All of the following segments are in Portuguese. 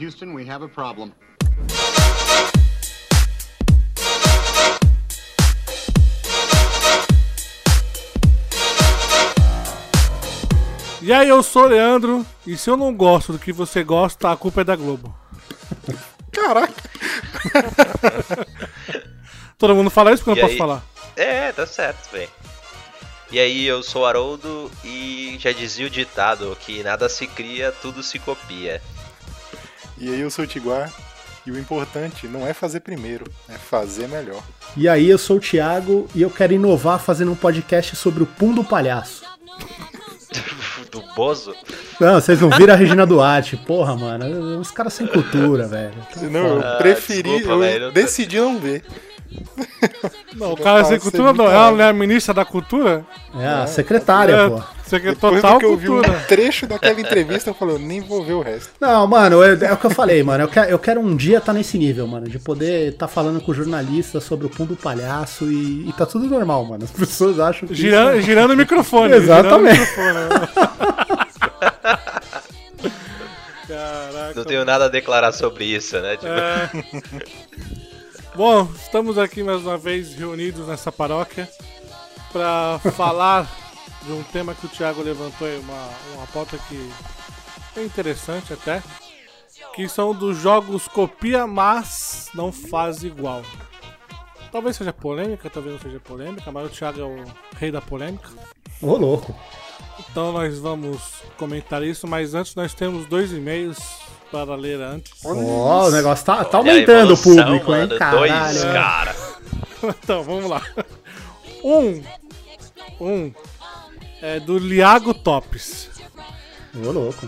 Houston, we have a problem. E aí, eu sou o Leandro, e se eu não gosto do que você gosta, a culpa é da Globo. Caraca. Todo mundo fala isso porque eu não posso aí? falar. É, tá certo, velho. E aí, eu sou o Haroldo e já dizia o ditado que nada se cria, tudo se copia. E aí eu sou o Tiguar. E o importante não é fazer primeiro, é fazer melhor. E aí, eu sou o Thiago e eu quero inovar fazendo um podcast sobre o Pum do Palhaço. Do Bozo? Não, vocês não viram a Regina Duarte. Porra, mano, uns caras sem cultura, velho. Tá Não, eu Ah, preferi, desculpa, eu velho, eu tô- decidi não ver. Não, o cara sem Você cultura é não, muito ela não é a ministra da cultura? É, a secretária, É, pô. Depois total do que eu vi cultura. um trecho daquela entrevista, eu falei, eu nem vou ver o resto. Não, mano, é, é o que eu falei, mano. Eu quero, eu quero um dia estar nesse nível, mano. De poder estar falando com jornalistas sobre o Pum do Palhaço e, e tá tudo normal, mano. As pessoas acham que. Girando, isso girando o microfone. Exatamente. girando o microfone. Caraca. Não tenho nada a declarar sobre isso, né? Tipo, É. Bom, estamos aqui mais uma vez reunidos nessa paróquia para falar de um tema que o Thiago levantou aí, uma, uma pauta que é interessante até, que são dos jogos copia, mas não faz igual. Talvez seja polêmica, talvez não seja polêmica, mas o Thiago é o rei da polêmica. Ô, louco. Então nós vamos comentar isso, mas antes nós temos dois e-mails para ler antes. Ó, o negócio tá, tá aumentando o público, hein? Caralho. Dois, cara. Então, vamos lá. Um. Um. É do Liago Tops. Ô, louco.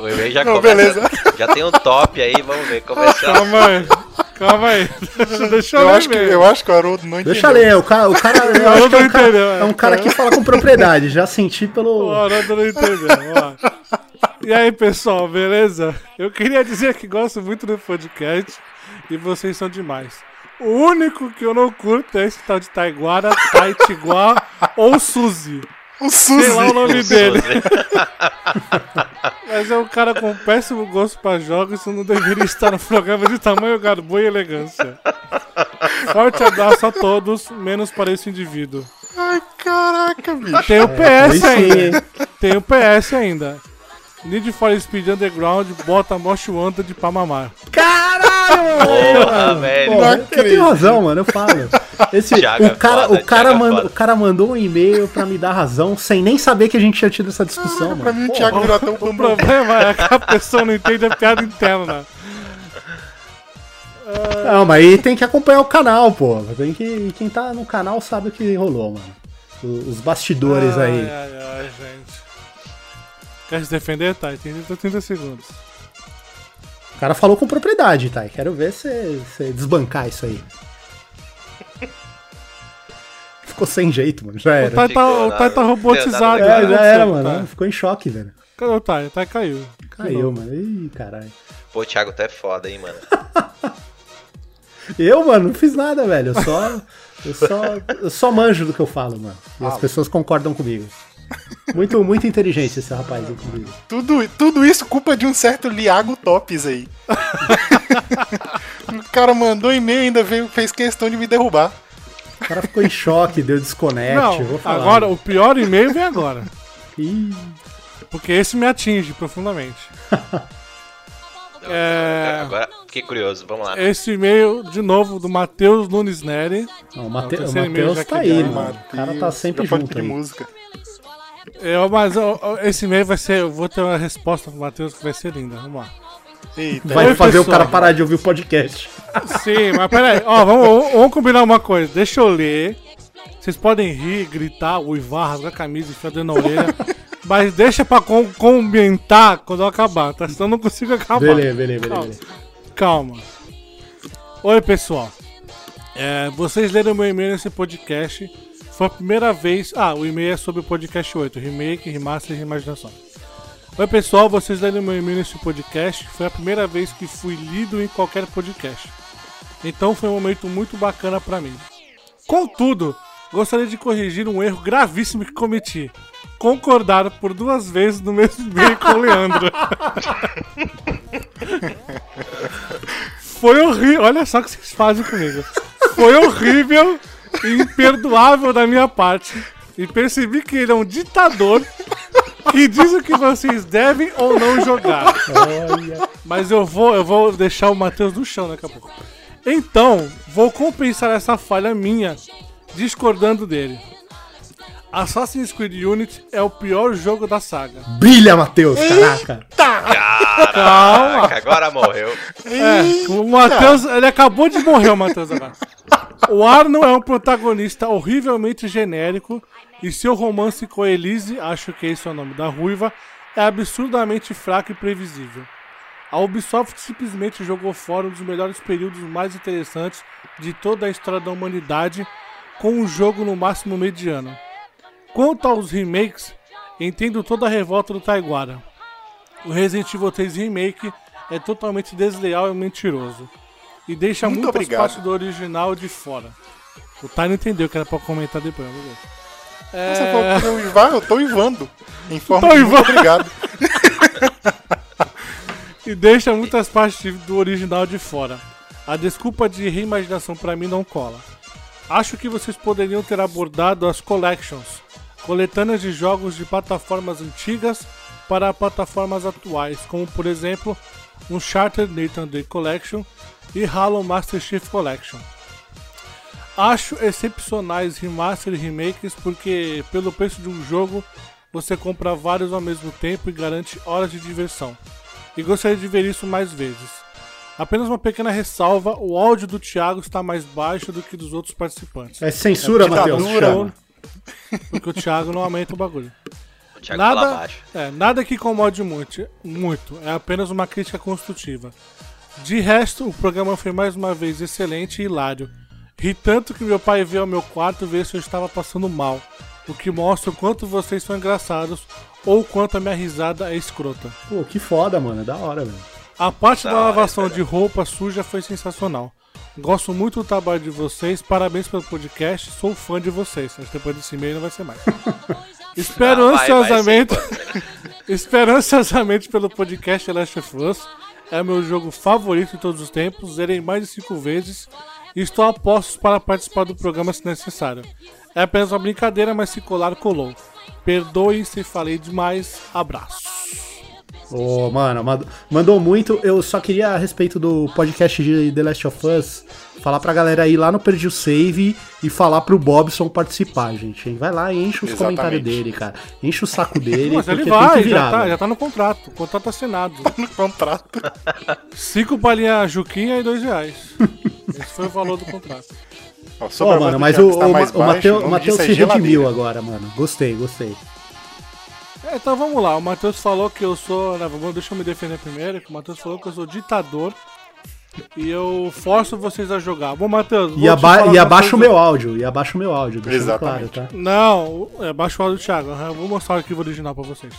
O e-mail já Não, começa. beleza. Já tem um top aí, vamos ver. Começar. Calma aí. Calma aí. Deixa, eu Eu ler acho, que, eu acho que o Haroldo não entendeu. Deixa eu ler, o cara, o cara, eu acho que é um não cara, entendeu, é um cara que fala com propriedade, já senti O pelo... Haroldo não entendeu. E aí, pessoal, beleza? Eu queria dizer que gosto muito do podcast e vocês são demais. O único que eu não curto é esse tal de Taiguara, Taitiguá ou Suzy. O Sei lá o Suzy. nome dele. Mas é um cara com péssimo gosto pra jogos, isso não deveria estar no programa de tamanho, garbo e elegância. Forte abraço a todos, menos para esse indivíduo. Ai, caraca, bicho. Tem o PS sim, ainda. Tem o PS ainda. Need for Speed Underground, bota Most Wanted pra mamar. Caralho! Porra, velho. Pô, eu tenho acredito. razão, mano, eu falo. Esse, Thiago é o cara, foda, o, cara Thiago é manda- foda. o cara mandou um e-mail pra me dar razão, sem nem saber que a gente tinha tido essa discussão, Pra mano. mim, o Thiago virou até um O problema é que a pessoa não entende a piada interna. Não, mas aí tem que acompanhar o canal, pô. Tem que, quem tá no canal sabe o que rolou, mano. Os bastidores aí. Ai, ai, ai, gente. Quer se defender? Tá, tem 30 segundos. O cara falou com propriedade, tá? Quero ver você desbancar isso aí. Ficou sem jeito, mano. Já O era. Tai tá, o Tai tá robotizado. É, o que já era, mano. Tai? Ficou em choque, velho. Cadê o Tai? O Tai caiu. Caiu, mano. Ih, caralho. Pô, o Thiago tá é foda, hein, mano. Eu, mano, não fiz nada, velho. Eu só. Eu só, eu só manjo do que eu falo, mano. E as pessoas concordam comigo. Muito, muito inteligente esse rapaz, inclusive. Tudo, tudo isso culpa de um certo Liago Topes aí. o cara mandou e-mail e ainda veio, fez questão de me derrubar. O cara ficou em choque, deu desconect. Não, eu vou falar. agora o pior e-mail vem agora. Ih, Porque esse me atinge profundamente. É. Agora, fiquei curioso, vamos lá. Esse e-mail, de novo, do Matheus Nunes Neri. não, o Mate- o o Matheus tá aí, deu. mano. O cara tá sempre junto aí. música. Eu, mas ó, ó, esse e-mail vai ser. Eu vou ter uma resposta pro Matheus que vai ser linda. Vamos lá. Eita, Vai fazer o pessoal. cara parar de ouvir o podcast. Sim, mas peraí. Ó, vamos, vamos combinar uma coisa. Deixa eu ler. Vocês podem rir, gritar, uivar, rasgar a camisa, enfiar o dedo na orelha. mas deixa pra com- comentar quando eu acabar, tá? Senão eu não consigo acabar. Beleza, beleza, beleza. Calma. beleza. Calma. Oi, pessoal. É, vocês leram meu e-mail nesse podcast. Foi a primeira vez. Ah, o e-mail é sobre o podcast 8, remake, remaster e reimaginação. Oi, pessoal, vocês leram meu e-mail nesse podcast. Foi a primeira vez que fui lido em qualquer podcast. Então foi um momento muito bacana pra mim. Contudo, Gostaria de corrigir um erro gravíssimo que cometi. Concordar por duas vezes no mesmo e-mail com o Leandro. Foi horrível. Olha só o que vocês fazem comigo. Foi horrível e imperdoável da minha parte. E percebi que ele é um ditador que diz o que vocês devem ou não jogar. Mas eu vou, eu vou deixar o Matheus no chão daqui a pouco. Então, vou compensar essa falha minha discordando dele. Assassin's Creed Unity é o pior jogo da saga. Brilha, Matheus, caraca. Caraca, Calma. agora morreu. É, o Matheus, ele acabou de morrer, o Matheus agora. O Arno é um protagonista horrivelmente genérico e seu romance com a Elise, acho que esse é o nome da ruiva, é absurdamente fraco e previsível. A Ubisoft simplesmente jogou fora um dos melhores períodos mais interessantes de toda a história da humanidade com um jogo no máximo mediano. Quanto aos remakes, entendo toda a revolta do Taiguara. O Resident Evil 3 Remake é totalmente desleal e mentiroso. E deixa Muito muitas obrigado. partes do original de fora. O não entendeu que era pra comentar depois, ver. É... Você falou que eu Ivar, eu tô ivando. Em forma Tô de muito ivando. obrigado. e deixa muitas partes do original de fora. A desculpa de reimaginação pra mim não cola. Acho que vocês poderiam ter abordado as collections, coletâneas de jogos de plataformas antigas para plataformas atuais, como por exemplo Uncharted Nathan Day Collection e Halo Master Chief Collection. Acho excepcionais remaster e remakes porque pelo preço de um jogo você compra vários ao mesmo tempo e garante horas de diversão. E gostaria de ver isso mais vezes. Apenas uma pequena ressalva: o áudio do Thiago está mais baixo do que dos outros participantes. É censura, ditadura, Matheus. Porque o Thiago não aumenta o bagulho. O Thiago fala Nada, baixo. é, nada que incomode muito, muito. É apenas uma crítica construtiva. De resto, o programa foi mais uma vez excelente e hilário. Ri tanto que meu pai veio ao meu quarto ver se eu estava passando mal. O que mostra o quanto vocês são engraçados ou o quanto a minha risada é escrota. Pô, que foda, mano. É da hora, velho. A parte da Da hora, lavação cara. de roupa suja foi sensacional. Gosto muito do trabalho de vocês, parabéns pelo podcast, sou fã de vocês. Mas depois desse e-mail não vai ser mais. Espero Ah, vai, vai sim, ansiosamente. Espero ansiosamente pelo podcast Last of Us. É meu jogo favorito de todos os tempos. Zerei mais de 5 vezes. E estou a postos para participar do programa se necessário. É apenas uma brincadeira, mas se colar, colou. Perdoe se falei demais. Abraço. Ô, mano, mand- mandou muito. Eu só queria, a respeito do podcast de The Last of Us, falar pra galera ir lá no Perdi o Save e falar pro Bobson participar, gente. Vai lá e enche os Exatamente. comentários dele, cara. Enche o saco dele, Mas ele vai, já, tá, já tá no contrato. O contrato assinado. No contrato. Cinco balinhas Juquinha e dois reais. Esse foi o valor do contrato. Ó, voz mano, mas o, o, o baixo, o Matheus se redimiu agora, mano. Gostei, gostei. É, então vamos lá. O Matheus falou que eu sou. Né, vamos, deixa eu me defender primeiro. Que o Matheus falou que eu sou ditador. E eu forço vocês a jogar. Bom, Matheus. E, aba e abaixa o meu áudio, e abaixa o meu áudio, Exatamente. claro, tá? Não, é, baixa o áudio do Thiago. Eu vou mostrar o arquivo original pra vocês.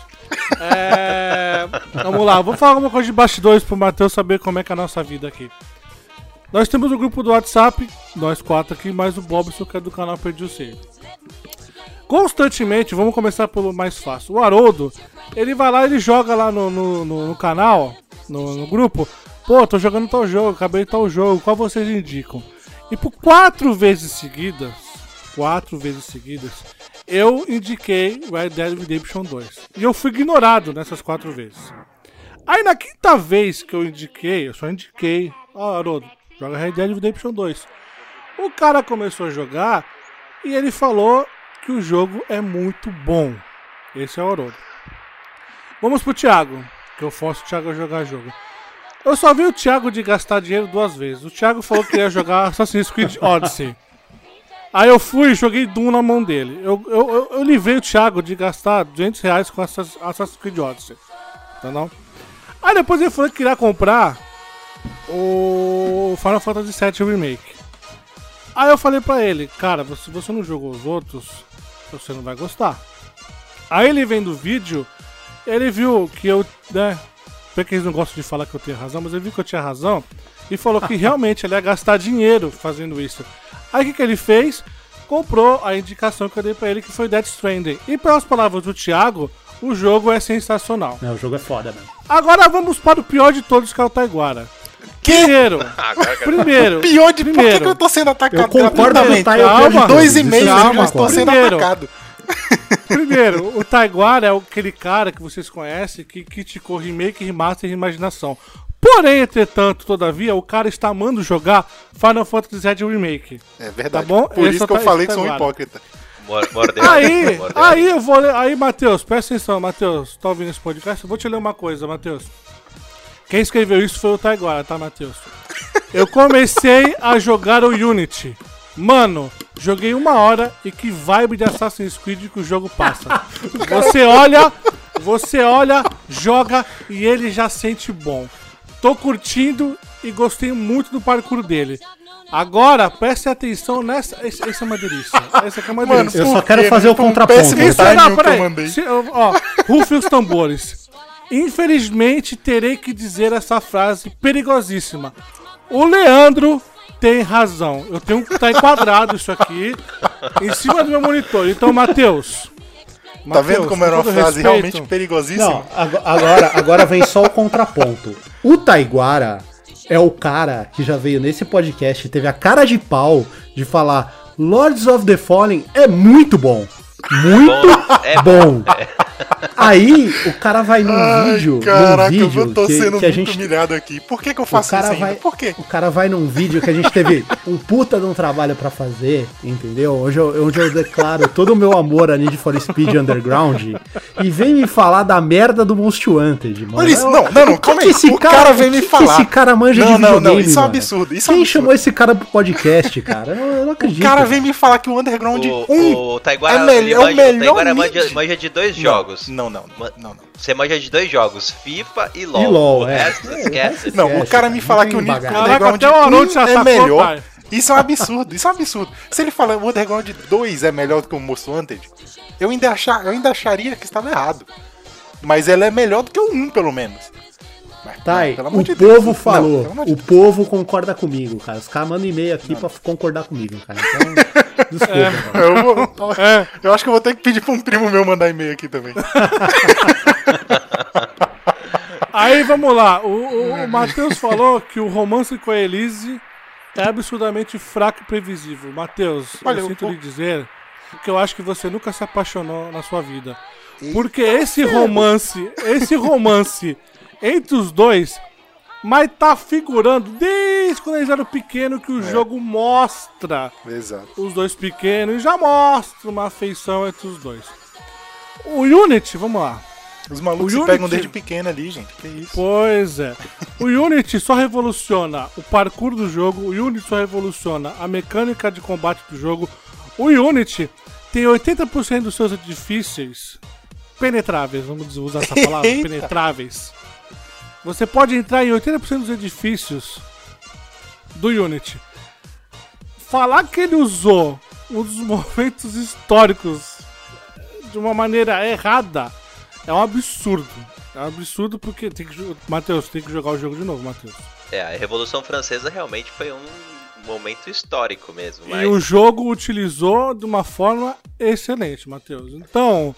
É, vamos lá, vou falar alguma coisa de bastidores pro Matheus saber como é que é a nossa vida aqui. Nós temos o grupo do WhatsApp, nós quatro aqui, mais o Bobson, que é do canal Perdi o Save. Constantemente, vamos começar pelo mais fácil. O Haroldo, ele vai lá ele joga lá no, no, no- no canal, no, no grupo. Pô, tô jogando tal jogo, acabei tal jogo, qual vocês indicam? E por quatro vezes seguidas, quatro vezes seguidas, eu indiquei Red Dead Redemption 2. E eu fui ignorado nessas quatro vezes. Aí na quinta vez que eu indiquei, eu só indiquei, ó, Haroldo, joga Red Dead Redemption 2. O cara começou a jogar e ele falou que o jogo é muito bom. Esse é o Haroldo. Vamos pro Thiago, que eu forço o Thiago a jogar jogo. Eu só vi o Thiago de gastar dinheiro duas vezes. O Thiago falou que ia jogar Assassin's Creed Odyssey. Aí eu fui e joguei Doom na mão dele. Eu, eu, eu, eu livrei o Thiago de gastar 200 reais com Assass- Assassin's Creed Odyssey. Entendeu? Aí depois ele falou que queria comprar o Final Fantasy VII Remake. Aí eu falei pra ele, cara, se você não jogou os outros, você não vai gostar. Aí ele vendo o vídeo, ele viu que eu, né, porque eles não gostam de falar que eu tenho razão, mas ele viu que eu tinha razão e falou que realmente ele ia gastar dinheiro fazendo isso. Aí o que, que ele fez? comprou a indicação que eu dei pra ele, que foi Death Stranding. E pelas palavras do Thiago, o jogo é sensacional. Não, o jogo é foda, mano. Agora vamos para o pior de todos, que é o Taiguara. Primeiro, Agora, primeiro, Pior de por que, primeiro, que eu tô sendo atacado Eu concordo com o eu Calma. Dois e meio eu eu já Calma. estou concordo. sendo Primeiro. atacado. Primeiro, o Taiguara é aquele cara que vocês conhecem que criticou remake, remaster e imaginação. Porém, entretanto, todavia, o cara está amando jogar Final Fantasy VII Remake. É verdade. Tá bom? Por Esse isso é que eu falei que sou um hipócrita. mor- mordeu. Aí, mordeu. aí eu vou ler. Aí, Matheus, presta atenção, Matheus. Tá ouvindo esse podcast? Eu vou te ler uma coisa, Matheus. Quem escreveu isso foi o Taiguara, tá, Matheus? Eu comecei a jogar o Unity. Mano, joguei uma hora e que vibe de Assassin's Creed que o jogo passa. Você olha, você olha, joga e ele já sente bom. Tô curtindo e gostei muito do parkour dele. Agora, preste atenção nessa. Esse- Essa é uma delícia. Essa aqui é uma Mano, delícia. Eu só quero fazer o um contraponto. Isso não, que eu peraí. mandei. Se Ó, rufem os tambores. Infelizmente, terei que dizer essa frase perigosíssima. O Leandro tem razão. Eu tenho que estar enquadrado isso aqui em cima do meu monitor. Então, Matheus. Tá vendo como era uma frase realmente perigosíssima? Não, ago- agora, agora vem só o contraponto. O Taiguara é o cara que já veio nesse podcast e teve a cara de pau de falar Lords of the Fallen é muito bom. Muito Bom, é bom. Aí o cara vai num Ai, vídeo, caraca, num vídeo eu tô que, sendo que a muito gente humilhado aqui. Por que, que eu o faço cara isso ainda? vai, Por quê? O cara vai num vídeo que a gente teve um puta de um trabalho pra fazer, entendeu? Onde eu, onde eu declaro todo o meu amor a Need for Speed Underground e vem me falar da merda do Most Wanted, mano. Olha isso, não, não, não, o que calma que aí. esse O cara vem me o que que falar. esse cara manja Não, de não, não, videogame, isso é um absurdo, isso é um Quem absurdo. chamou esse cara pro podcast, cara? Eu, eu não acredito. O cara vem me falar que o Underground O, 1 o é melhor- é o manja, o melhor mid. manja, manja de dois jogos. Não, não, Ma- não, não. Você manja de dois jogos, FIFA e LoL. E LOL, o é. resto É, esquece. Não, o Esquece, cara cara, me não falar que o Underground até o Aronte 1 já é melhor. pai. Isso é um absurdo, isso é um absurdo. Se ele falar o Underground 2 é melhor do que o Most Wanted, eu ainda, achar, eu ainda acharia que estava errado. Mas ela é melhor do que o 1, pelo menos. Mas, Tá, não, pelo amor o de Deus. povo Não, falou, de o Deus. povo concorda comigo, cara. Os caras mandam e-mail aqui pra concordar comigo, cara. Então, desculpa, cara. Eu, vou- É. eu acho que eu vou ter que pedir pra um primo meu mandar e-mail aqui também. Aí vamos lá. O, o, o Matheus falou que o romance com a Elise é absurdamente fraco e previsível. Matheus, Olha, eu eu- sinto lhe dizer que eu acho que você nunca se apaixonou na sua vida. Porque esse romance, esse romance entre os dois, mas tá figurando desde quando eles eram pequenos que o É. jogo mostra Exato. os dois pequenos e já mostra uma afeição entre os dois. O Unity, vamos lá. Os malucos O se pegam Unity- desde pequeno ali, gente. Que isso? Pois é. O Unity só revoluciona o parkour do jogo, o Unity só revoluciona a mecânica de combate do jogo. O Unity tem 80% dos seus edifícios penetráveis, vamos usar essa palavra, penetráveis. Você pode entrar em 80% dos edifícios do Unity. Falar que ele usou um dos momentos históricos de uma maneira errada é um absurdo. É um absurdo porque tem que. Matheus, tem que jogar o jogo de novo, Matheus. É, a Revolução Francesa realmente foi um momento histórico mesmo. Mas E o jogo utilizou de uma forma excelente, Matheus. Então.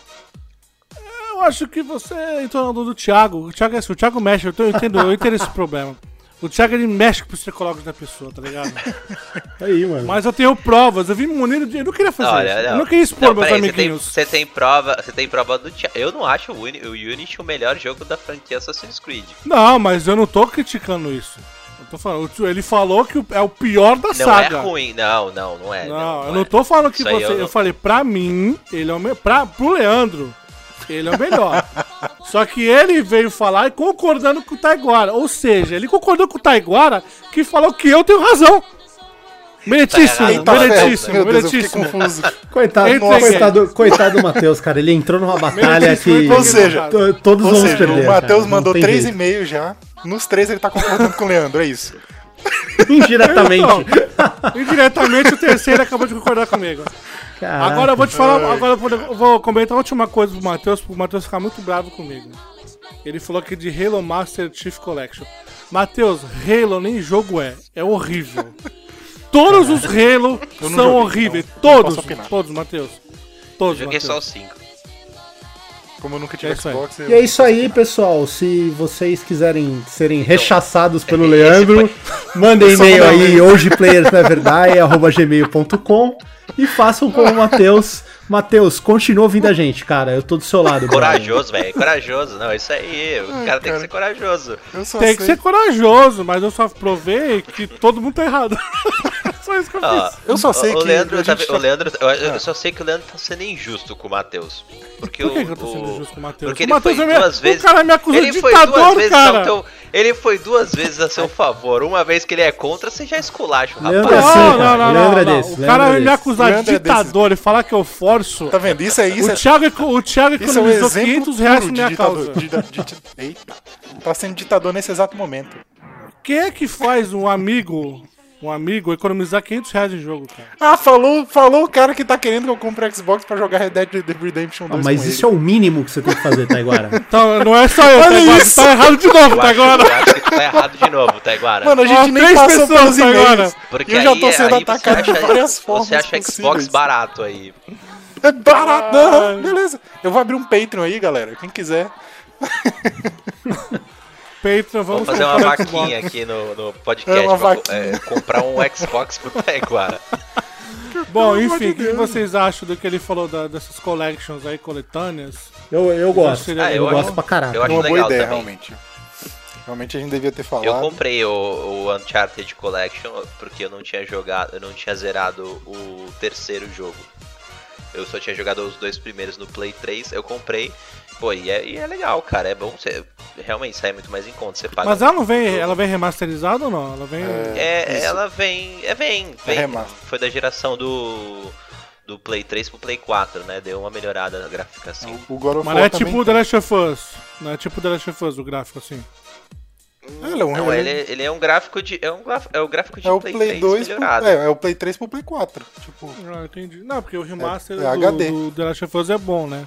Eu acho que você entrou na onda do Thiago. O Thiago é assim, o Thiago mexe, eu, tô- eu entendo, eu entendo esse problema. O Thiago ele mexe com os psicológicos da pessoa, tá ligado? Aí, mano. Mas eu tenho provas, eu vim munido de. Eu não queria fazer Olha, isso. não. Eu não queria expor Não, meus você tem, amiguinhos. você tem prova, você tem prova do Thiago. Eu não acho o, Uni, o Unity o melhor jogo da franquia Assassin's Creed. Não, mas eu não tô criticando isso. Eu tô falando, o ele falou que o- é o pior da Não saga. é ruim, não, não, não é. Não, Não, eu é. não tô falando que Isso aí você. eu Eu, não- falei, pra mim, ele é o melhor. Pra, pro Leandro, ele é o melhor. Só que ele veio falar e concordando com o Taiguara. Ou seja, ele concordou com o Taiguara que falou que eu tenho razão. Meritíssimo, Eita, Tá meritíssimo, Deus, meritíssimo. confuso. Coitado, Entre coitado, coitado do Matheus, cara. Ele entrou numa batalha que Ou seja, to- todos Ou vamos seja, perder. o Matheus mandou três e-mails já. Nos três ele tá concordando com o Leandro, é isso. Indiretamente. Então, indiretamente o terceiro acabou de concordar comigo. Caraca. Agora eu vou te falar, agora eu vou, comentar a última coisa pro Matheus, pro Matheus ficar muito bravo comigo. Ele falou que de Halo Master Chief Collection. Matheus, Halo nem jogo é, é horrível. Todos os Halo são joguei, horríveis. então não Todos, todos, Matheus. Eu Todos, joguei só Matheus. os 5. Como eu nunca É tive aí. Xbox, E é isso aí, pessoal. Se vocês quiserem serem rechaçados pelo esse Leandro, mandem e-mail aí, e-mail. hojeplayers.gmail.com e façam como o Matheus. Matheus, continua ouvindo a gente, cara. Eu tô do seu lado. Corajoso, velho. Corajoso. Não, isso aí. O Ai, cara tem cara. que ser corajoso. Eu só Tem que sei- ser corajoso, mas eu só provei que todo mundo tá errado. só isso que eu fiz. Eu só sei o que Leandro, tá- gente o tá- Leandro, eu, eu Ah. só sei que o Leandro tá sendo injusto com o Matheus. Porque Por que, o, que eu tô sendo o- injusto com o Matheus? Porque O ele Matheus foi é minha- duas vezes. O cara me acusa de ele foi duas ditador, vezes cara. teu, ele foi duas vezes a seu favor. Uma vez que ele é contra, você já esculacha o Leandro rapaz. é assim, Não, cara. não, não, Leandro é não, não. desse, O Leandro cara me acusar de Leandro ditador e falar que eu forço. Tá vendo? Isso é isso. O Thiago, o Thiago é um economizou exemplo 500 reais de minha ditador. causa. de- de- de- Eita. Tá sendo ditador nesse exato momento. Quem é que faz um amigo, um amigo economizar 500 reais em jogo, cara? Ah, falou, falou o cara que tá querendo que eu compre Xbox pra jogar Red Dead Redemption 2 Ah, mas com isso é o mínimo que você tem que fazer, Taiguara. Então, não é só eu, tá Olha agora, isso! tá errado de novo, Eu tá acho, agora. eu acho que tá errado de novo, Taiguara. Mano, a gente Ó, nem passou pessoas pelos e-mails. agora. Porque eu já aí, tô sendo atacado de acha- várias formas Você acha Xbox possíveis. barato aí. É barato, não, beleza. Eu vou abrir um Patreon aí, galera. Quem quiser. Patreon, vamos Vamos fazer uma Xbox. vaquinha aqui no, no podcast. É pra, vaquinha. é, comprar um Xbox pro Taiguara. Bom, enfim, o que vocês acham do que ele falou da- dessas collections aí, coletâneas? Eu, eu gosto. Ah, eu eu gosto acho- pra caralho. eu acho uma boa ideia, também. realmente. Realmente a gente devia ter falado. Eu comprei o, o Uncharted Collection porque eu não tinha jogado, eu não tinha zerado o terceiro jogo. Eu só tinha jogado os dois primeiros no Play 3, eu comprei. Pô, e é, e é legal, cara. É bom você. Realmente sai muito mais em conta. Você paga. Mas ela não vem, ela vem remasterizada ou não? Ela vem. É, Isso. ela vem. É, vem. vem remaster. foi da geração do. Do Play 3 pro Play 4, né? Deu uma melhorada na gráfica assim. O of Mas é tipo The tem. Last of Us. Não é tipo The Last of Us o gráfico assim. Ele é um Não, ele- ele, é um gráfico de. É, um, graf- é o gráfico de É o Play, Play 3 2 pro, é, é o Play 3 pro Play 4. Tipo, Ah, entendi. Não, porque o remaster É- é do, HD. do The Last of Us é bom, né?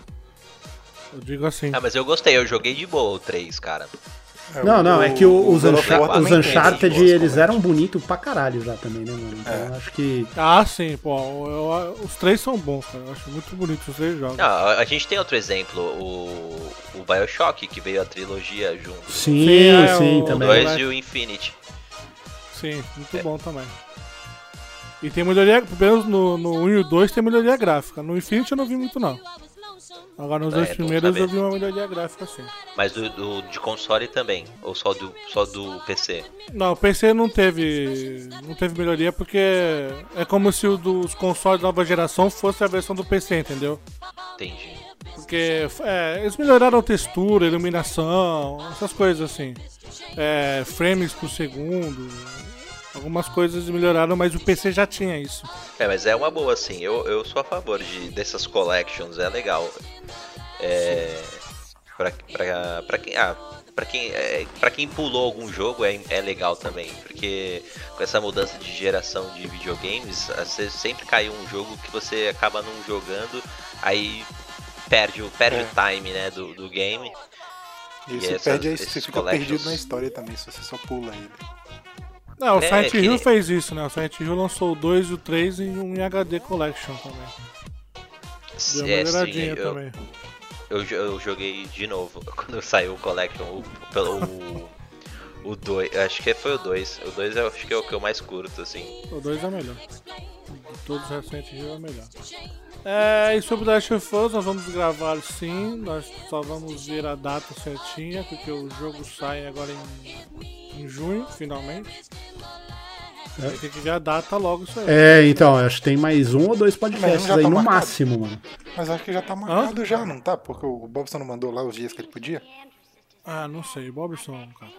Eu digo assim. Ah, mas eu gostei, eu joguei de boa o 3, cara. É, Não, não, é que o- os, Uncha- War os Uncharted, boas eles collections. eram bonitos pra caralho já também, né, mano? Então eu acho que. Ah, sim, pô. eu- os três são bons, cara. Eu acho muito bonito os três jogos. Não, a, gente tem outro exemplo, o, o Bioshock, que veio a trilogia junto. Sim, Sim, é, sim, o- O também. 2 né? e o Infinity. Sim, É. muito bom também. E tem melhoria, pelo menos no, no 1 e o 2 tem melhoria gráfica. No Infinity eu não vi muito não. Agora nos É, dois primeiros eu vi uma melhoria gráfica sim. Mas do, do- de console também, ou só do, só do PC. Não, o PC não teve. não teve melhoria porque é como se o dos consoles da nova geração fosse a versão do PC, entendeu? Entendi. Porque é, eles melhoraram textura, iluminação, essas coisas assim. É, frames por segundo. Algumas coisas melhoraram, mas o PC já tinha isso. É, mas é uma boa, assim, eu, eu sou a favor de, dessas collections, é legal. É. Pra, pra, pra quem. Ah, pra quem, é, pra quem pulou algum jogo é, é legal também, porque com essa mudança de geração de videogames, você sempre cai um jogo que você acaba não jogando, aí perde, o- perde É. o time né, do, do game. E E você essas- perde, você fica collections- perdido na história também, se você só pula ele. Não, o É, Silent que Hill nem- fez isso, né? O Silent Hill lançou o 2 e o 3 em um HD Collection também. Deu uma É, sim, eu, também. eu, eu joguei de novo quando saiu o Collection, o, pelo, o, o 2, acho que foi o 2. O 2 eu acho que é o que eu mais curto, assim. O 2 é melhor. De todos os recentes Hill é melhor. É, e sobre o Last of Us, nós vamos gravar sim. Nós só vamos ver a data certinha, porque o jogo sai agora em, em junho, finalmente. Aí Tem que ver a data logo isso aí. É, então, acho que tem mais um ou dois podcasts já aí tá no marcado. máximo, mano. Mas acho que já tá marcado já, não tá? Porque o Bobson não mandou lá os dias que ele podia. Ah, não sei, Bobson, cara.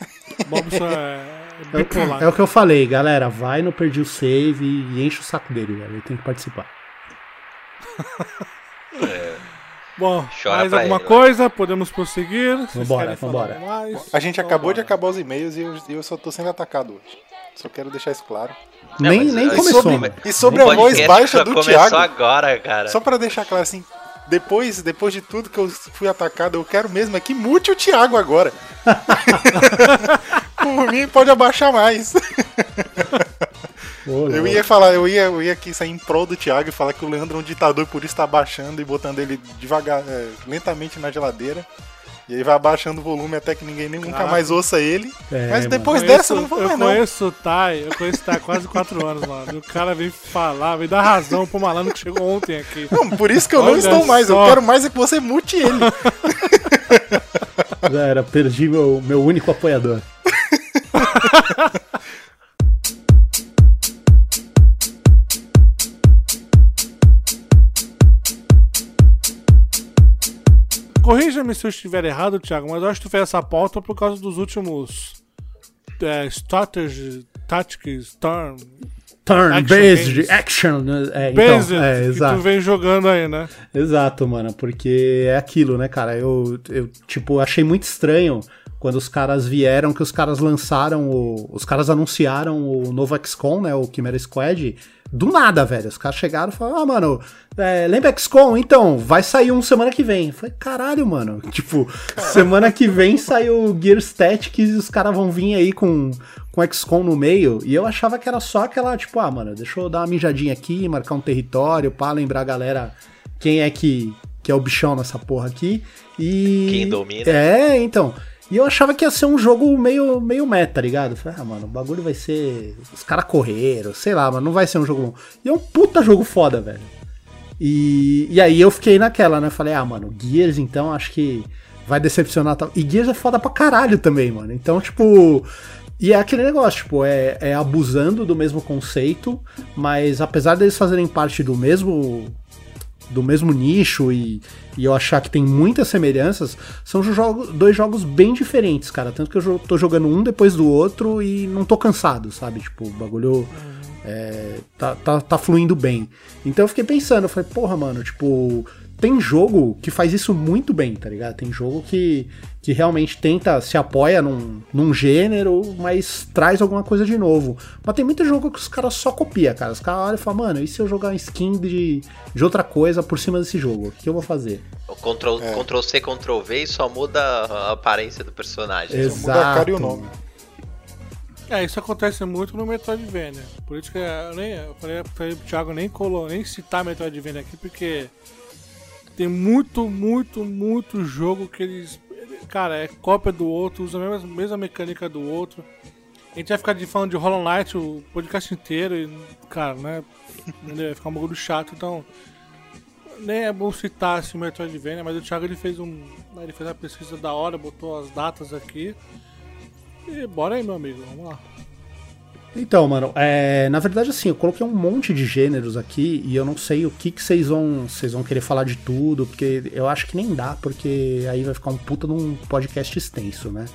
Bobson é bipolar. É o que eu falei, galera. Vai no Perdi o Save e enche o saco dele, velho. Ele tem que participar. Bom, Chora mais alguma ele, né? coisa? Podemos prosseguir? Vambora, vambora. mais? A gente acabou de acabar os e-mails e eu, eu só tô sendo atacado hoje. Só quero deixar isso claro. Não, nem nem começou, sobre-. E sobre a voz baixa do Thiago. agora, cara. Só pra deixar claro assim, depois, depois de tudo que eu fui atacado, eu quero mesmo é que mute o Thiago agora. Por mim, pode abaixar mais. Eu ia falar, eu ia, eu ia aqui sair em prol do Thiago e falar que o Leandro é um ditador e por isso tá abaixando e botando ele devagar, é, lentamente na geladeira. E aí vai abaixando o volume até que ninguém nem, nunca Caraca. mais ouça ele. É, Mas mano. depois Conheço- dessa eu não vou eu mais não. conheço o Tai, eu conheço o Tai há quase 4 anos, mano. E o cara veio falar, veio dar razão pro malandro que chegou ontem aqui. Não, por isso que eu não Olha estou mais. só. Eu quero mais é que você mute ele. Já era, perdi meu, meu único apoiador. Corrija-me se eu estiver errado, Thiago, mas eu acho que tu fez essa pauta por causa dos últimos é, strategy, tactics, turn, Turn-based games. action. né? É, based então, é, que exato. tu vem jogando aí, né? Exato, mano, porque é aquilo, né, cara? Eu, eu, tipo, achei muito estranho quando os caras vieram, que os caras lançaram, o, os caras anunciaram o novo XCOM, né, o Chimera Squad, do nada, velho. Os caras chegaram e falaram, ah, mano, é, lembra XCOM? Então, vai sair um semana que vem. Eu falei, caralho, mano. Tipo, semana que vem sai o Gear Statics e os caras vão vir aí com, com XCOM no meio. E eu achava que era só aquela, tipo, ah, mano, deixa eu dar uma mijadinha aqui, marcar um território, pra lembrar a galera quem é que, que é o bichão nessa porra aqui. E. Quem domina. É, então. E eu achava que ia ser um jogo meio, meio meta, tá ligado? Falei, ah, mano, o bagulho vai ser. Os caras correram, sei lá, mas não vai ser um jogo bom. E é um puta jogo foda, velho. E, e aí eu fiquei naquela, né? Falei, ah, mano, Gears então acho que vai decepcionar tal. E Gears é foda pra caralho também, mano. Então, tipo. E é aquele negócio, tipo, é, é abusando do mesmo conceito, mas apesar deles fazerem parte do mesmo do mesmo nicho e, e eu achar que tem muitas semelhanças, são jogos, dois jogos bem diferentes, cara. Tanto que eu tô jogando um depois do outro e não tô cansado, sabe? Tipo, o bagulho é, tá, tá, tá fluindo bem. Então eu fiquei pensando, eu falei, porra, mano, tipo, tem jogo que faz isso muito bem, tá ligado? Tem jogo que, que realmente tenta, se apoia num, num gênero, mas traz alguma coisa de novo. Mas tem muito jogo que os caras só copiam, cara. Os caras olham e falam, mano, e se eu jogar uma skin de, de outra coisa por cima desse jogo? O que, eu vou fazer? O Ctrl, É. Ctrl C, Ctrl V e só muda a aparência do personagem. Exato. Muda a cara e o nome. É, isso acontece muito no Metroidvania. Por isso que eu, nem, eu falei, falei pro Thiago nem, colo, nem citar Metroidvania aqui, porque tem muito, muito, muito jogo que eles. Cara, é cópia do outro, usa a mesma, mesma mecânica do outro. A gente vai ficar de falando de Hollow Knight o podcast inteiro e, cara, né? Vai ficar um bagulho chato, então. Nem é bom citar assim, Metroidvania, mas o Thiago ele fez um. Ele fez a pesquisa da hora, botou as datas aqui. E bora aí, meu amigo, vamos lá. Então, mano, é, na verdade, assim, eu coloquei um monte de gêneros aqui e eu não sei o que que vocês vão, vocês vão querer falar de tudo, porque eu acho que nem dá, porque aí vai ficar um puta num podcast extenso, né?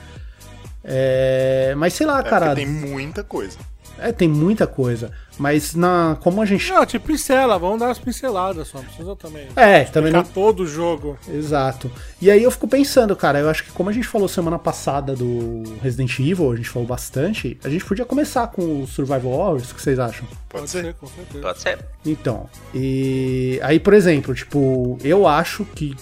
É, mas sei lá, É, cara, tem muita coisa. É, tem muita coisa. Mas na, como a gente. Não, te pincela, vamos dar umas pinceladas só, não precisa também. É, também Ficar não. todo o jogo. Exato. E aí eu fico pensando, cara, eu acho que como a gente falou semana passada do Resident Evil, a gente falou bastante, a gente podia começar com o Survival Horrors, o que vocês acham? Pode, ser. com certeza. Pode ser. Então, e aí, por exemplo, tipo, eu acho que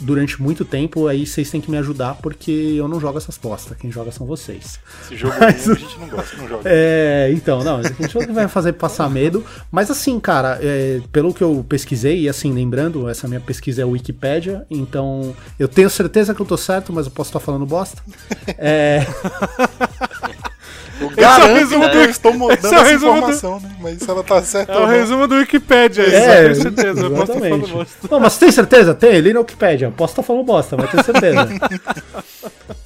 durante muito tempo aí vocês têm que me ajudar porque eu não jogo essas postas, quem joga são vocês. Esse jogo Mas- a gente não gosta, não joga. É, então, não, a gente vai fazer passar medo, mas assim, cara, é, pelo que eu pesquisei, e assim, lembrando, essa minha pesquisa é Wikipédia, então eu tenho certeza que eu tô certo, mas eu posso estar falando bosta. É, Eu é o garanto resumo do- estou dando esse é o essa resumo do- informação, né? Mas se ela tá certa É o resumo do Wikipedia, isso, é, com certeza. eu posso estar falando bosta. Não, mas tem certeza? Tem, ali na Wikipédia. Posso estar falando bosta, mas tenho certeza.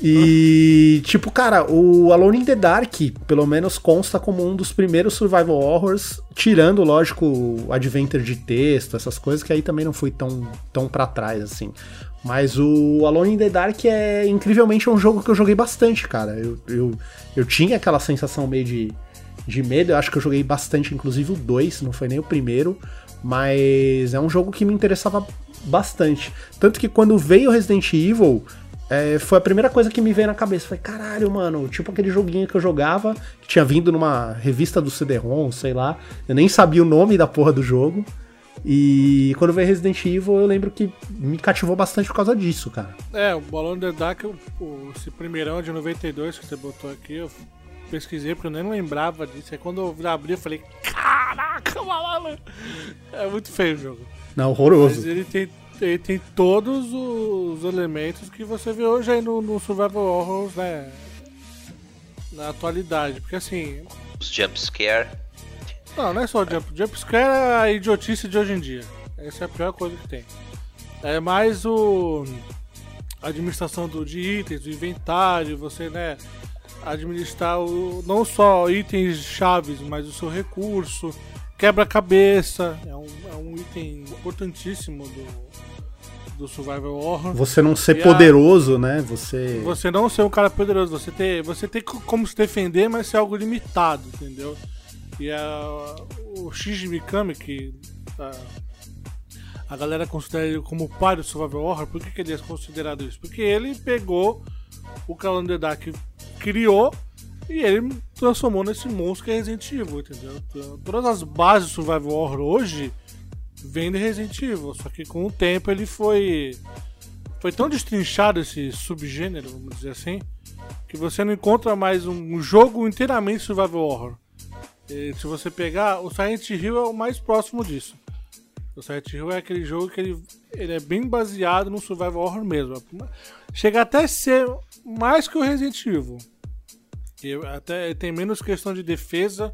E, tipo, cara, o Alone in the Dark, pelo menos, consta como um dos primeiros survival horrors, tirando, lógico, o adventure de texto, essas coisas, que aí também não fui tão, tão pra trás, assim. Mas o Alone in the Dark é incrivelmente um jogo que eu joguei bastante, cara. Eu, eu, eu tinha aquela sensação meio de, de medo, eu acho que eu joguei bastante, inclusive o 2, não foi nem o primeiro, mas é um jogo que me interessava bastante. Tanto que quando veio Resident Evil, é, foi a primeira coisa que me veio na cabeça. Falei, caralho, mano, tipo aquele joguinho que eu jogava, que tinha vindo numa revista do CD-ROM, sei lá. Eu nem sabia o nome da porra do jogo. E quando veio Resident Evil, eu lembro que me cativou bastante por causa disso, cara. É, o Balão the Dark, o, o- esse primeirão de 92 que você botou aqui, eu pesquisei porque eu nem lembrava disso. Aí quando eu abri, eu falei, caraca, malandro! É muito feio o jogo. Não, Mas horroroso. ele tem, ele tem todos os elementos que você vê hoje aí no, no Survival Horror, né? Na atualidade. Porque assim, Os jump scare. Não, não é só o jump. Jump scare é a idiotice de hoje em dia. Essa é a pior coisa que tem. É mais o. A administração do, de itens, do inventário, você, né? Administrar o, não só itens chaves, mas o seu recurso. Quebra-cabeça. É um, é um item importantíssimo do, do Survival Horror. Você não ser E a- poderoso, né? Você. Você não ser um cara poderoso, você ter, você ter co- como se defender, mas ser algo limitado, entendeu? E a, o Shinji Mikami, que a, a galera considera ele como o pai do Survival Horror, por que, que ele é considerado isso? Porque ele pegou o Calendar Dark, criou e ele transformou nesse monstro que é Resident Evil, entendeu? Então, Todas as bases do Survival Horror hoje vêm de Resident Evil, só que com o tempo ele foi foi tão destrinchado esse subgênero, vamos dizer assim, que você não encontra mais um, um jogo inteiramente survival horror. E se você pegar, o Silent Hill é o mais próximo disso. O Silent Hill é aquele jogo que ele, ele é bem baseado no survival horror mesmo. Chega até a ser mais que o Resident Evil. E até tem menos questão de defesa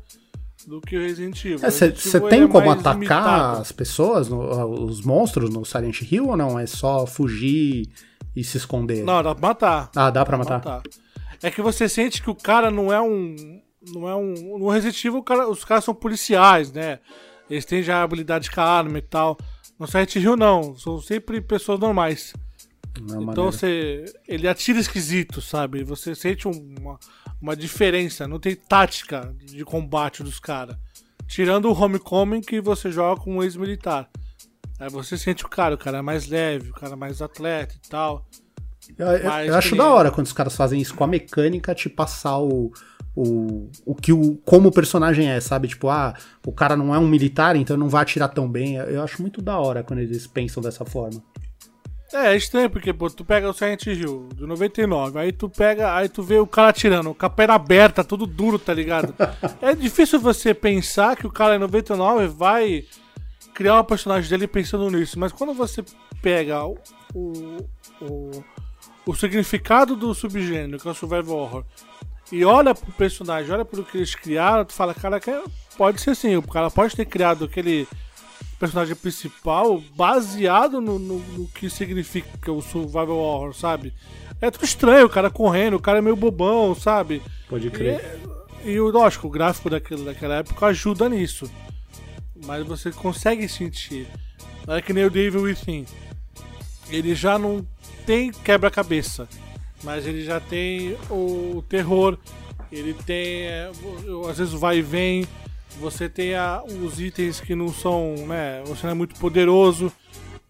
do que o Resident Evil. Você ele tem é como atacar limitado. as pessoas, no- os monstros no Silent Hill ou não? É só fugir e se esconder? Não, dá pra matar. Ah, dá pra matar? matar. É que você sente que o cara não é um. Não é um. No Resident Evil, cara- os caras são policiais, né? Eles têm já habilidade com a arma e tal. No Silent Hill, não. São sempre pessoas normais. Não, é Então você. Ele atira esquisito, sabe? Você sente uma, uma diferença. Não tem tática de combate dos caras. Tirando o Homecoming que você joga com um ex-militar. Aí você sente o cara, o cara é mais leve, o cara é mais atleta e tal. Eu, eu- acho da hora quando os caras fazem isso com a mecânica, te passar o, o, o que o como o personagem é, sabe? Tipo, ah, o cara não é um militar, então não vai atirar tão bem. Eu, eu acho muito da hora quando eles pensam dessa forma. É, é estranho, porque, pô, tu pega o Silent Hill de 99, aí tu pega, aí tu vê o cara atirando, com a perna aberta, tudo duro, tá ligado? é difícil você pensar que o cara em 99 vai criar o personagem dele pensando nisso, mas quando você pega o, o, o, o significado do subgênero, que é o Survival Horror, e olha pro personagem, olha pro que eles criaram, tu fala, cara, é- pode ser assim, o cara pode ter criado aquele personagem principal baseado no, no, no que significa o survival horror, sabe? É tudo estranho, o cara correndo, o cara é meio bobão, sabe? Pode E, crer. e o lógico, o gráfico daquele, daquela época ajuda nisso. Mas você consegue sentir. Não é que nem o Devil Within. Ele já não tem quebra-cabeça, mas ele já tem o terror. Ele tem, é, às vezes, vai e vem. Você tem a- os itens que não são, né? Você não é muito poderoso.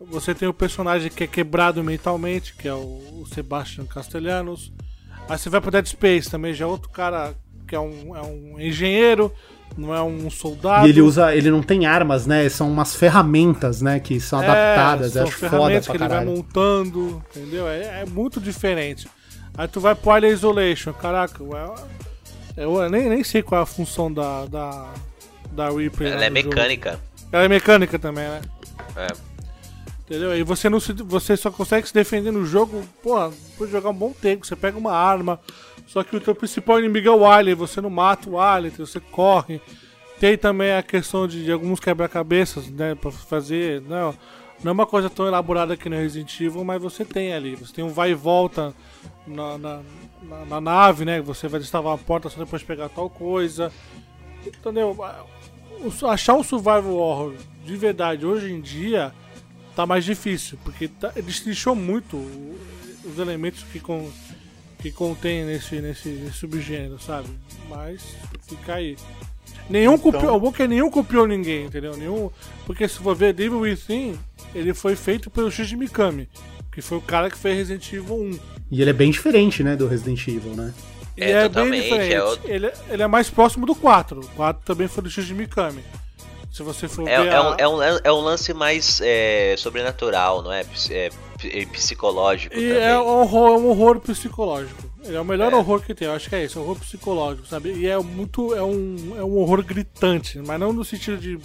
Você tem o personagem que é quebrado mentalmente, que é o, o Sebastian Castellanos. Aí você vai pro Dead Space também, já é outro cara que é um, é um engenheiro, não é um soldado. E ele usa, ele não tem armas, né? São umas ferramentas, né? Que são adaptadas. É, eu são acho foda pra que ele vai montando, entendeu? É, é muito diferente. Aí tu vai pro Alien Isolation, caraca, é- eu, eu nem, nem sei qual é a função da, da, da Reaper. Ela lá é no jogo. mecânica. Ela é mecânica também, né? É. Entendeu? E você, não se, você só consegue se defender no jogo, pô, depois de jogar um bom tempo. Você pega uma arma, só que o teu principal inimigo é o Alien, você não mata o Alien, você corre. Tem também a questão de, de alguns quebra-cabeças, né, pra fazer. Não, não é uma coisa tão elaborada que no Resident Evil, mas você tem ali. Você tem um vai e volta na, na, na- na nave, né? Você vai destravar uma porta só depois de pegar tal coisa. Entendeu? Achar um survival horror de verdade hoje em dia tá mais difícil, porque tá, destrinchou muito os elementos que, con, que contém nesse, nesse, nesse subgênero, sabe? Mas fica aí. Nenhum Então- copiou, o bom é nenhum copiou ninguém, entendeu? Nenhum, porque se for ver Devil Within, ele foi feito pelo Shinji Mikami, que foi o cara que fez Resident Evil 1. E ele é bem diferente, né? Do Resident Evil, né? E É, é, bem totalmente, diferente. é outro- ele, ele é mais próximo do 4. O 4 também foi do Shinji Mikami. Se você for É, ver é, a- um, é, um, é um lance mais é, sobrenatural, não é? É e psicológico E também. é um horror, é um horror psicológico. Ele é o melhor É. horror que tem, eu acho que é isso, é um horror psicológico, sabe? E é muito. É um, é um horror gritante, mas não no sentido de,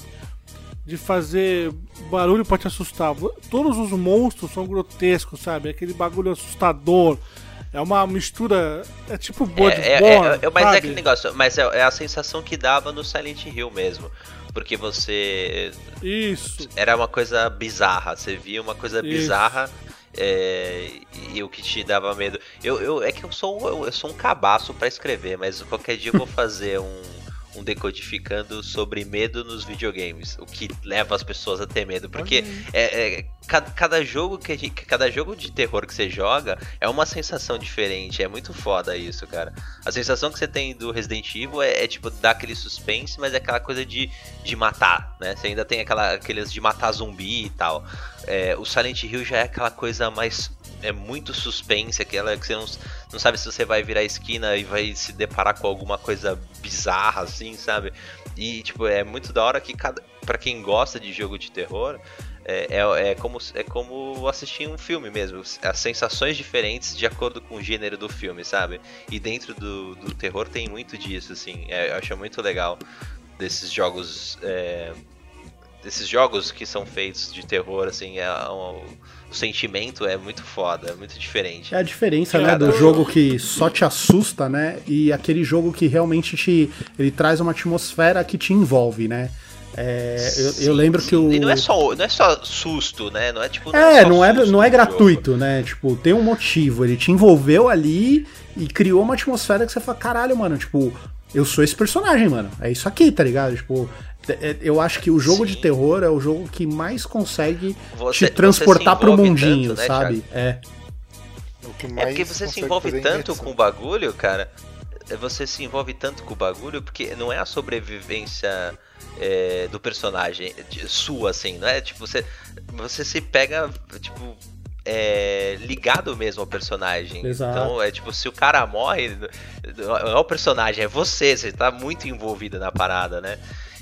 de fazer barulho pra te assustar. Todos os monstros são grotescos, sabe? Aquele bagulho assustador. É uma mistura. É tipo É, Bloodborne. é, é, é- mas é sabe? aquele negócio, mas é, é a sensação que dava no Silent Hill mesmo. Porque você. Isso. Era uma coisa bizarra, você via uma coisa Isso. bizarra é, e o que te dava medo. Eu, eu, é que eu sou, eu, eu sou um cabaço pra escrever, mas qualquer dia eu vou fazer um, um decodificando sobre medo nos videogames. O que leva as pessoas a ter medo. Porque é, é, cada, cada jogo que a gente, cada jogo de terror que você joga é uma sensação diferente. É muito foda isso, cara. A sensação que você tem do Resident Evil é, é, tipo dar aquele suspense, mas é aquela coisa de, de matar, né? Você ainda tem aquela, aqueles de matar zumbi e tal. É, o Silent Hill já é aquela coisa mais é muito suspense, aquela que você não, não sabe se você vai virar esquina e vai se deparar com alguma coisa bizarra, assim, sabe? E, tipo, é muito da hora que cada, pra quem gosta de jogo de terror, é, é, é como, é como assistir um filme mesmo. As sensações diferentes de acordo com o gênero do filme, sabe? E dentro do, do terror tem muito disso, assim. É, eu acho muito legal desses jogos. é, desses jogos que são feitos de terror, assim, é um- o sentimento é muito foda, é muito diferente. É a diferença, É, né, do eu- jogo que só te assusta, né, e aquele jogo que realmente te, ele traz uma atmosfera que te envolve, né. É, eu, eu Sim, lembro sim. que o E não é só, não é só susto, né? Não é tipo. é, só não é, não é gratuito, jogo. né? Tipo, tem um motivo. Ele te envolveu ali e criou uma atmosfera que você fala, caralho, mano, tipo, eu sou esse personagem, mano. É isso aqui, tá ligado? Tipo, é- é- eu acho que o jogo Sim. de terror é o jogo que mais consegue Você- te transportar pro mundinho, tanto, né, sabe? É. O que É mais porque você se envolve tanto com o bagulho, cara. é, Você se envolve tanto com o bagulho porque não é a sobrevivência é, do personagem de- sua, assim, não é? Tipo, você, você se pega, tipo, é, ligado mesmo ao personagem. Exato. Então, é tipo, se o cara morre, não é o personagem, é você, você tá muito envolvido na parada, né?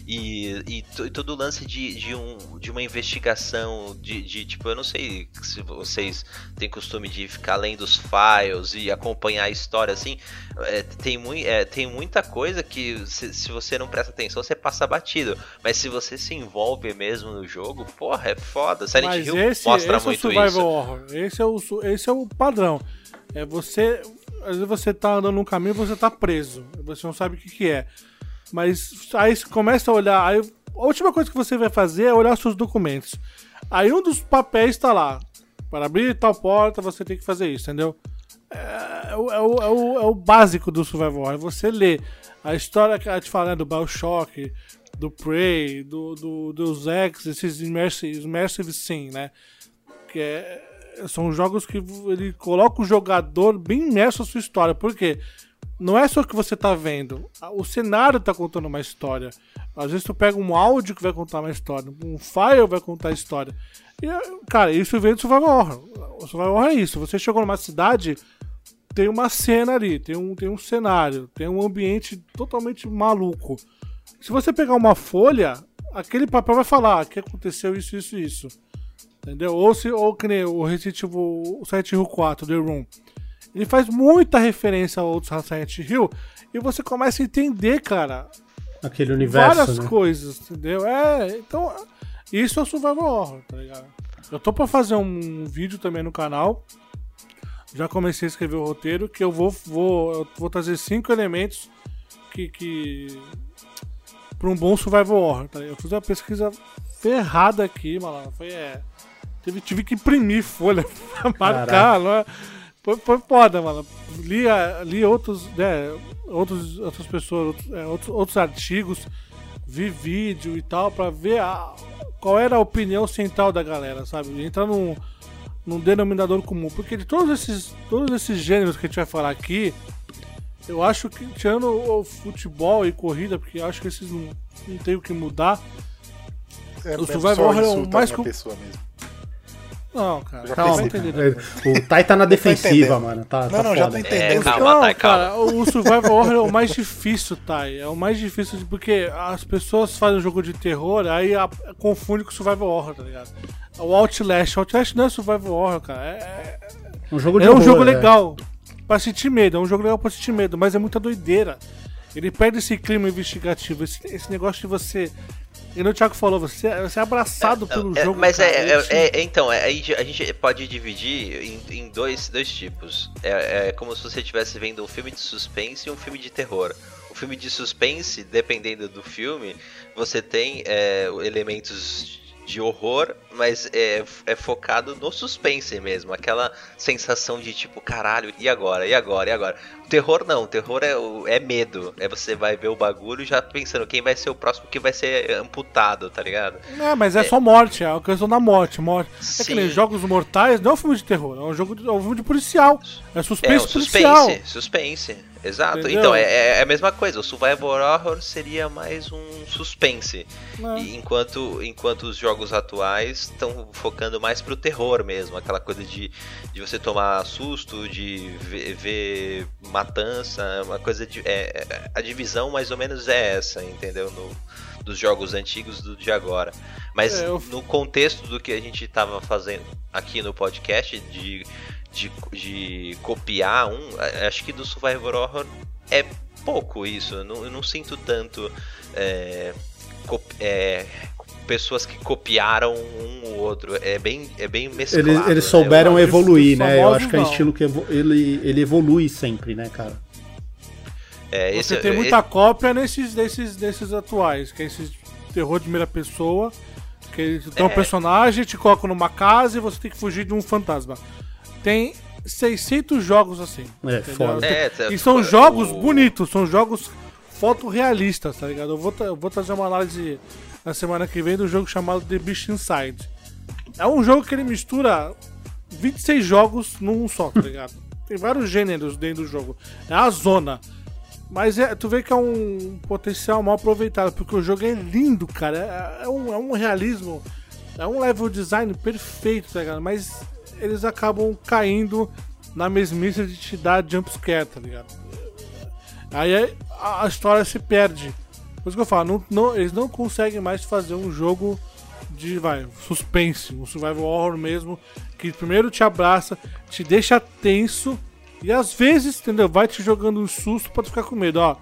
E, e, e todo o lance de, de, um, de uma investigação, de, de, tipo, eu não sei se vocês têm costume de ficar lendo os files e acompanhar a história assim. é, tem, mui, é, tem muita coisa que se, se você não presta atenção, você passa batido. Mas se você se envolve mesmo no jogo, porra, é foda. Silent Mas Hill esse, mostra esse é o muito isso. horror. Esse é o, esse é o padrão. É você. Às vezes você tá andando num caminho e você tá preso. Você não sabe o que, que é. Mas aí você começa a olhar. Aí, a última coisa que você vai fazer é olhar seus documentos. Aí um dos papéis tá lá. Para abrir tal porta, você tem que fazer isso, entendeu? É, é o- é o- é o básico do survival horror. É você lê a história que a gente fala né, do Bioshock, do Prey, do, do, dos X, esses immersive, immersive sim, né? Que é- são jogos que ele coloca o jogador bem imerso à sua história. Por quê? Não é só o que você tá vendo. O cenário tá contando uma história. Às vezes tu pega um áudio que vai contar uma história. Um file vai contar a história. E, cara, isso vem do survival horror. O survival horror é isso. Você chegou numa cidade, tem uma cena ali, tem um, tem um cenário, tem um ambiente totalmente maluco. Se você pegar uma folha, aquele papel vai falar que aconteceu isso, isso, isso. Entendeu? Ou, se, ou que nem o Resident Evil o Silent Hill 4, The Room. Ele faz muita referência a outros Silent Hill e você começa a entender, cara, Aquele universo, várias né? coisas, entendeu? É, então, isso é o Survival Horror, tá ligado? Eu tô pra fazer um vídeo também no canal. Já comecei a escrever o roteiro, que eu vou, vou, eu vou trazer cinco elementos que. que pra um bom Survival Horror, tá ligado? Eu fiz uma pesquisa ferrada aqui, mano. Foi, é, tive, tive que imprimir folha pra marcar, não é? Foi, foi foda, mano. Li, a- li outros, né, outros, outras pessoas, outros, é, outros, outros artigos, vi vídeo e tal, pra ver a- qual era a opinião central da galera, sabe? Entrar num, num denominador comum. Porque de todos esses, todos esses gêneros que a gente vai falar aqui, eu acho que, tirando o futebol e corrida, porque eu acho que esses não, não tem o que mudar. É, o é Survival Horror é o mais com- pessoa mesmo. Não, cara. Calma. entender. O Tai tá na defensiva, mano. Tá, Não, tá não, já tô foda. entendendo. É, calma, Não, calma. cara, o Survival Horror é o mais difícil, Thay. É o mais difícil porque as pessoas fazem um jogo de terror, aí a- confunde com Survival Horror, tá ligado? O Outlast. O Outlast não é Survival Horror, cara. É, Um jogo de é um horror, jogo é. legal pra sentir medo. É um jogo legal pra sentir medo, mas é muita doideira. Ele perde esse clima investigativo, esse, esse negócio de você. E no Thiago falou, você, você é abraçado pelo É, jogo. mas cara, é, é- é- então, é, aí a gente pode dividir em, em dois, dois tipos. É, é como se você estivesse vendo um filme de suspense e um filme de terror. O filme de suspense, dependendo do filme, você tem é, elementos de horror, mas é, é focado no suspense mesmo. Aquela sensação de tipo, caralho, e agora? E agora? E agora? O terror não, o terror é, é medo. É você vai ver o bagulho já pensando quem vai ser o próximo que vai ser amputado, tá ligado? É, mas é, só morte, é a questão da morte. morte. É que nem Sim. Jogos Mortais não é um filme de terror, é um jogo de, é um filme de policial. É suspense É um policial. suspense, suspense. Exato. Entendeu? Então, é, é a mesma coisa. O Survival Horror seria mais um suspense. É. E enquanto, enquanto os jogos atuais estão focando mais pro terror mesmo. Aquela coisa de, de você tomar susto, de ver, ver matança. Uma coisa de. é, é, a divisão mais ou menos é essa, entendeu? No, dos jogos antigos do de agora. Mas É, eu- no contexto do que a gente estava fazendo aqui no podcast, de, de, de copiar um, a- acho que do Survivor Horror é pouco isso. Eu não, eu não sinto tanto é, é, pessoas que copiaram um ou outro. É bem, é bem mesclado. Eles, eles né? souberam que evoluir, né? Eu famosos acho que é um estilo que evo- ele, ele evolui sempre, né, cara? É, Você esse- tem é- muita cópia nesses, desses, desses atuais, que é esses terror de primeira pessoa, que eles tem um É. personagem, te colocam numa casa e você tem que fugir de um fantasma. Tem 600 jogos assim. É, entendeu? foda. É, E são o- jogos bonitos, são jogos fotorrealistas, tá ligado? Eu vou, eu vou trazer uma análise na semana que vem do jogo chamado The Beast Inside. É um jogo que ele mistura 26 jogos num só, tá ligado? Tem vários gêneros dentro do jogo. É a zona. Mas é, tu vê que é um potencial mal aproveitado, porque o jogo é lindo, cara. É, é um, é um realismo, é um level design perfeito, tá ligado? Mas eles acabam caindo na mesmice de te dar jumpscare, tá ligado? Aí é- a, a história se perde. Por isso que eu falo, não- não- eles não conseguem mais fazer um jogo de vai, suspense, um survival horror mesmo, que primeiro te abraça, te deixa tenso e às vezes, entendeu? Vai te jogando um susto pra tu ficar com medo, ó.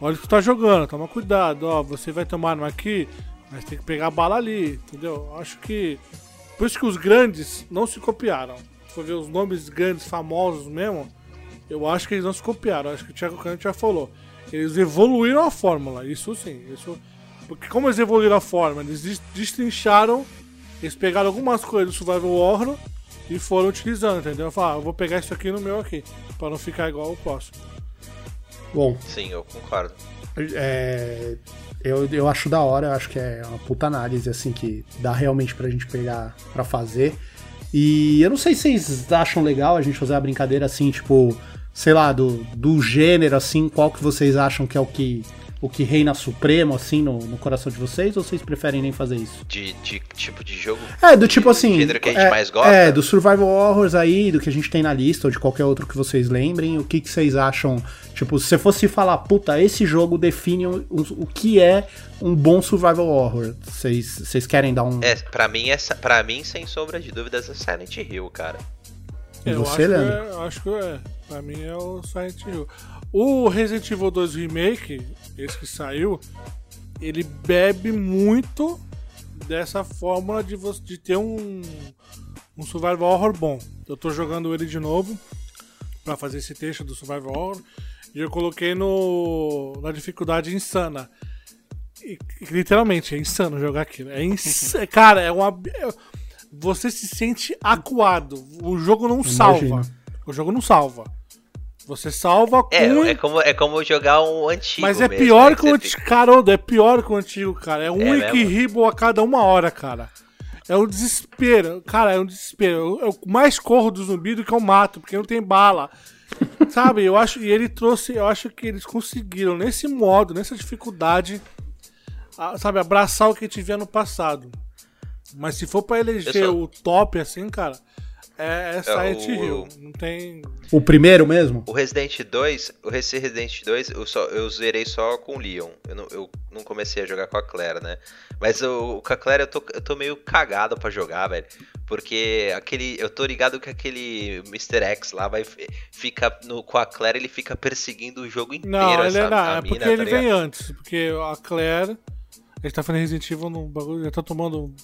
Olha o que tu tá jogando, toma cuidado, ó. Você vai tomar arma aqui, mas tem que pegar a bala ali, entendeu? Acho que. Por isso que os grandes não se copiaram. Se for ver os nomes grandes, famosos mesmo, eu acho que eles não se copiaram. Acho que o Thiago Canto já falou. Eles evoluíram a fórmula, isso sim. Isso, porque como eles evoluíram a fórmula, eles des- destrincharam, eles pegaram algumas coisas do Survival Horror e foram utilizando, entendeu? Falaram, ah, eu vou pegar isso aqui no meu aqui, pra não ficar igual o próximo. Bom, Sim, eu concordo. é, eu, eu acho da hora, eu acho que é uma puta análise, assim, que dá realmente pra gente pegar pra fazer. E eu não sei se vocês acham legal a gente fazer a brincadeira assim, tipo, sei lá, do, do gênero, assim, qual que vocês acham que é o que, o que reina supremo, assim, no, no coração de vocês, ou vocês preferem nem fazer isso? De, de tipo de jogo. É, do tipo assim. gênero que a gente é, mais gosta? É, do Survival Horrors aí, do que a gente tem na lista, ou de qualquer outro que vocês lembrem, o que, que vocês acham? Tipo, se você fosse falar, puta, esse jogo define o, o, que é um bom Survival Horror. Vocês querem dar um. É, pra mim, essa, pra mim, sem sombra de dúvidas, é Silent Hill, cara. E eu você, acho Leandro? Que é, acho que é. Pra mim é o Silent Hill. O Resident Evil 2 Remake, esse que saiu, ele bebe muito dessa fórmula de, você, de ter um, um Survival Horror bom. Eu tô jogando ele de novo pra fazer esse texto do Survival Horror e eu coloquei no na dificuldade insana. E, literalmente, é insano jogar aquilo. É insano. Cara, é uma. é- Você se sente acuado. O jogo não salva. O jogo não salva. Você salva com. É, é como, é como jogar um antigo. Mas é mesmo, pior né, que o antigo. Caramba, é pior que o antigo, cara. É um É é mesmo? a cada uma hora, cara. É um desespero. Cara, é um desespero. Eu, eu mais corro do zumbi do que eu mato, porque não tem bala. Sabe, eu acho. E ele trouxe. Eu acho que eles conseguiram, nesse modo, nessa dificuldade, a- sabe, abraçar o que tiver no passado. Mas se for pra eleger só- o top, assim, cara, é, é Silent o- Hill. Não tem. O primeiro mesmo? O Resident 2, o esse Resident 2, eu, só, eu zerei só com o Leon. Eu não, eu não comecei a jogar com a Claire, né? Mas o, com a Claire eu tô, eu tô meio cagado pra jogar, velho. Porque aquele. Eu tô ligado que aquele Mr. X lá vai. Fica. No, com a Claire ele fica perseguindo o jogo inteiro. Não, ele essa, é, não, a é mina, porque tá ele ligado? vem antes. Porque a Claire. A gente tá fazendo Resident Evil no bagulho, já tá tomando.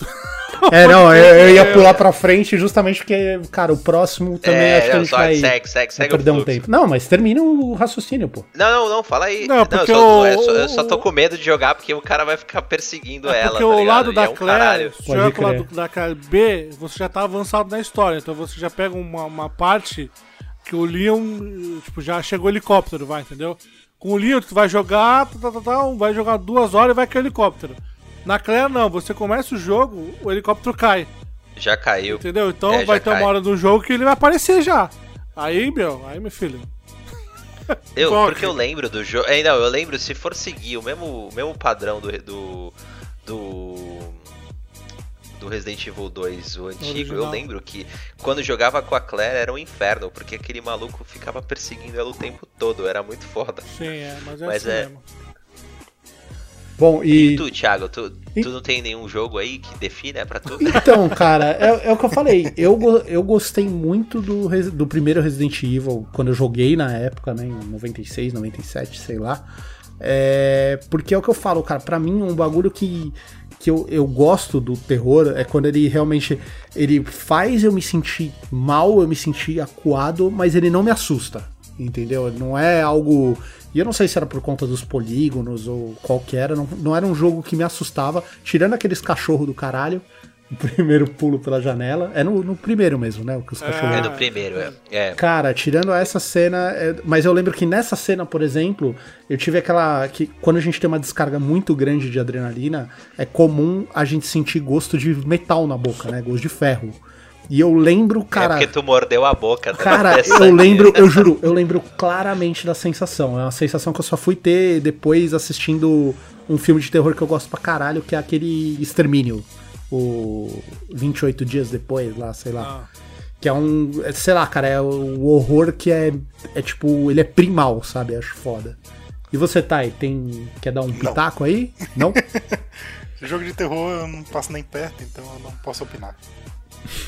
É, não, eu, eu ia pular pra frente justamente porque, cara, o próximo também É, acho que a não, gente vai, segue, segue, vai segue o perder um tempo. Não, mas termina o raciocínio, pô. Não, não, não, fala aí. Não, Não, porque eu, só, o- eu só- eu só tô com medo de jogar porque o cara vai ficar perseguindo É ela. porque tá o ligado? lado E da é um Claire, caralho. se Pode jogar pro crer. lado da Claire B, você já tá avançado na história. Então você já pega uma, uma parte que o Leon, tipo, já chegou o helicóptero, vai, entendeu? Com o Leon, tu vai jogar, tá, tá, tá, tá, vai jogar duas horas e vai cair o helicóptero. Na Claire, não, você começa o jogo, o helicóptero cai, Já caiu. entendeu? Então É, vai ter uma cai. hora do jogo que ele vai aparecer já. Aí, meu, aí, meu filho. Eu, porque eu lembro do jogo. É, não, eu lembro se for seguir o mesmo, o mesmo padrão do, do. do. do Resident Evil 2, o antigo, eu lembro que quando jogava com a Claire era um inferno, porque aquele maluco ficava perseguindo ela o tempo todo, era muito foda. Sim, é, mas é Mas assim é. mesmo. Bom, E, e. tu, Thiago, tu, E- tu não tem nenhum jogo aí que define, é pra tu? Então, cara, é, é o que eu falei. Eu, eu gostei muito do, do primeiro Resident Evil, quando eu joguei na época, né? Em 96, 97, sei lá. É, porque é o que eu falo, cara, pra mim um bagulho que, que eu, eu gosto do terror é quando ele realmente ele faz eu me sentir mal, eu me sentir acuado, mas ele não me assusta, entendeu? Não é algo. E eu não sei se era por conta dos polígonos ou qual que era, não, não era um jogo que me assustava, tirando aqueles cachorros do caralho. O primeiro pulo pela janela. É no, no primeiro mesmo, né? O que os cachorros. É do primeiro, é. é. Cara, tirando essa cena. é, mas eu lembro que nessa cena, por exemplo, eu tive aquela. que Quando a gente tem uma descarga muito grande de adrenalina, é comum a gente sentir gosto de metal na boca, né? Gosto de ferro. E eu lembro, é cara. porque tu mordeu a boca. tá? Cara, É eu lembro, eu juro, eu lembro claramente da sensação. É uma sensação que eu só fui ter depois assistindo um filme de terror que eu gosto pra caralho, que é aquele Extermínio. O 28 dias depois, lá, sei lá. Ah. Que é um. é, Sei lá, cara, é o horror que é. É tipo. Ele é primal, sabe? Acho foda. E você, Thay, tem. Quer dar um pitaco aí? Não? Jogo de terror eu não passo nem perto, então eu não posso opinar.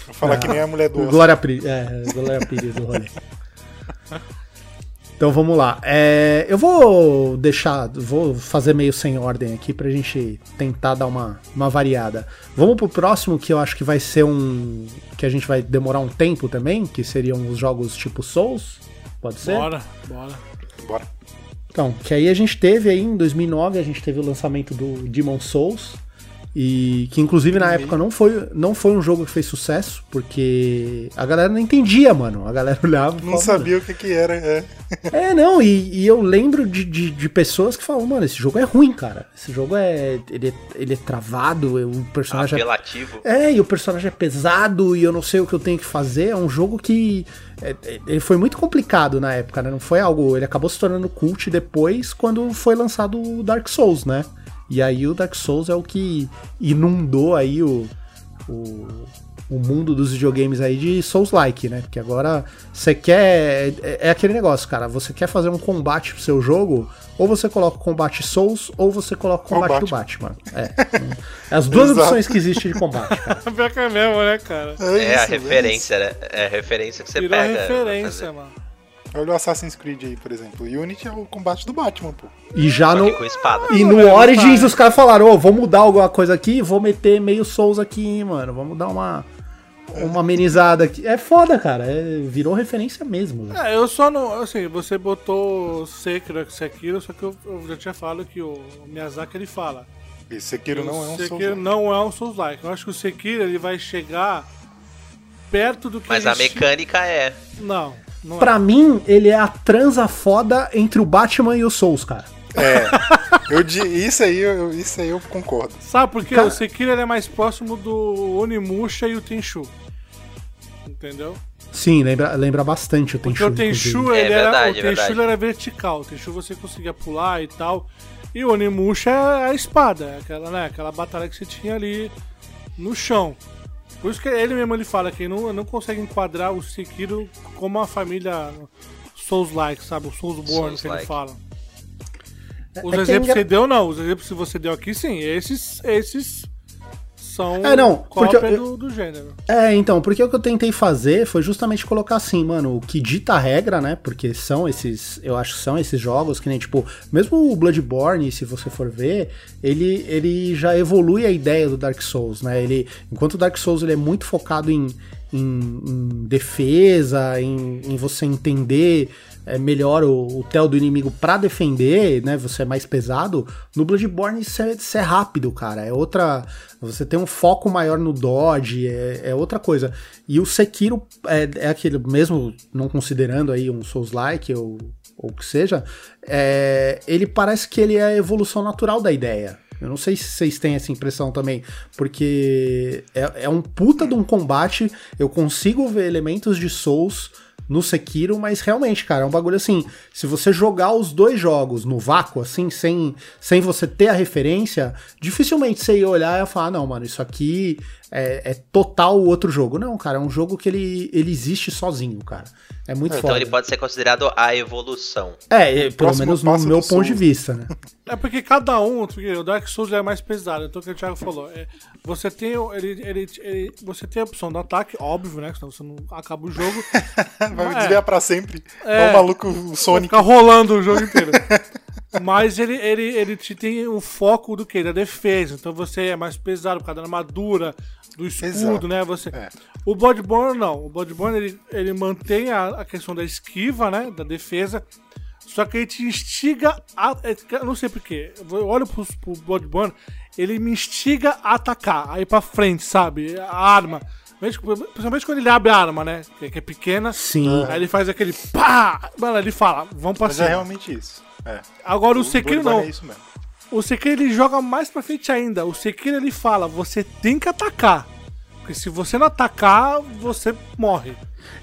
Vou falar que nem a mulher do osso. Glória Pires. É, Glória Pires do rolê. Então vamos lá. É, eu vou deixar, vou fazer meio sem ordem aqui pra gente tentar dar uma, uma variada. Vamos pro próximo que eu acho que vai ser um. que a gente vai demorar um tempo também, que seriam os jogos tipo Souls. Pode ser? Bora, bora. Bora. Então, que aí a gente teve aí em 2009, a gente teve o lançamento do Demon Souls. E que inclusive na época não foi, não foi um jogo que fez sucesso, porque a galera não entendia, mano. A galera olhava e Não falava, sabia o que que era. É. É, não, e, e eu lembro de, de, de pessoas que falam, mano, esse jogo é ruim, cara. Esse jogo é. Ele, é- ele é travado, o personagem é Apelativo. é, e o personagem é pesado e eu não sei o que eu tenho que fazer. É um jogo que. é, é, ele foi muito complicado na época, né? Não foi algo. Ele acabou se tornando cult depois quando foi lançado o Dark Souls, né? E aí o Dark Souls é o que inundou aí o. o o mundo dos videogames aí de Souls-like, né? Porque agora você quer. É, é aquele negócio, cara. Você quer fazer um combate pro seu jogo, ou você coloca o combate Souls, ou você coloca o combate Ou do Batman. É. É as duas opções que existem de combate, cara. Pior que é mesmo, né, cara? É a isso, referência, né? É a referência que você Virou pega. pra referência, mano. Olha o Assassin's Creed aí, por exemplo. O Unity é o combate do Batman, pô. E já Só no. que com espada. E no velho, Origins os caras falaram, ô, vou mudar alguma coisa aqui, vou meter meio Souls aqui, hein, mano. Vamos dar uma. Uma amenizada aqui. É foda, cara. é- virou referência mesmo. velho. É, eu só não. Assim, você botou Sekiro, Sekiro, só que eu, eu já tinha falado que o Miyazaki ele fala. E Sekiro não é um Sekiro Souls. não é um Souls-like. Eu acho que o Sekiro ele vai chegar perto do que Mas a mecânica é. Não, não Pra mim, ele é a transa foda entre o Batman e o Souls, cara. É. Eu, isso, aí, eu, isso aí eu concordo. é. Sabe por quê? Cara- O Sekiro ele é mais próximo do Onimusha e o Tenchu. Entendeu? Sim, lembra, lembra bastante o Porque Tenchu. o Tenchu, inclusive. É ele era, verdade, o é Tenchu verdade. era vertical. O Tenchu você conseguia pular e tal. E o Onimusha é a espada, é aquela, né, aquela batalha que você tinha ali no chão. Por isso que ele mesmo ele fala que não, não consegue enquadrar o Sekiro como uma família Souls-like, sabe? O Soulsborne que ele fala. É- Os é exemplos que você deu, não. Os exemplos que você deu aqui, sim. Esses, esses são É, não, porque eu- do, do gênero. É, então, porque o que eu tentei fazer foi justamente colocar assim, mano, o que dita a regra, né? Porque são esses, eu acho que são esses jogos que nem, tipo, mesmo o Bloodborne, se você for ver, ele, ele já evolui a ideia do Dark Souls, né? Ele, enquanto o Dark Souls ele é muito focado em, em, em defesa, em, em você entender é, melhor o, o tel do inimigo pra defender, né? Você é mais pesado. No Bloodborne isso é, isso é rápido, cara. É outra. Você tem um foco maior no dodge, é, é outra coisa. E o Sekiro é, é aquele, mesmo não considerando aí um Souls-like ou ou que seja, é, ele parece que ele é a evolução natural da ideia. Eu não sei se vocês têm essa impressão também, porque é, é um puta de um combate. Eu consigo ver elementos de Souls no Sekiro, mas realmente, cara, é um bagulho assim. Se você jogar os dois jogos no vácuo, assim, sem, sem você ter a referência, dificilmente você ia olhar e falar: não, mano, isso aqui é, é total outro jogo. Não, cara, é um jogo que ele, ele existe sozinho, cara. É muito Então foda. ele pode ser considerado a evolução. É, é, pelo Próximo menos no meu ponto de vista, né? É porque cada um, porque o Dark Souls é mais pesado, então o que o Thiago falou. É, você tem ele, ele, ele- você tem a opção do ataque, óbvio, né? Senão você não acaba o jogo. Vai me É. desviar pra sempre. É. É. o maluco, o Sonic. Ficar rolando o jogo inteiro. Mas ele, ele, ele te tem o foco do que? Da defesa. Então você é mais pesado por causa da armadura, do escudo, Exato. né? Você... É. O Bloodborne não. O Bloodborne ele, ele mantém a, a questão da esquiva, né? Da defesa. Só que ele te instiga a. é, Eu não sei porquê. Eu olho pro, pro Bloodborne, ele me instiga a atacar, a ir pra frente, sabe? A arma. Principalmente quando ele abre a arma, né? Que, é pequena. Sim. Aí ele faz aquele pá! Mano, ele fala, vamos pra Mas cima. é realmente isso. É. Agora o Sekiro Bloodborne não. É isso mesmo. O Sekiro ele joga mais pra frente ainda. O Sekiro ele fala, você tem que atacar. Porque se você não atacar, você morre.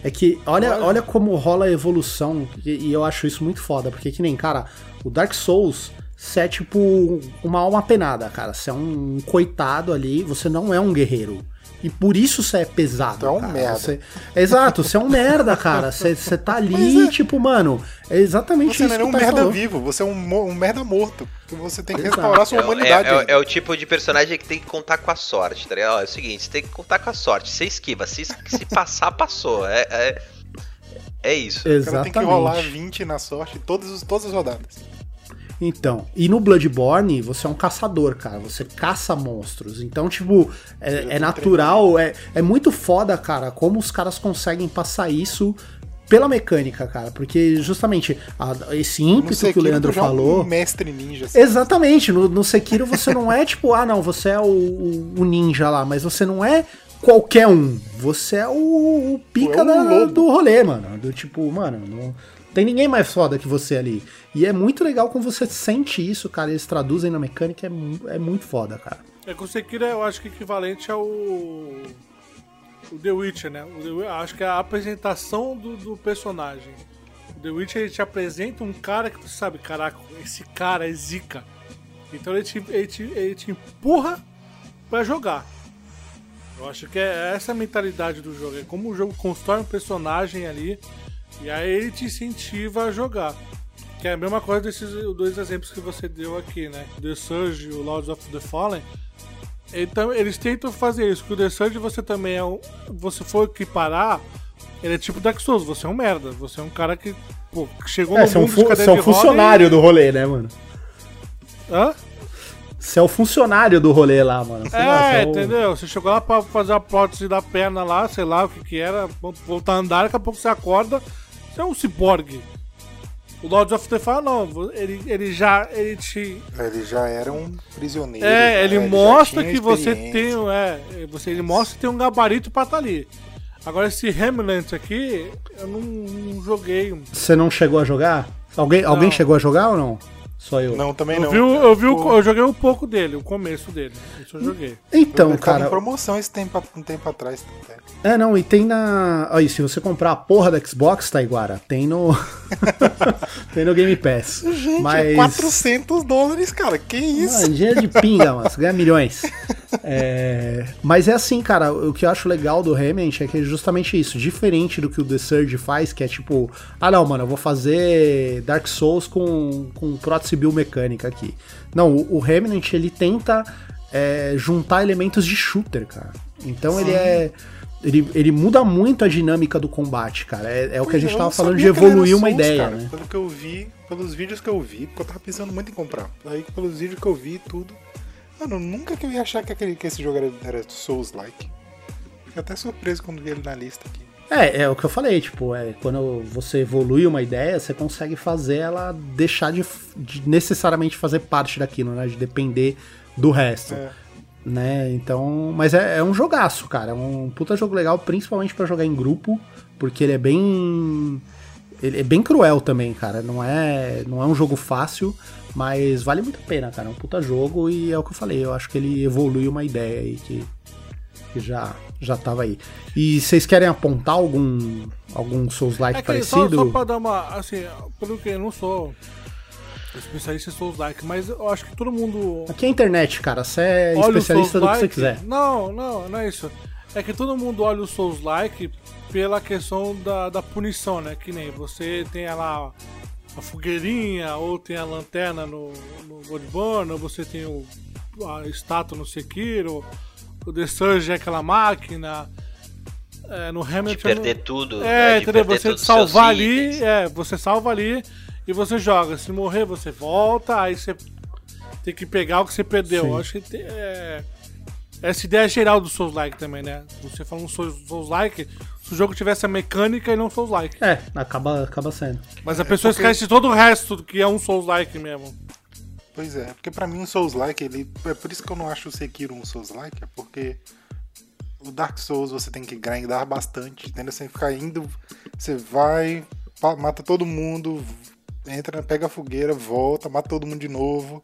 É que olha, Olha. como rola a evolução, e, e eu acho isso muito foda, porque que nem, cara, o Dark Souls, você é tipo uma alma penada, cara. Você é um coitado ali, você não é um guerreiro. E por isso você é pesado. Tu é um cara. merda. Você- Exato, você é um merda, cara. Você, você tá ali, tipo, mano, é exatamente Você isso não é um Thais merda falou. vivo, você é um, um merda morto. Que você tem que Exato. restaurar sua É, é, humanidade. é o- ainda. é o tipo de personagem que tem que contar com a sorte, tá ligado? É o seguinte, você tem que contar com a sorte. Você esquiva, se, se passar, passou. É, é, é isso. O cara Exatamente. tem que rolar 20 na sorte todas, as- todas as rodadas. Então, e no Bloodborne, você é um caçador, cara. Você caça monstros. Então, tipo, é, é natural, é, é muito foda, cara, como os caras conseguem passar isso pela mecânica, cara. Porque, justamente, a- esse ímpeto que o Sekiro, Leandro já é falou. um mestre ninja. assim. Exatamente, no, no Sekiro você não é tipo, ah, não, você é o, o- ninja lá, mas você não é qualquer um. Você é o, o pica Tu é um da- do rolê, mano. Do tipo, mano, não tem ninguém mais foda que você ali. E é muito legal como você sente isso, cara. Eles traduzem na mecânica, é, é muito foda, cara. É que o Sekiro eu acho que é equivalente ao. O The Witcher, né? O The Wi- acho que é a apresentação do, do personagem. O The Witcher ele te apresenta um cara que você sabe, caraca, esse cara é zica. Então ele te, ele te, ele te empurra pra jogar. Eu acho que é essa a mentalidade do jogo. É como o jogo constrói um personagem ali e aí ele te incentiva a jogar. Que é a mesma coisa desses dois exemplos que você deu aqui, né? The Surge e o Lords of the Fallen. Então eles tentam fazer isso. Que o The Surge você também é um. Você for equiparar, ele é tipo Dark Souls, você é um merda. Você é um cara que pô, chegou É, no você é um, mundo fu- você é um funcionário do rolê, né, mano? E... Hã? Você é o funcionário do rolê lá, mano. Sei lá, você É, é o- entendeu? Você chegou lá pra fazer a prótese da perna lá, sei lá o que que era, voltar a andar, daqui a pouco você acorda, é um ciborgue. O Lords of the Fallen não, ele, ele já, ele te... Ele já era um prisioneiro. É, já, ele mostra que você tem, é, você, ele mostra que tem um gabarito pra estar ali. Agora esse Remnant aqui, eu não, não joguei. Você não chegou a jogar? Alguém, alguém chegou a jogar ou não? Só eu. Não, também Eu não. vi, eu, vi o- eu joguei um pouco dele, o começo dele. Isso eu joguei. Então, tava cara. em promoção esse tempo, um tempo atrás. É, não, e tem na. Aí, se você comprar a porra da Xbox, Taiguara, tem no. tem no Game Pass. Gente, Mas. é 400 dólares, cara. Que isso? Mano, dinheiro de pinga, mano. Você ganha milhões. É, mas é assim, cara, o que eu acho legal do Remnant é que é justamente isso, diferente do que o The Surge faz, que é tipo, ah não, mano, eu vou fazer Dark Souls com, com prótese biomecânica aqui. Não, o, o Remnant, ele tenta é, juntar elementos de shooter, cara. Então Sim. ele é... Ele, ele muda muito a dinâmica do combate, cara. É, é o que a gente tava falando de evoluir uma Souls, ideia, cara. né? Pelo que eu vi, pelos vídeos que eu vi, porque eu tava pensando muito em comprar. Aí pelos vídeos que eu vi tudo, Mano, nunca que eu ia achar que, aquele, que esse jogo era, era Souls-like. Fiquei até surpreso quando vi ele na lista aqui. É, é o que eu falei, tipo, é, quando você evolui uma ideia, você consegue fazer ela deixar de, de necessariamente fazer parte daquilo, né? De depender do resto. É. Né? Então. Mas é, é, um jogaço, cara. É um puta jogo legal, principalmente para jogar em grupo, porque ele é bem. Ele é bem cruel também, cara. Não é, não é um jogo fácil. Mas vale muito a pena, cara. É um puta jogo e é o que eu falei. Eu acho que ele evolui uma ideia aí que, que já, já tava aí. E vocês querem apontar algum, algum Souls-like é parecido? Só, só pra dar uma. Assim, pelo que eu não sou especialista em Souls-like, mas eu acho que todo mundo. Aqui é a internet, cara. Você é especialista do que você quiser. Não, não, não é isso. É que todo mundo olha o Souls-like pela questão da, da punição, né? Que nem você tem lá a fogueirinha, ou tem a lanterna no, no Bloodborne, ou você tem o, a estátua no Sekiro, o The Surge é aquela máquina. É, no Hamilton. De perder tudo. É, né? entendeu? Você salvar ali, itens. é, você salva ali e você joga. Se morrer, você volta, aí você tem que pegar o que você perdeu. Sim. Acho que tem, é, essa ideia é geral do Souls-like também, né? Você fala um Souls-like, se o jogo tivesse a mecânica e não Souls-like. É, acaba, acaba sendo. Mas a pessoa porque... esquece todo o resto que é um Souls-like mesmo. Pois é, porque pra mim um Souls-like, ele. É por isso que eu não acho o Sekiro um Souls-like, é porque o Dark Souls você tem que grindar bastante, entendeu? Você tem que ficar indo, você vai, mata todo mundo, entra, pega a fogueira, volta, mata todo mundo de novo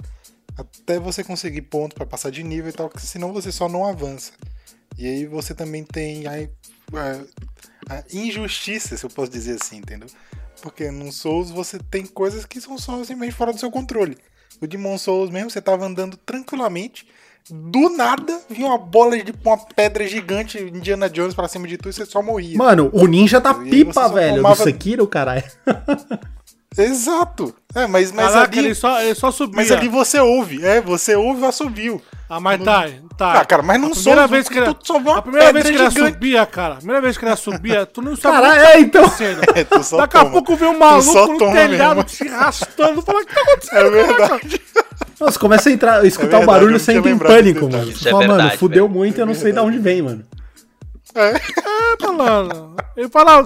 até você conseguir ponto para passar de nível e tal, porque senão você só não avança. E aí você também tem a, a, a, injustiça, se eu posso dizer assim, entendeu? Porque no Souls você tem coisas que são só simplesmente fora do seu controle. O Demon Souls mesmo, você tava andando tranquilamente, do nada vinha uma bola de uma pedra gigante Indiana Jones pra cima de tu e você só morria. Mano, o ninja tá pipa, velho, tomava... do Sekiro, caralho. Exato. É, mas, mas Caraca, ali. Ele só, ele só subia. Mas ali você ouve, é, você ouve e assobio. Ah, mas não... tá, tá. Ah, cara, mas não sou. Primeira vez que ele, só a primeira vez que ele subia, cara. A primeira vez que ele subia, tu não sabe Cara, é, então. É, tu só Daqui toma. a pouco vem um maluco no telhado mesmo. se arrastando. Fala, o que tá acontecendo? É verdade. Nossa, começa a entrar, escutar é o barulho, você entra em pânico, mano. Você fala, é verdade, mano, fudeu velho. muito, eu não sei de onde vem, mano. É. É, mano. Ele fala.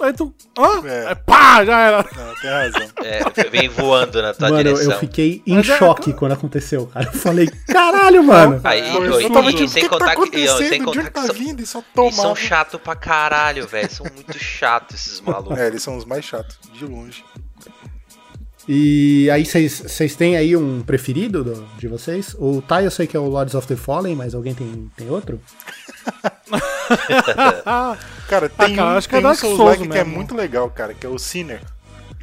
Aí tu. Hã? É. Aí, pá, já era. Não, tem razão. É, vem voando na tua mano, direção. eu fiquei em Mas é, choque é... quando aconteceu, cara. Eu falei, caralho, mano. Aí, eu, eu, eu, e, sem contar tá que. Eu, sem contar que tá são, vindo, só eles são chatos pra caralho, velho. São muito chatos esses malucos. É, eles são os mais chatos, de longe. E aí, vocês têm aí um preferido do, de vocês? O Tai eu sei que é o Lords of the Fallen, mas alguém tem, tem outro? cara, tem ah, cara, um, acho que tem é um Souls like que é muito legal, cara, que é o Sinner.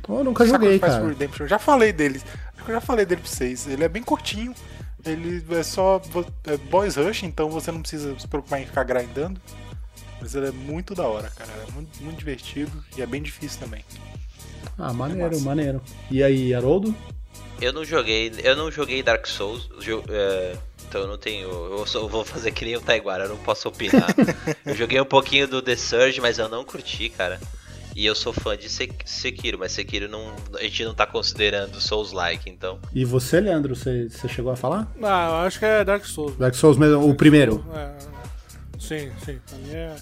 Pô, nunca joguei, cara. Redemption. Já falei dele. Eu já falei dele pra vocês. Ele é bem curtinho. Ele é só é boys rush, então você não precisa se preocupar em ficar grindando. Mas ele é muito da hora, cara. É muito, muito divertido e é bem difícil também. Ah, maneiro, é maneiro. E aí, Haroldo? Eu não joguei, eu não joguei Dark Souls. é, então eu não tenho. Eu, só, eu vou fazer que nem o Taiguara, eu não posso opinar. eu joguei um pouquinho do The Surge, mas eu não curti, cara. E eu sou fã de Sekiro, mas Sekiro não, a gente não tá considerando Souls-like, então. E você, Leandro, você, você chegou a falar? Ah, eu acho que é Dark Souls. Dark Souls mesmo, o primeiro? É, sim, sim. É...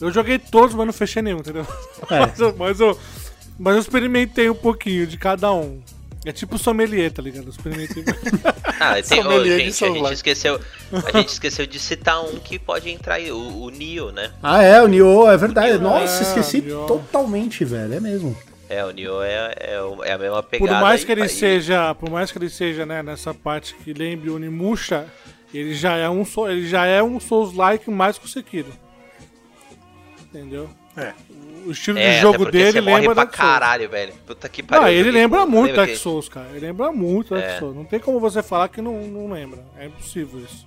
Eu joguei todos, mas não fechei nenhum, entendeu? É. mas, eu, mas, eu, mas eu experimentei um pouquinho de cada um. É tipo sommelier, tá ligado? Experimentei. ah, tem, oh, gente, a gente esqueceu. A gente esqueceu de citar um que pode entrar aí, o, o Nioh, né? Ah, é, o Nioh, é verdade. Nioh, Nossa, é, esqueci totalmente, velho. É mesmo. É, o Nioh é, é, é a mesma pegada. Por mais que ele seja, por mais que ele seja, né, nessa parte que lembre o Nimusha, ele já é um ele já é um Souls-like mais que o Sekiro. Entendeu? É o estilo é, de jogo dele lembra caralho, velho. Puta que pariu. Ele lembra muito Dark Souls, cara. Ele lembra muito Dark é. Souls. Não tem como você falar que não, não lembra. É impossível isso.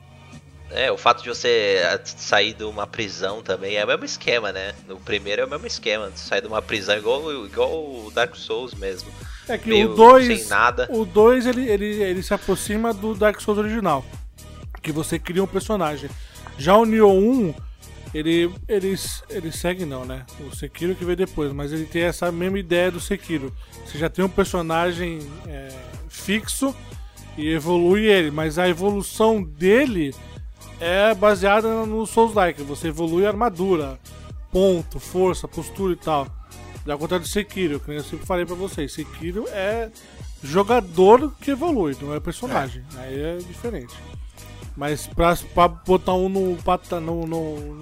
É, o fato de você eh, sair de uma prisão também é o mesmo esquema, né? No primeiro é o mesmo esquema, sair de uma prisão igual, igual o Dark Souls mesmo. É que Meio o 2. sem nada. O 2 ele, ele, ele se aproxima do Dark Souls original. Que você cria um personagem. Já o Nioh 1, ele, ele, ele segue não, né? O Sekiro que veio depois, mas ele tem essa mesma ideia do Sekiro. Você já tem um personagem é, fixo e evolui ele, mas a evolução dele é baseada no Souls-like. Você evolui a armadura, ponto, força, postura e tal. Da conta do Sekiro, que eu sempre falei pra vocês. Sekiro é jogador que evolui, não é personagem. Aí é diferente. Mas pra, pra botar um no, pata, no, no, no,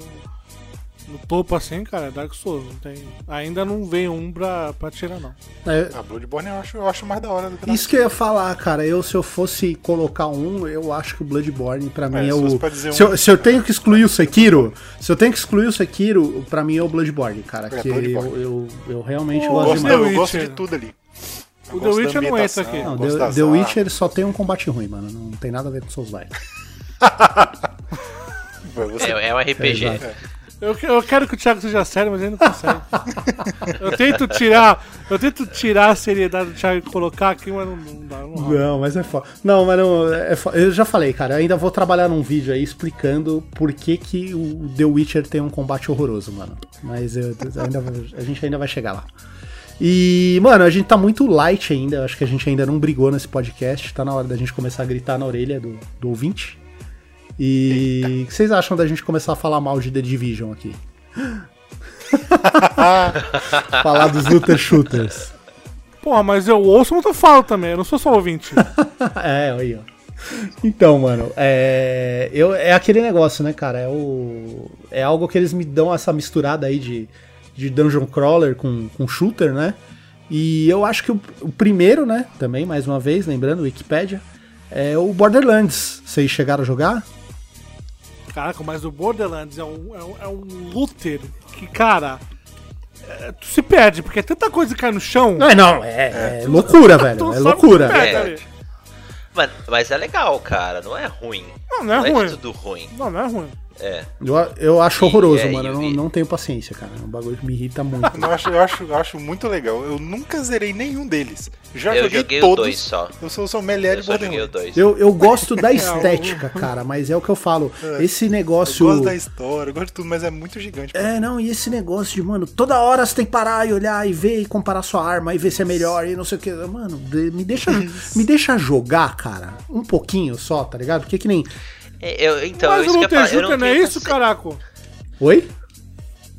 no topo assim, cara, é Dark Souls. Não tem, ainda não vem um pra, pra tirar, não. É, A Bloodborne eu acho, eu acho mais da hora do que isso que eu ia falar, cara. Eu, se eu fosse colocar um, eu acho que o Bloodborne, pra mim, É, é, o. Se, um- eu, se eu tenho que excluir o Sekiro, se eu tenho que excluir o Sekiro, pra mim é o Bloodborne, cara. É, que Bloodborne. Eu, eu, eu realmente Oh, gosto Gosto, demais. Eu gosto de tudo ali. Eu O The Witcher não entra aqui. Não, The, The. Witcher só tem um combate ruim, mano. Não tem nada a ver com Souls Like. Você- É, é um RPG. É. Eu, eu quero que o Thiago seja sério, mas ele não consegue. eu tento tirar. Eu tento tirar a seriedade do Thiago e colocar aqui, mas não, não dá. Não. Não, mas é foda. Não, mas não, é fo- eu já falei, cara. Ainda vou trabalhar num vídeo aí explicando por que, que o The Witcher tem um combate horroroso, mano. Mas eu, ainda, a gente ainda vai chegar lá. E, mano, a gente tá muito light ainda. eu Acho que a gente ainda não brigou nesse podcast. Tá na hora da gente começar a gritar na orelha do, do ouvinte. E o que vocês acham da gente começar a falar mal de The Division aqui? falar dos looter shooters. Porra, mas eu ouço, eu falo também. Eu não sou só ouvinte. É, aí, ó. Então, mano, é, eu, é aquele negócio, né, cara? É, o, é algo que eles me dão essa misturada aí de, de dungeon crawler com, com shooter, né? E eu acho que o, o primeiro, né, também, mais uma vez, lembrando, Wikipedia, é o Borderlands. Vocês chegaram a jogar? Caraca, mas o Borderlands é um, é um, é um looter que, cara. é, tu se perde, porque é tanta coisa que cai no chão. Não, é, não, é, é loucura, velho. tu É loucura. perde É. ali. Mas, mas é legal, cara. Não é ruim. Não, não é Não é ruim. de tudo ruim. Não, não é ruim. É. Eu, eu acho E, horroroso, é, mano. Eu não, não tenho paciência, cara. É um bagulho que me irrita muito. Eu acho, eu, acho, eu acho muito legal. Eu nunca zerei nenhum deles. Já Eu joguei, joguei o todos. dois só. Eu sou, sou melhor Eu de só joguei o Borderlands. dois. Eu, eu gosto da estética, cara, mas é o que eu falo. Esse Eu negócio. gosto da história, eu gosto de tudo, mas é muito gigante. É, não, e esse negócio de, mano, toda hora você tem que parar e olhar e ver e comparar sua arma e ver se é melhor e não sei o que. Mano, me deixa, me deixa jogar, cara. Um pouquinho só, tá ligado? Porque que nem. É, eu- então, mas eu falar, eu Shooter não é isso, caraca? Oi?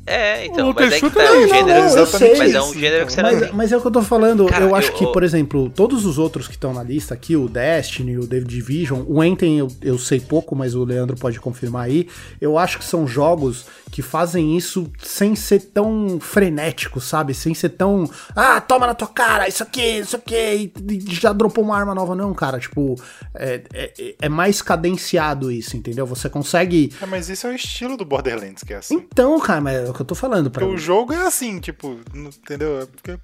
É, então, O Looter mas é tá, não, é um não, gênero, não, eu sei mas é um gênero que você Mas, não mas é o que eu tô falando. Cara, eu acho eu- que, eu- por exemplo, todos os outros que estão na lista aqui, o Destiny, o David Division, o Enten eu, eu sei pouco, mas o Leandro pode confirmar aí. Eu acho que são jogos que fazem isso sem ser tão frenético, sabe? Sem ser tão. Ah, toma na tua cara, isso aqui, isso aqui, e já dropou uma arma nova, não, cara. Tipo, é, é, é mais cadenciado isso, entendeu? Você consegue. É, mas isso é o estilo do Borderlands, que é assim. Então, cara, mas é o que eu tô falando. Pra Porque o jogo é assim, tipo, entendeu? É porque,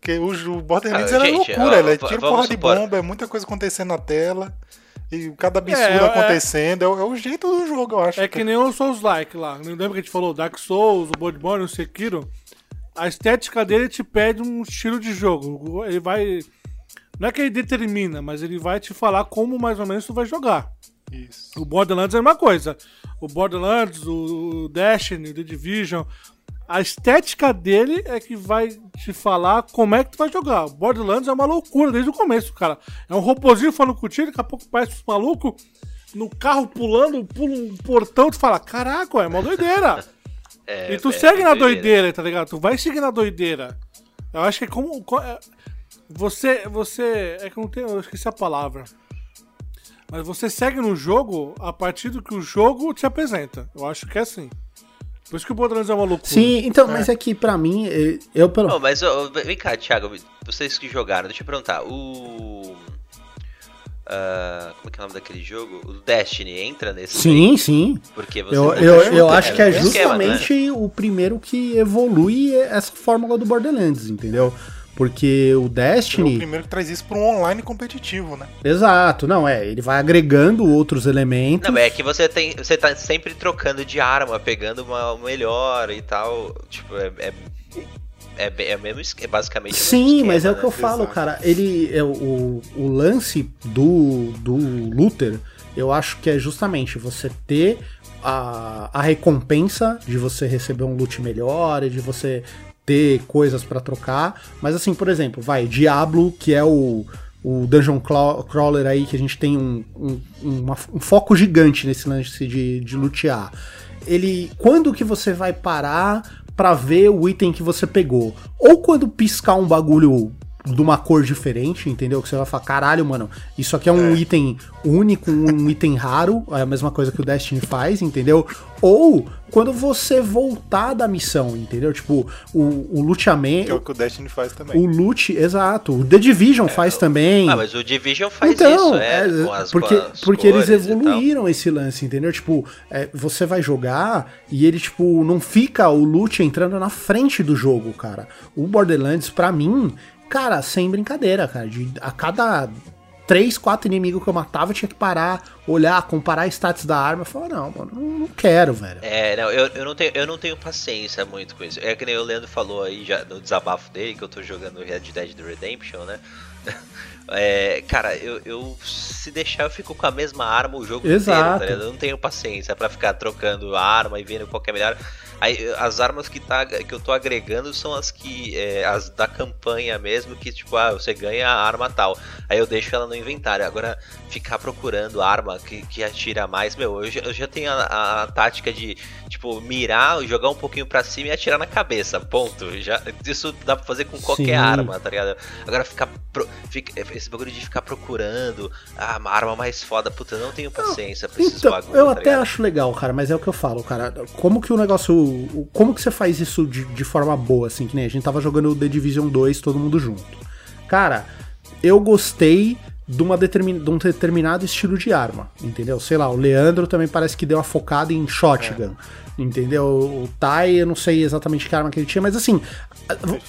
porque o, o Borderlands Ah, era gente, loucura, ó, ele é tiro porra de supor. bomba, é muita coisa acontecendo na tela. E cada absurdo é- acontecendo, é, o- é o jeito do jogo, eu acho. É que nem o Souls-like lá. Lembra que a gente falou Dark Souls, o Bloodborne, o Sekiro? A estética dele te pede um estilo de jogo. Ele vai. Não é que ele determina, mas ele vai te falar como mais ou menos tu vai jogar. Isso. O Borderlands é a mesma coisa. O Borderlands, o Destiny, o The Division. A estética dele é que vai te falar como é que tu vai jogar. O Borderlands é uma loucura desde o começo, cara. É um robozinho falando contigo, daqui a pouco parece uns malucos no carro pulando, pula um portão, tu fala, caraca, é uma doideira. É, e tu é segue bem na doideira. doideira, tá ligado? Tu vai seguir na doideira. Eu acho que é como. co- é- Você. Você. É que eu não tenho. Eu esqueci a palavra. Mas você segue no jogo a partir do que o jogo te apresenta. Eu acho que é assim. Por isso que o Borderlands é uma loucura. Sim, então, mas é que pra mim, eh, eu pelo. Não, mas ó, vem cá, Thiago, vocês que jogaram, deixa eu perguntar, o. ah, como é que é o nome daquele jogo? O Destiny entra nesse? Sim, sim. Porque você Eu, eu, acha eu acho que é esquema, né? justamente o primeiro que evolui essa fórmula do Borderlands, entendeu? Porque o Ele é o Destiny. primeiro que traz isso para um online competitivo, né? Exato, não, é. Ele vai agregando outros elementos. Não, é que você tem. Você tá sempre trocando de arma, pegando uma melhor e tal. Tipo, é. É, é, bem- é mesmo, é basicamente Sim, esquema, mas é o né? que eu falo, Exato. cara. Ele é o, o lance do, do Luther, eu acho que é justamente você ter a, a recompensa de você receber um loot melhor e de você ter coisas pra trocar. Mas assim, por exemplo, vai, Diablo, que é o, o Dungeon Craw- Crawler aí, que a gente tem um, um, uma- um foco gigante nesse lance de, de lutear. Ele. Quando que você vai parar pra ver o item que você pegou? Ou quando piscar um bagulho de uma cor diferente, entendeu? Que você vai falar, caralho, mano, isso aqui é um item único, um item raro, é a mesma coisa que o Destiny faz, entendeu? Ou quando você voltar da missão, entendeu? Tipo, o, o luteamento. Que é o que o Destiny faz também. O loot, exato. O The Division faz também. Ah, mas o Division faz Então, isso, é. é, com as, porque, com as porque eles evoluíram esse lance, entendeu? Tipo, é, você vai jogar e ele, tipo, não fica o loot entrando na frente do jogo, cara. O Borderlands, pra mim, cara, sem brincadeira, cara. De, a cada três, quatro inimigos que eu matava, eu tinha que parar, olhar, comparar status da arma. Eu falava, não, mano, não, quero, velho. É, não, eu, eu, não tenho, eu não tenho paciência muito com isso. É que nem o Leandro falou aí já no desabafo dele, que eu tô jogando Red Dead Redemption, né? É, cara, eu, eu se deixar eu fico com a mesma arma o jogo Exato. inteiro, tá ligado? Eu não tenho paciência pra ficar trocando arma e vendo qual é melhor. Aí, as armas que, tá, que eu tô agregando são as que. é, as da campanha mesmo, que tipo, ah, você ganha a arma tal. Aí eu deixo ela no inventário. Agora, ficar procurando arma que, que atira mais, meu, eu já, eu já tenho a, a- a tática de, tipo, mirar, jogar um pouquinho pra cima e atirar na cabeça. Ponto. Já, isso dá pra fazer com qualquer Sim. arma, tá ligado? Agora ficar. pro- fica- esse bagulho de ficar procurando ah, uma arma mais foda, puta, eu não tenho paciência pra esses Então, bagulhos. eu tá até ligado? acho legal, cara, mas é o que eu falo, cara. Como que o negócio. O- Como que você faz isso de, de forma boa, assim, que nem a gente tava jogando o The Division 2 todo mundo junto. Cara, eu gostei de, uma determin, de um determinado estilo de arma, entendeu? Sei lá, o Leandro também parece que deu uma focada em shotgun. Entendeu? O Tai, eu não sei exatamente que arma que ele tinha, mas assim,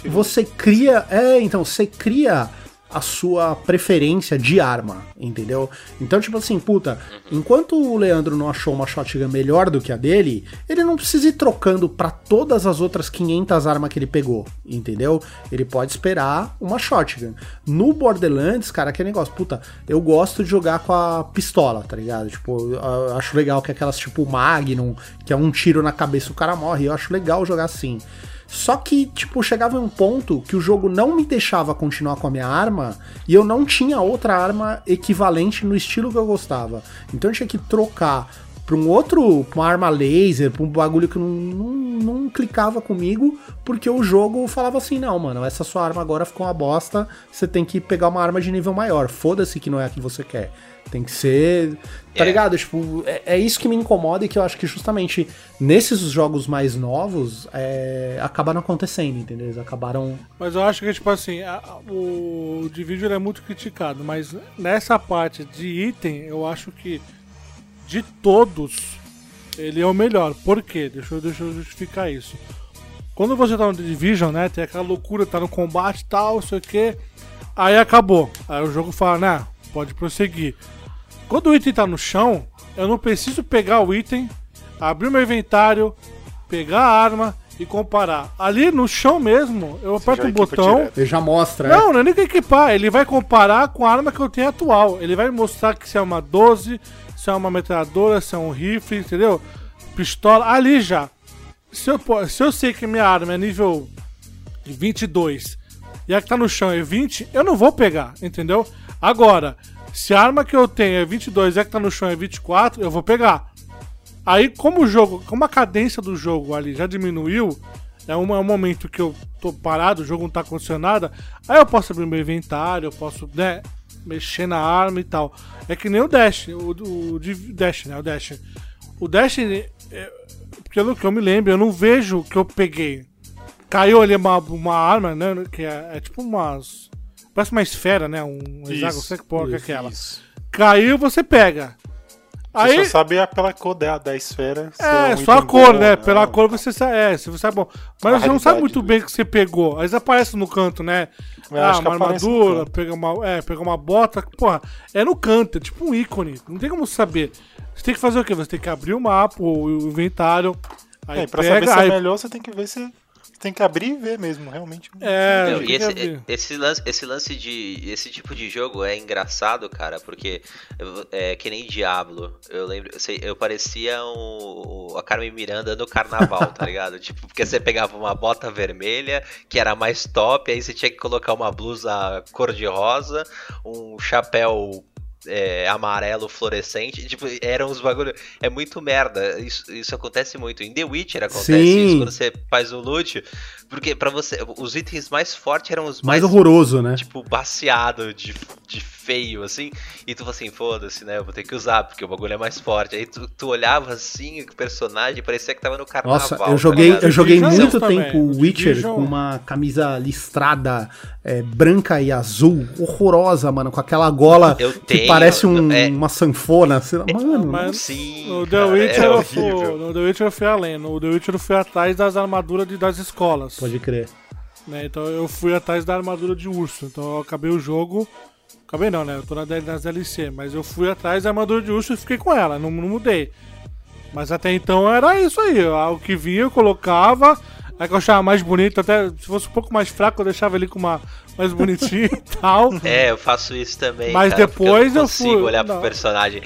você cria. É, então, você cria a sua preferência de arma, entendeu? Então, tipo assim, puta, enquanto o Leandro não achou uma shotgun melhor do que a dele, ele não precisa ir trocando pra todas as outras 500 armas que ele pegou, entendeu? Ele pode esperar uma shotgun. No Borderlands, cara, aquele negócio, puta, eu gosto de jogar com a pistola, tá ligado? Tipo, eu acho legal que aquelas tipo Magnum, que é um tiro na cabeça o cara morre, eu acho legal jogar assim. Só que, tipo, chegava em um ponto que o jogo não me deixava continuar com a minha arma e eu não tinha outra arma equivalente no estilo que eu gostava. Então eu tinha que trocar pra um outro, pra uma arma laser, pra um bagulho que não, não, não clicava comigo, porque o jogo falava assim: não, mano, essa sua arma agora ficou uma bosta, você tem que pegar uma arma de nível maior. Foda-se que não é a que você quer. Tem que ser. Tá É. ligado? Tipo, é, é isso que me incomoda e que eu acho que justamente nesses jogos mais novos é, acabaram acontecendo, entendeu? Eles acabaram. Mas eu acho que, tipo assim, a- o Division é muito criticado, mas nessa parte de item, eu acho que de todos, ele é o melhor. Por quê? Deixa eu, deixa eu justificar isso. Quando você tá no Division, né, tem aquela loucura, tá no combate e tal, não sei o que, aí acabou. Aí o jogo fala, né, pode prosseguir. Quando o item tá no chão, eu não preciso pegar o item, abrir meu inventário, pegar a arma e comparar. Ali no chão mesmo, eu aperto já um botão. direto. Ele já mostra, né? Não, não é nem que equipar, ele vai comparar com a arma que eu tenho atual. Ele vai mostrar que se é uma 12, se é uma metralhadora, se é um rifle, entendeu? Pistola, ali já. Se eu, se eu sei que minha arma é nível 22 e a que tá no chão é 20, eu não vou pegar, entendeu? Agora, se a arma que eu tenho é 22 e a que tá no chão é 24, eu vou pegar. Aí, como o jogo, como a cadência do jogo ali já diminuiu, é um, é um momento que eu tô parado, o jogo não tá condicionado, aí eu posso abrir meu inventário, eu posso, né, mexer na arma e tal. É que nem o Dash, o, o, Div- Dash, né, o Dash. O Dash, é, pelo que eu me lembro, eu não vejo o que eu peguei. Caiu ali uma, uma arma, né, que é, é tipo umas... Parece uma esfera, né, um hexágono, sei que porra que é aquela. Isso. Caiu, você pega. Você Aí, só sabe é pela cor da, da esfera. se é, um só a cor, bom né? ou Pela não. cor você sabe, é, você sabe bom. Mas A você não sabe muito bem o que você pegou. Às vezes aparece no canto, né? Eu ah, uma armadura, pega uma, é, pega uma bota. Porra, é no canto, é tipo um ícone. Não tem como saber. Você tem que fazer o quê? Você tem que abrir o mapa, o inventário. Aí É, pra pega, saber se aí, é melhor, você tem que ver se. Tem que abrir e ver mesmo, realmente. É, e que esse, esse, lance, esse lance de. Esse tipo de jogo é engraçado, cara, porque é que nem Diablo. Eu lembro. Eu, sei, eu parecia um, a Carmen Miranda no carnaval, tá ligado? Tipo, porque você pegava uma bota vermelha, que era mais top, aí você tinha que colocar uma blusa cor-de-rosa, um chapéu. É, amarelo fluorescente, tipo, eram uns bagulho. É muito merda. Isso, isso acontece muito. Em The Witcher acontece Sim. isso quando você faz o loot. Porque pra você. Os itens mais fortes eram os Mais mais horroroso, né? tipo, baseado de, de feio, assim. E tu assim, foda-se, né? Eu vou ter que usar, porque o bagulho é mais forte. Aí tu, tu olhava assim, o personagem parecia que tava no carnaval. Nossa, tá eu joguei, ligado? eu joguei muito também. tempo O Witcher com uma camisa listrada é, branca e azul, horrorosa, mano, com aquela gola Eu que tenho, parece um- é. uma sanfona. sei lá, Mano, Mas Sim, no The cara, Witcher, é eu fui, no The Witcher eu fui além. No The Witcher eu fui atrás das armaduras de- das escolas. pode crer. né? Então eu fui atrás da armadura de urso. Então eu acabei o jogo. Acabei não, né? Eu tô na, nas DLC. Mas eu fui atrás da armadura de urso e fiquei com ela. Não, não mudei. Mas até então era isso aí. ó. O que vinha eu colocava. Aí que eu achava mais bonito. Até se fosse um pouco mais fraco, eu deixava ele com uma mais bonitinho e tal. É, eu faço isso também. Mas cara, depois eu eu não consigo fui- olhar não. pro personagem.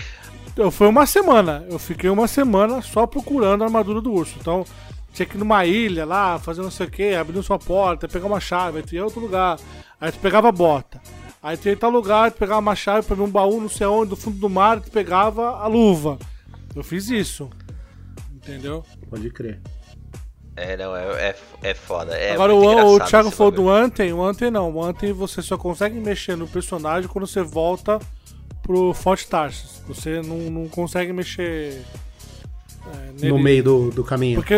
Eu fui uma semana. Eu fiquei uma semana só procurando a armadura do urso. Então, tinha que ir numa ilha lá, fazer não sei o que, abrindo sua porta, pegar uma chave, aí tu ia em outro lugar. Aí tu pegava a bota. Aí tu ia em tal lugar, tu pegava uma chave pra ver um baú, não sei onde, do fundo do mar, tu pegava a luva. Eu fiz isso. Entendeu? Pode crer. É, não, é, é, é foda. É Agora o, o Thiago falou bagulho. do Anthem, o Anthem não. O Anthem você só consegue mexer no personagem quando você volta pro Fort Tarsus. Você não, não consegue mexer. é, No meio do, do caminho. Porque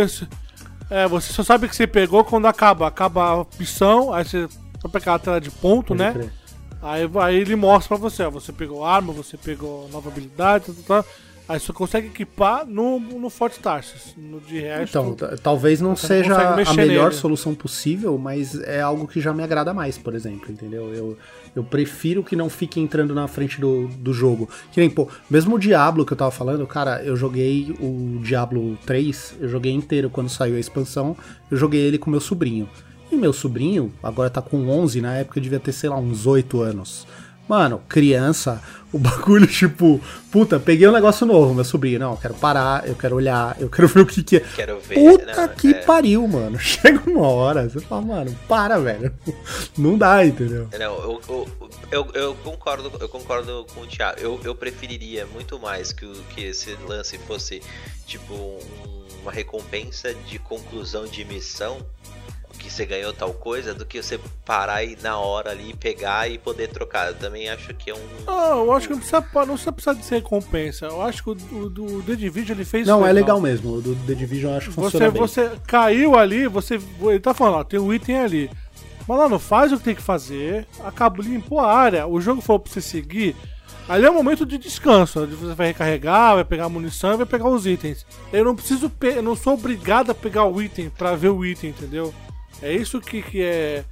é, você só sabe que você pegou quando acaba. Acaba a missão, aí você vai pegar a tela de ponto, Pode né? crer. Aí, aí ele mostra pra você, ó, você pegou arma, você pegou nova habilidade, tal, tal, tal. Aí você consegue equipar no, no Fort Tarsus. No de resto. Então, talvez não seja a melhor nele. solução possível, mas é algo que já me agrada mais, por exemplo, entendeu? Eu, eu prefiro que não fique entrando na frente do, do jogo. Que nem, pô, mesmo o Diablo que eu tava falando, cara, eu joguei o Diablo 3, eu joguei inteiro quando saiu a expansão, eu joguei ele com meu sobrinho. E meu sobrinho, agora tá com 11, na época eu devia ter, sei lá, uns 8 anos. Mano, criança, o bagulho, tipo, puta, peguei um negócio novo, meu sobrinho. Não, eu quero parar, eu quero olhar, eu quero ver o que que é. Quero ver. Puta não, que é. pariu, mano. Chega uma hora, você fala, mano, para, velho. Não dá, entendeu? Não, eu, eu, eu, eu concordo, eu concordo com o Thiago. Eu, eu preferiria muito mais que, o, que esse lance fosse tipo um- uma recompensa de conclusão de missão, que você ganhou tal coisa, do que você parar e na hora ali pegar e poder trocar. Eu também acho que é um. Ah, eu acho que não precisa, não precisa precisar de ser recompensa. Eu acho que o, o, do The Division ele fez Não, isso é legal mesmo. O do The Division eu acho que Você, funciona bem. você caiu ali, você. Ele tá falando, ó, tem um item ali. Mas lá não faz o que tem que fazer, acaba limpou a área, o jogo falou pra você seguir. Ali é o momento de descanso, onde você vai recarregar, vai pegar munição e vai pegar os itens. Eu não preciso, eu não sou obrigado a pegar o item pra ver o item, entendeu? É isso que, que é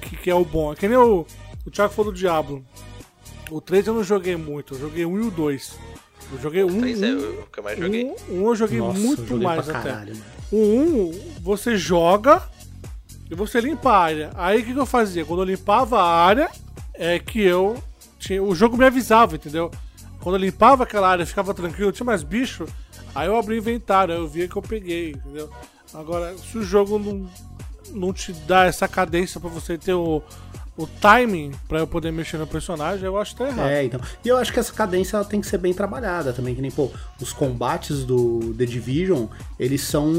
que, que é o bom. É que nem o, o Thiago falou do Diablo. O 3 eu não joguei muito, eu joguei o 1 e o 2. Eu joguei um, Três é um, o que eu mais joguei. um, um eu joguei Nossa, eu muito joguei mais pra até. caralho. O 1, você joga e você limpa a área. Aí o que, que eu fazia? Quando eu limpava a área, é que eu. Tinha, o jogo me avisava, entendeu? Quando eu limpava aquela área, ficava tranquilo, tinha mais bicho, aí eu abri o inventário, aí eu via que eu peguei, entendeu? Agora, se o jogo não, não te dá essa cadência pra você ter o, o timing pra eu poder mexer no personagem, eu acho que tá errado. É, então. E eu acho que essa cadência ela tem que ser bem trabalhada também, que nem, pô, os combates do The Division, eles são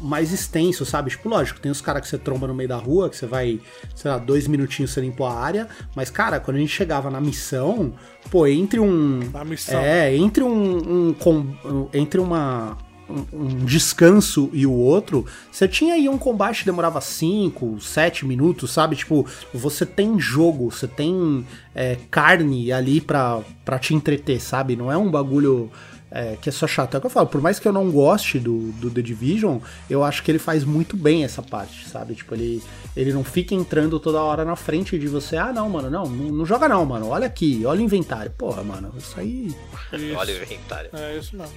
mais extensos, sabe? Tipo, lógico, tem os caras que você tromba no meio da rua, que você vai, sei lá, dois minutinhos você limpou a área, mas, cara, quando a gente chegava na missão, pô, entre um... Na missão. É, entre um, um com- entre uma um, um descanso e o outro, você tinha aí um combate que demorava 5, 7 minutos, sabe? Tipo, você tem jogo, você tem é, carne ali pra, pra te entreter, sabe? Não é um bagulho é, que é só chato. É o que eu falo, por mais que eu não goste do, do The Division, eu acho que ele faz muito bem essa parte, sabe? Tipo, ele, ele não fica entrando toda hora na frente de você. Ah, não, mano, não, não, não joga não, mano. Olha aqui, olha o inventário. Porra, mano, isso aí. Isso. Olha o inventário. É isso mesmo.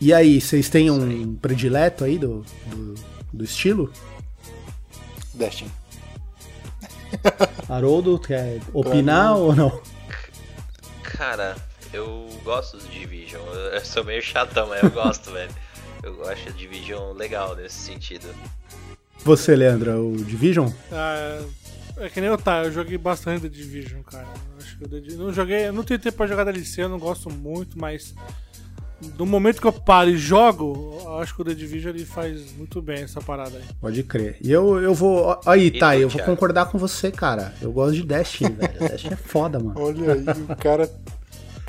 E aí, vocês têm um predileto aí do, do, do estilo? Destiny. Haroldo, quer opinar ou não? Cara, eu gosto do Division. Eu sou meio chatão, mas eu gosto, velho. Eu acho a Division legal nesse sentido. Você, Leandro, o Division? Ah, é, que nem eu tá, eu joguei bastante The Division, cara. Eu Acho que eu não joguei, eu não tenho tempo pra jogar DLC, eu não gosto muito, mas no momento que eu paro e jogo, eu acho que o The Division ele faz muito bem essa parada aí. Pode crer. E eu, eu vou. Aí, E tá, eu vou concordar com você, cara. Eu gosto de Destiny, velho. Destiny é foda, mano. Olha aí, o cara.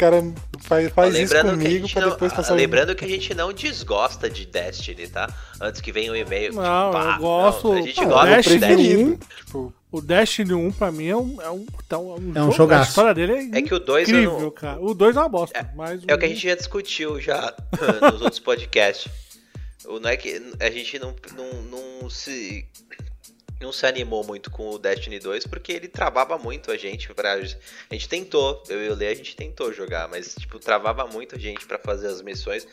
O cara faz, faz isso lembrando que a comigo gente pra não, depois ah, passar o- lembrando que a gente não desgosta de Destiny, tá? Antes que venha o e-mail. tipo, Não, eu gosto- não, a gente Ah, gosta de Destiny Destiny. um. Tipo, O Destiny 1 pra mim é um, é um, tá um, É um jogo- jogaço. A história dele é, É que o 2 eu incrível, não- cara. O 2 é uma bosta, mas É o que a gente já discutiu já nos outros podcasts. O- Não é que a gente não, não, não se não se animou muito com o Destiny 2 porque ele travava muito a gente pra, a gente tentou, eu e o Lê a gente tentou jogar, mas tipo travava muito a gente pra fazer as missões.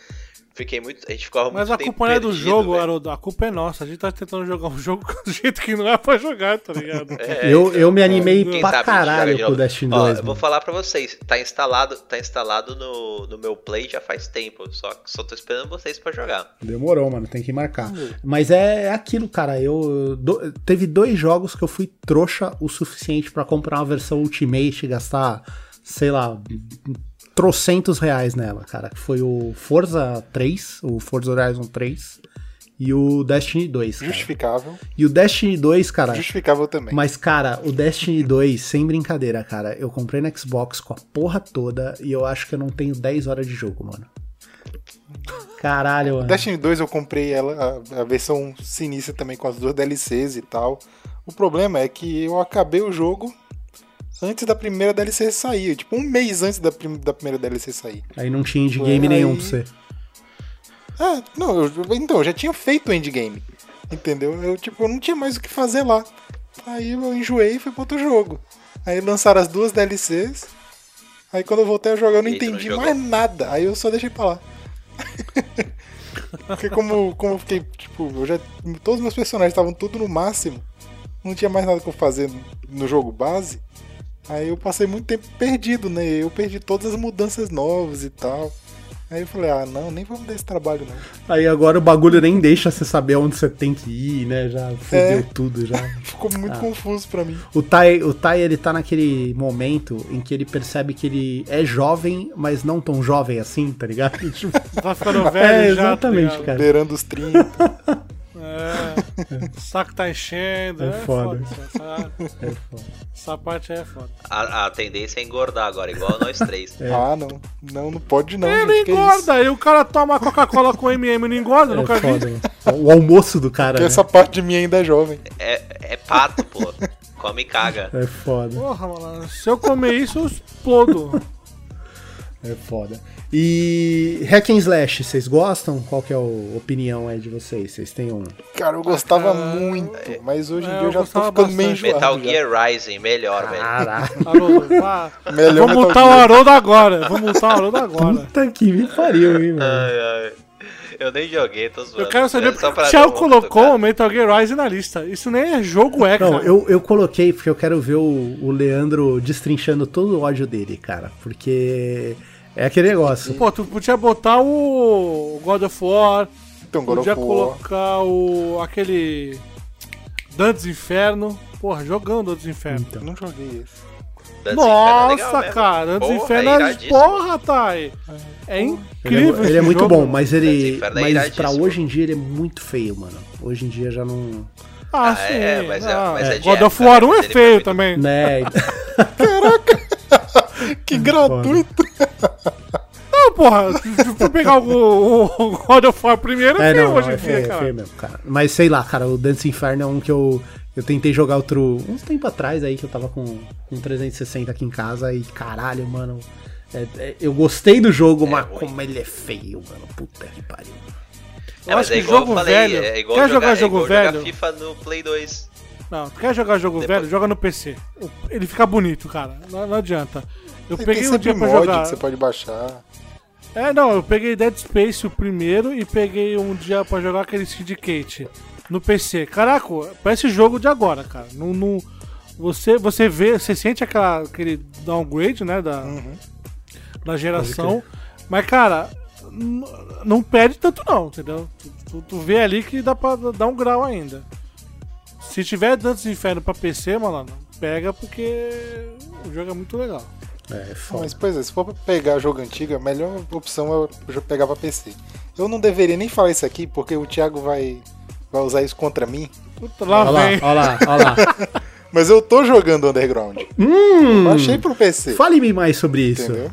Fiquei muito, a gente ficava Mas muito a tempo culpa não é do jogo, velho. Haroldo. A culpa é nossa. A gente tá tentando jogar um jogo do jeito que não é pra jogar, tá ligado? É, eu, então, eu me animei Quem pra sabe a caralho com o. Destiny Ó, 2, eu vou falar pra vocês, tá instalado, tá instalado no, no meu Play já faz tempo, só, só tô esperando vocês pra jogar. Demorou, mano, tem que marcar. Mas é, é aquilo, cara. Eu do- teve dois jogos que eu fui trouxa o suficiente pra comprar uma versão Ultimate e gastar, sei lá, trocentos reais nela, cara. Foi o Forza 3, o Forza Horizon 3 e o Destiny 2, cara. justificável. E o Destiny 2, cara, Justificável também. mas, cara, o Destiny 2, sem brincadeira, cara, eu comprei no Xbox com a porra toda e eu acho que eu não tenho 10 horas de jogo, mano. Caralho, mano. Destiny 2 eu comprei ela, a, a versão sinistra também com as duas DLCs e tal. O problema é que eu acabei o jogo antes da primeira DLC sair. Tipo, um mês antes da, prim- da primeira DLC sair. Aí não tinha endgame Aí- nenhum pra você. Ah, não, eu, então, eu já tinha feito o endgame. Entendeu? Eu, tipo, eu não tinha mais o que fazer lá. Aí eu enjoei e fui pro outro jogo. Aí lançaram as duas DLCs. Aí quando eu voltei a jogar eu não E não entendi jogou? mais nada. Aí eu só deixei pra lá. Porque como, como eu fiquei, tipo, eu já. Todos os meus personagens estavam tudo no máximo. Não tinha mais nada que eu fazer no jogo base. Aí eu passei muito tempo perdido, né? Eu perdi todas as mudanças novas e tal. Aí eu falei, ah não, nem vamos dar esse trabalho não. Aí agora o bagulho nem deixa você saber onde você tem que ir, né? Já fudeu É. tudo já. Ficou muito Ah. confuso pra mim. O Tai, o Tai, ele tá naquele momento em que ele percebe que ele é jovem, mas não tão jovem assim, tá ligado? Tipo, Tá ficando velho é, já, tá exatamente, ligado? cara. Beirando os 30. É, o saco tá enchendo. É É, foda. foda. essa, É foda. essa parte aí é foda. A, a tendência é engordar agora, igual nós três. Ah, não. Não, não pode não. Ele gente, engorda, aí o cara toma Coca-Cola com MM e não engorda, É nunca vi. foda. mano. O almoço do cara, né? essa parte de mim ainda é jovem. É, é pato, pô. Come e caga. É foda. Porra, mano, se eu comer isso, eu explodo. É foda. E Hack and Slash, vocês gostam? Qual que é a opinião aí de vocês? Vocês têm um... Cara, eu gostava cara, muito, mas hoje em é, dia eu já tô ficando meio bastante. enjoado. Metal já. Gear Rising, melhor, velho. Caralho. Haroldo, vá. Melhor multar o. Haroldo agora. Vamos multar o Haroldo agora. Puta que me pariu, hein, mano. Ai, ai. Eu nem joguei, tô zoando. Eu quero saber É porque o Thiago colocou o Metal Gear Rise na lista. Isso nem é jogo, é, cara. Não, eu, eu coloquei porque eu quero ver o, o Leandro destrinchando todo o ódio dele, cara. Porque é aquele negócio. Pô, tu podia botar o God of War, Então, God podia of War. colocar o. aquele. Dantes Inferno. Porra, jogão Dantes Inferno. Então. Não joguei esse. Inferno é legal Nossa, mesmo. cara, Dantes Porra, Inferno é é. Porra, Thay. É Ele incrível. é, ele é muito bom, mas ele. É Mas pra hoje em dia ele é muito feio, mano. Hoje em dia já não. Ah, Ah, sim. é, mas é- Ah, mas é de God of War né? 1 Mas é ele feio muito- também. Né? Que gratuito! Não, porra. Se for pegar o, o God of War primeiro, é, é feio não, hoje em é dia, é cara. feio mesmo, cara. Mas sei lá, cara, o Dance Inferno é um que eu, eu tentei jogar outro. uns tempo atrás aí, que eu tava com, com 360 aqui em casa e caralho, mano. é- é- eu gostei do jogo, mas ruim. como ele é feio, mano. Puta que pariu. Eu É, acho mas é que jogo falei, velho. é igual quer jogar, jogar é jogo igual velho? jogar FIFA no Play 2. Não, tu quer jogar jogo Depois- velho? Joga no PC. Ele fica bonito, cara. Não, não adianta. Eu Tem peguei um dia pra mod jogar. que você pode baixar. É, não, eu peguei Dead Space o primeiro e peguei um dia pra jogar aquele Syndicate no PC. Caraca, parece jogo de agora, cara. Não, não- você, você vê, você sente aquela, aquele downgrade, né, da, Uhum. da geração. Mas, cara, não perde tanto não, entendeu? Tu, tu- tu vê ali que dá pra dar um grau ainda. Se tiver Dantes Inferno pra PC, mano, pega porque o jogo é muito legal. É, foda. Mas, pois é, se for pra pegar jogo antigo, a melhor opção é pegar pra PC. Eu não deveria nem falar isso aqui, porque o Thiago vai, vai usar isso contra mim. Puta, lá Olha lá, olha lá, olha lá. Mas eu tô jogando Underground. Hum, Baixei pro PC. Fale-me mais sobre isso. Entendeu?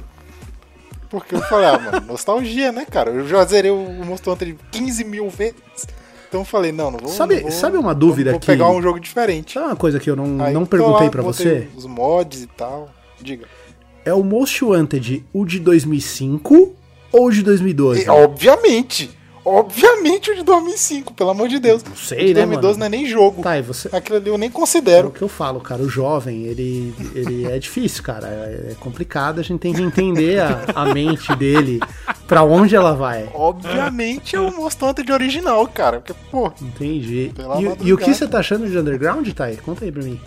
Porque eu falei, ah, mano, nostalgia, né, cara? Eu já zerei o Monster Hunter 15 mil vezes. Então eu falei, não, não vou. Sabe- não vou- sabe uma dúvida que- Vou pegar um jogo diferente. Sabe uma coisa que eu não, Aí não perguntei botei você? Os mods e tal. Diga. É o Most Wanted o de 2005 ou o de 2012? E, obviamente! Obviamente o de 2005, pelo amor de Deus. Não sei, o de né, 2012 mano? não é nem jogo. Tá, e você. Aquilo ali eu nem É o considero. que eu falo, cara. O jovem, ele, ele é difícil, cara. É complicado. A gente tem que entender a, a mente dele, pra onde ela vai. Obviamente é o Monster Hunter de original, cara. Porque, pô, Entendi. E, e o que você tá achando de Underground, Thay? Conta aí pra mim.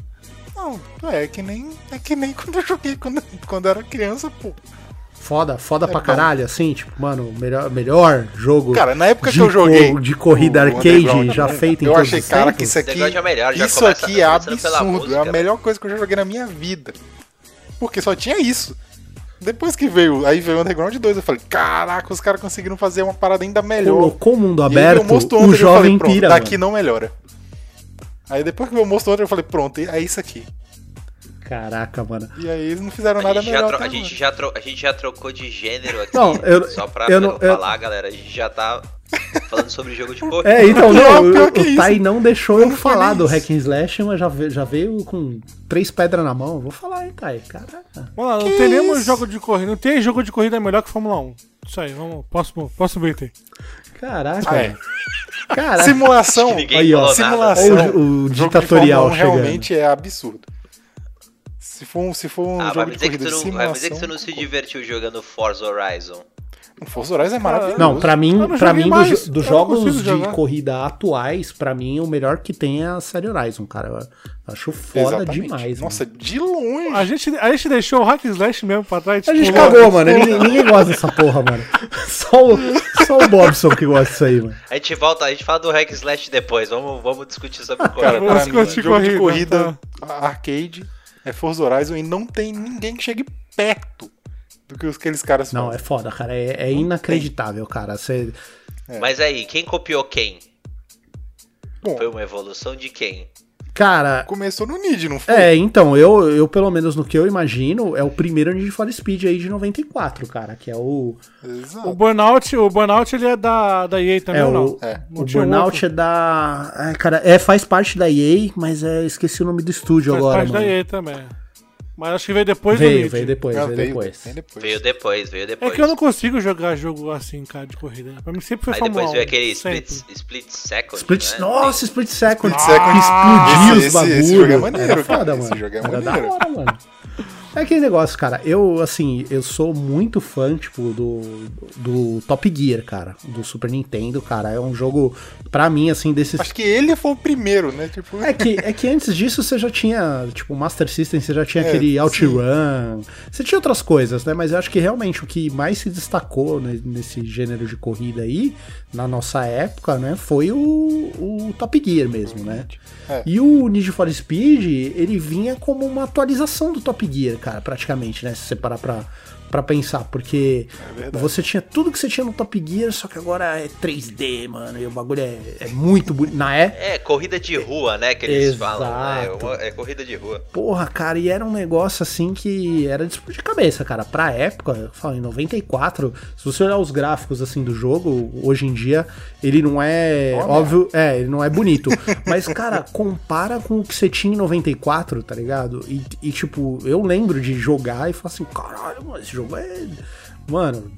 não, é que nem, é que nem quando eu joguei quando, quando eu era criança, pô. Foda, foda pra bom. caralho, assim, tipo, mano, melhor, melhor jogo. Cara, na época de que eu joguei. de corrida o arcade Underground, já feito em Eu todos achei, os cara, tempos. que isso aqui. Underground é melhor, já isso aqui é absurdo. é a melhor coisa que eu já joguei na minha vida. Porque só tinha isso. Depois que veio, aí veio o Underground 2, eu falei, caraca, os caras conseguiram fazer uma parada ainda melhor. Colocou o mundo E aí aberto, veio o o jovem falei, pronto, pira, daqui mano. não melhora. Aí depois que veio o Monster Hunter, eu falei, pronto, é isso aqui. Caraca, mano. E aí eles não fizeram A nada gente, já melhor tro- a, gente já tro- a gente já trocou de gênero aqui. Não, eu- só pra, eu pra não- não eu- falar, galera. A gente já tá falando sobre jogo de corrida. É, então, não, pior o, o. Tai não deixou eu Não falar do. Hack and Slash, mas já veio, já veio com três pedras na mão. Vou falar, hein, Tai. Caraca. Mano, não Que nenhum isso? jogo de corrida. Não tem jogo de corrida melhor que Fórmula 1. Isso aí, vamos. Próximo, próximo item. Caraca. Ah, é. Caraca. Simulação. Aí, ó, nada. simulação. O- o ditatorial Fórmula 1 chegando. realmente é absurdo. Se for um, se for um Ah, vai jogo me de dizer que corrida tu de não, vai simulação... dizer que tu não se divertiu jogando Forza Horizon. O Forza Horizon é maravilhoso. Não, pra mim, Eu não pra mim dos, não jogos de jogar. corrida atuais, pra mim, o melhor que tem é a série Horizon, cara. Eu acho foda Exatamente. demais, Nossa, mano. de longe. A gente, a gente deixou o Hack and Slash mesmo pra trás. A gente cagou, mano. Ninguém, ninguém gosta dessa porra, mano. Só o, só o Bobson que gosta disso aí, mano. A gente volta, a gente fala do Hack and Slash depois. Vamos, vamos discutir sobre o Cara, pra mim, jogo de corrida, corrida arcade é Forza Horizon e não tem ninguém que chegue perto do que os- aqueles caras Não, é fazem. foda, cara. É, é inacreditável, cara. Você. Mas aí, quem copiou quem? Bom, Foi uma evolução de quem? Cara. começou no Nid, não foi? É, então, eu, eu, pelo menos no que eu imagino, é o primeiro Need for Speed aí de 94, cara, que é o. O Exato. Burnout, o Burnout ele é da, da EA também, É ou não? o, É. O Burnout outro? é da. Ai, cara, é, faz parte da EA, mas é, esqueci o nome do estúdio Faz agora, parte mano. da EA também. Mas acho que veio depois do Veio, Need. veio depois, Ah, veio veio, depois. vem depois. Veio depois, veio É depois. que eu não consigo jogar jogo assim, cara, de corrida. Pra mim sempre foi Aí depois veio 1, aquele sempre. split, split Second. Split, né? nossa, Split Second. Split Second. que explodia Esse- os bagulhos. esse jogo é maneiro, Era foda, cara, mano. esse jogo é Era da maneiro. hora, mano. É aquele negócio, cara. Eu, assim, eu sou muito fã, tipo, do, do Top Gear, cara. Do Super Nintendo, cara. É um jogo, pra mim, assim, desses. Acho que ele foi o primeiro, né? Tipo, É que, é que antes disso você já tinha, tipo, Master System, você já tinha É, aquele sim. OutRun, você tinha outras coisas, né? Mas eu acho que realmente o que mais se destacou ne- nesse gênero de corrida aí, na nossa época, né, foi o, o Top Gear mesmo, né? É. E o Need for Speed, ele vinha como uma atualização do Top Gear, cara, praticamente, né? Se você parar pra, pra pensar, porque É você tinha tudo que você tinha no Top Gear, só que agora é 3D, mano, e o bagulho é, é muito bonito. Na é, É, corrida de rua, né? Que eles Exato. falam, né? É uma- É corrida de rua. porra, cara, e era um negócio assim que era de explodir cabeça, cara. Pra época, eu falo, em 94, se você olhar os gráficos assim do jogo, hoje em dia, ele não é Olha. óbvio, é, ele não é bonito. Mas, cara, compara com o que você tinha em 94, tá ligado? E, e, tipo, eu lembro de jogar e falar assim, caralho, mano, esse jogo é. Mano,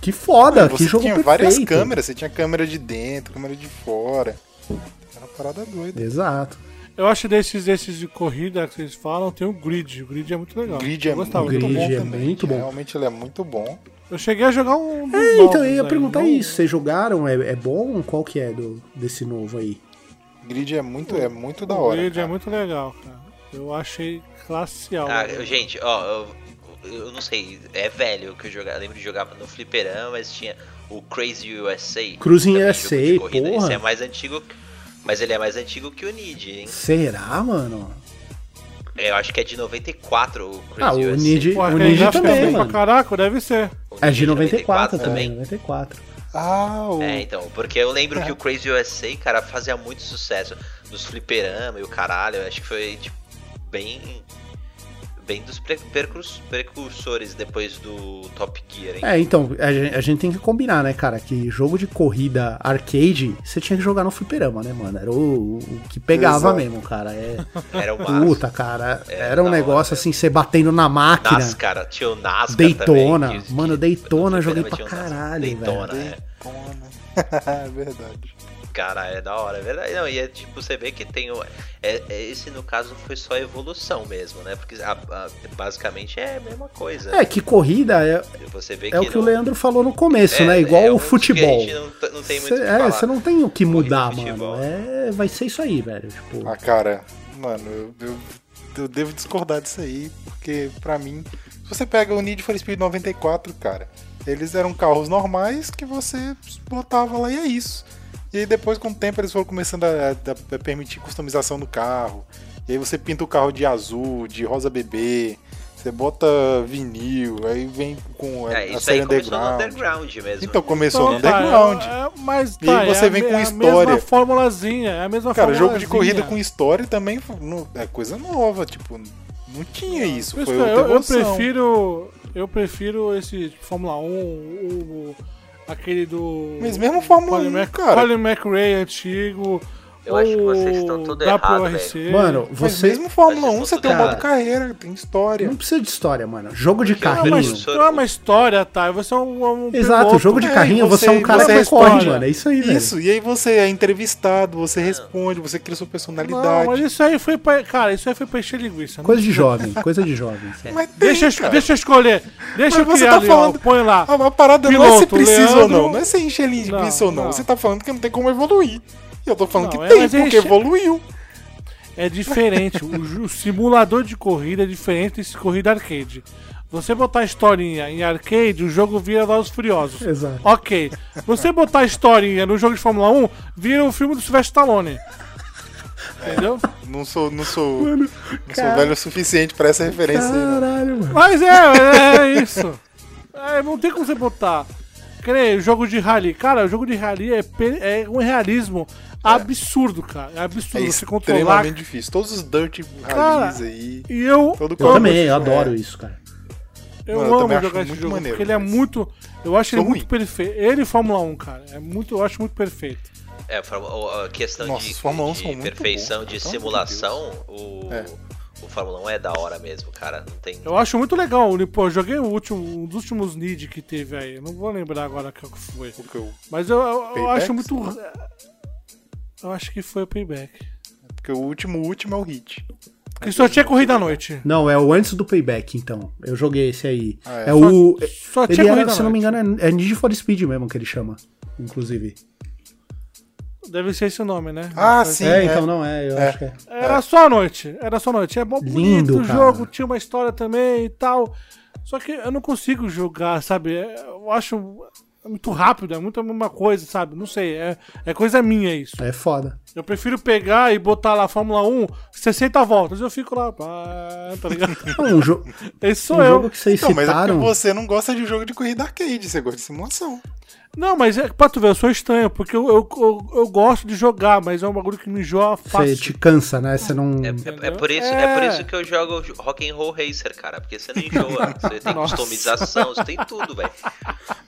que foda, que Você jogo tinha perfeito. várias câmeras, você tinha câmera de dentro, câmera de fora. Era uma parada doida. Exato. Eu acho desses, desses de corrida que vocês falam, tem o grid. O grid é muito legal. O grid é Eu muito gostava. Grid bom é também. muito bom. Realmente ele é muito bom. Eu cheguei a jogar um. É, então eu ia aí, perguntar não- isso. Vocês jogaram? É, é bom? Qual que é do, desse novo aí? O grid é muito, é muito da O hora. grid é cara. muito legal, cara. Eu achei classe alta. Ah, gente, ó, eu, eu não sei, é velho que eu jogava. Eu lembro de jogar no Fliperama, mas tinha o Crazy USA. Cruising USA, corrida. porra. Esse é mais antigo, mas ele é mais antigo que o Nid, hein? Será, mano? Eu acho que é de 94 o Crazy Ah, o USA. Nid, Pô, o Nid também, mano. caraca, deve ser. É de Nid 94 também, 94. Ah, o... É, então, porque eu lembro que o Crazy USA, cara, fazia muito sucesso nos fliperama e o caralho. Eu acho que foi, tipo, bem. Bem dos precursores depois do Top Gear, hein? É, então, a gente, a gente tem que combinar, né, cara, que jogo de corrida arcade, você tinha que jogar no fliperama, né, mano? Era o, o que pegava Exato. mesmo, cara. É, Era o máximo. puta, cara, É, era um hora, negócio né? assim, você batendo na máquina. NASCAR, tinha o NASCAR Daytona. também. que- Mano, Daytona joguei pra caralho, Daytona, velho. é. Daytona. é verdade. Cara, é da hora, é verdade. Não, e é tipo, você vê que tem o. É, é- esse no caso foi só evolução mesmo, né? Porque a- a- basicamente é a mesma coisa. É, que corrida é, Você vê é o que o não- Leandro falou no começo, é- né? Igual é o que a futebol. gente não, não tem muito o Cê, que é, você não tem o que mudar, Corrida mano. É, vai ser isso aí, velho. Tipo, Ah, cara, mano, eu, eu, eu devo discordar disso aí, porque pra mim, se você pega o Need for Speed 94, cara, eles eram carros normais que você botava lá e é isso. E aí depois, com o tempo, eles foram começando a, a- a permitir customização no carro. E aí você pinta o carro de azul, de rosa bebê, você bota vinil, aí vem com a, É, a isso série aí começou no underground. underground mesmo. Então começou no Então, tá, underground. é- é- mas E tá, aí você é a vem me- com é a história. mesma formulazinha, é a mesma Cara, jogo de corrida com história também não- é coisa nova, tipo, não tinha isso, Por foi outra eu, eu evolução. prefiro. Eu prefiro esse Fórmula 1, o, o- aquele do. Mas mesmo Fórmula 1, Colin Mac- cara. Colin McRae antigo. Eu acho que ou vocês estão tudo errado, WRC. mano, Mas você mesmo Fórmula Mas 1 vocês você tem um modo carreira, tem história. não precisa de história, mano. Jogo de não é Não é, uma, carrinho. não é uma história, tá? Você é um. um Exato, piloto. jogo de É, carrinho, você, você- é um cara que corre, responde. mano. É isso aí, velho. Isso, e aí você é entrevistado, você responde, você cria sua Não, personalidade. mas isso aí foi pra. Cara, isso aí foi pra encher linguiça. Coisa de jovem, coisa de jovem. Mas tem, Deixa, eu- cara. deixa eu escolher. Deixa Mas eu você criar tá falando- Põe lá. A, parada não é se precisa ou não, não é se encher linguiça ou não. não. Você tá falando que não tem como evoluir. Eu tô falando Não, que é, tem, mas porque enche- evoluiu. É diferente. o, o simulador de corrida é diferente desse corrida arcade. Você botar a historinha em arcade, o jogo vira Velozes Furiosos. Exato. Ok. Você botar a historinha no jogo de Fórmula 1, vira o filme do Sylvester Stallone. Entendeu? Não sou, não sou, não sou cara- velho o suficiente pra essa referência aí, não. Caralho, mano. Mas é, é isso. É, não tem como você botar. Que nem jogo de rally. Cara, o jogo de rally é, é um realismo absurdo, cara. É É absurdo você controlar. extremamente difícil. Todos os Dirt Rallies aí. E eu, Todo Eu também, esse eu jogo, adoro é. isso, cara. eu Mano, eu amo acho jogar esse jogo. maneiro, porque ele é muito. Eu acho ele Sou muito ruim. perfeito. Ele e Fórmula 1, cara. É muito, eu acho muito perfeito. É, a questão Nossa, de, os Fórmula 1 de são muito perfeição, amor de simulação, o, É. o Fórmula 1 é da hora mesmo, cara. Não tem. Eu acho muito legal. Pô, eu joguei o último, um dos últimos Need que teve aí. Eu não vou lembrar agora qual que foi. Porque eu, Mas eu, eu- eu acho muito. Eu acho que foi o Payback. porque o último, o último é o hit. Porque só tinha corrida à noite. Não, é o antes do Payback, então. Eu joguei esse aí. Ah, é. é. o. Só tinha é, corrida à se não me engano, é é Need for Speed mesmo que ele chama. Inclusive. Deve ser esse o nome, né? Ah, Mas- sim. é, é. então não é, eu É. acho que é. Era só à noite. Era só à noite. É bom Lindo, bonito o cara. jogo, tinha uma história também e tal. Só que eu não consigo jogar, sabe? É, Eu acho. é muito rápido, é muito a mesma coisa, sabe? Não sei, é, é coisa minha isso. É foda. Eu prefiro pegar e botar lá Fórmula 1, 60 voltas, eu fico lá, pá, tá ligado? Um, jo Esse sou um eu. jogo que vocês Não, mas é porque citaram. você não gosta de jogo de corrida arcade, você gosta de simulação. Não, mas é, pra tu ver, eu sou estranho, porque eu, eu, eu, eu gosto de jogar, mas é um bagulho que me enjoa Você fácil. te cansa, né? Você não. É, é- é por isso, É. é. por isso que eu jogo Rock and Roll Racer, cara. Porque você não enjoa. Você tem Nossa. customização, você tem tudo, velho.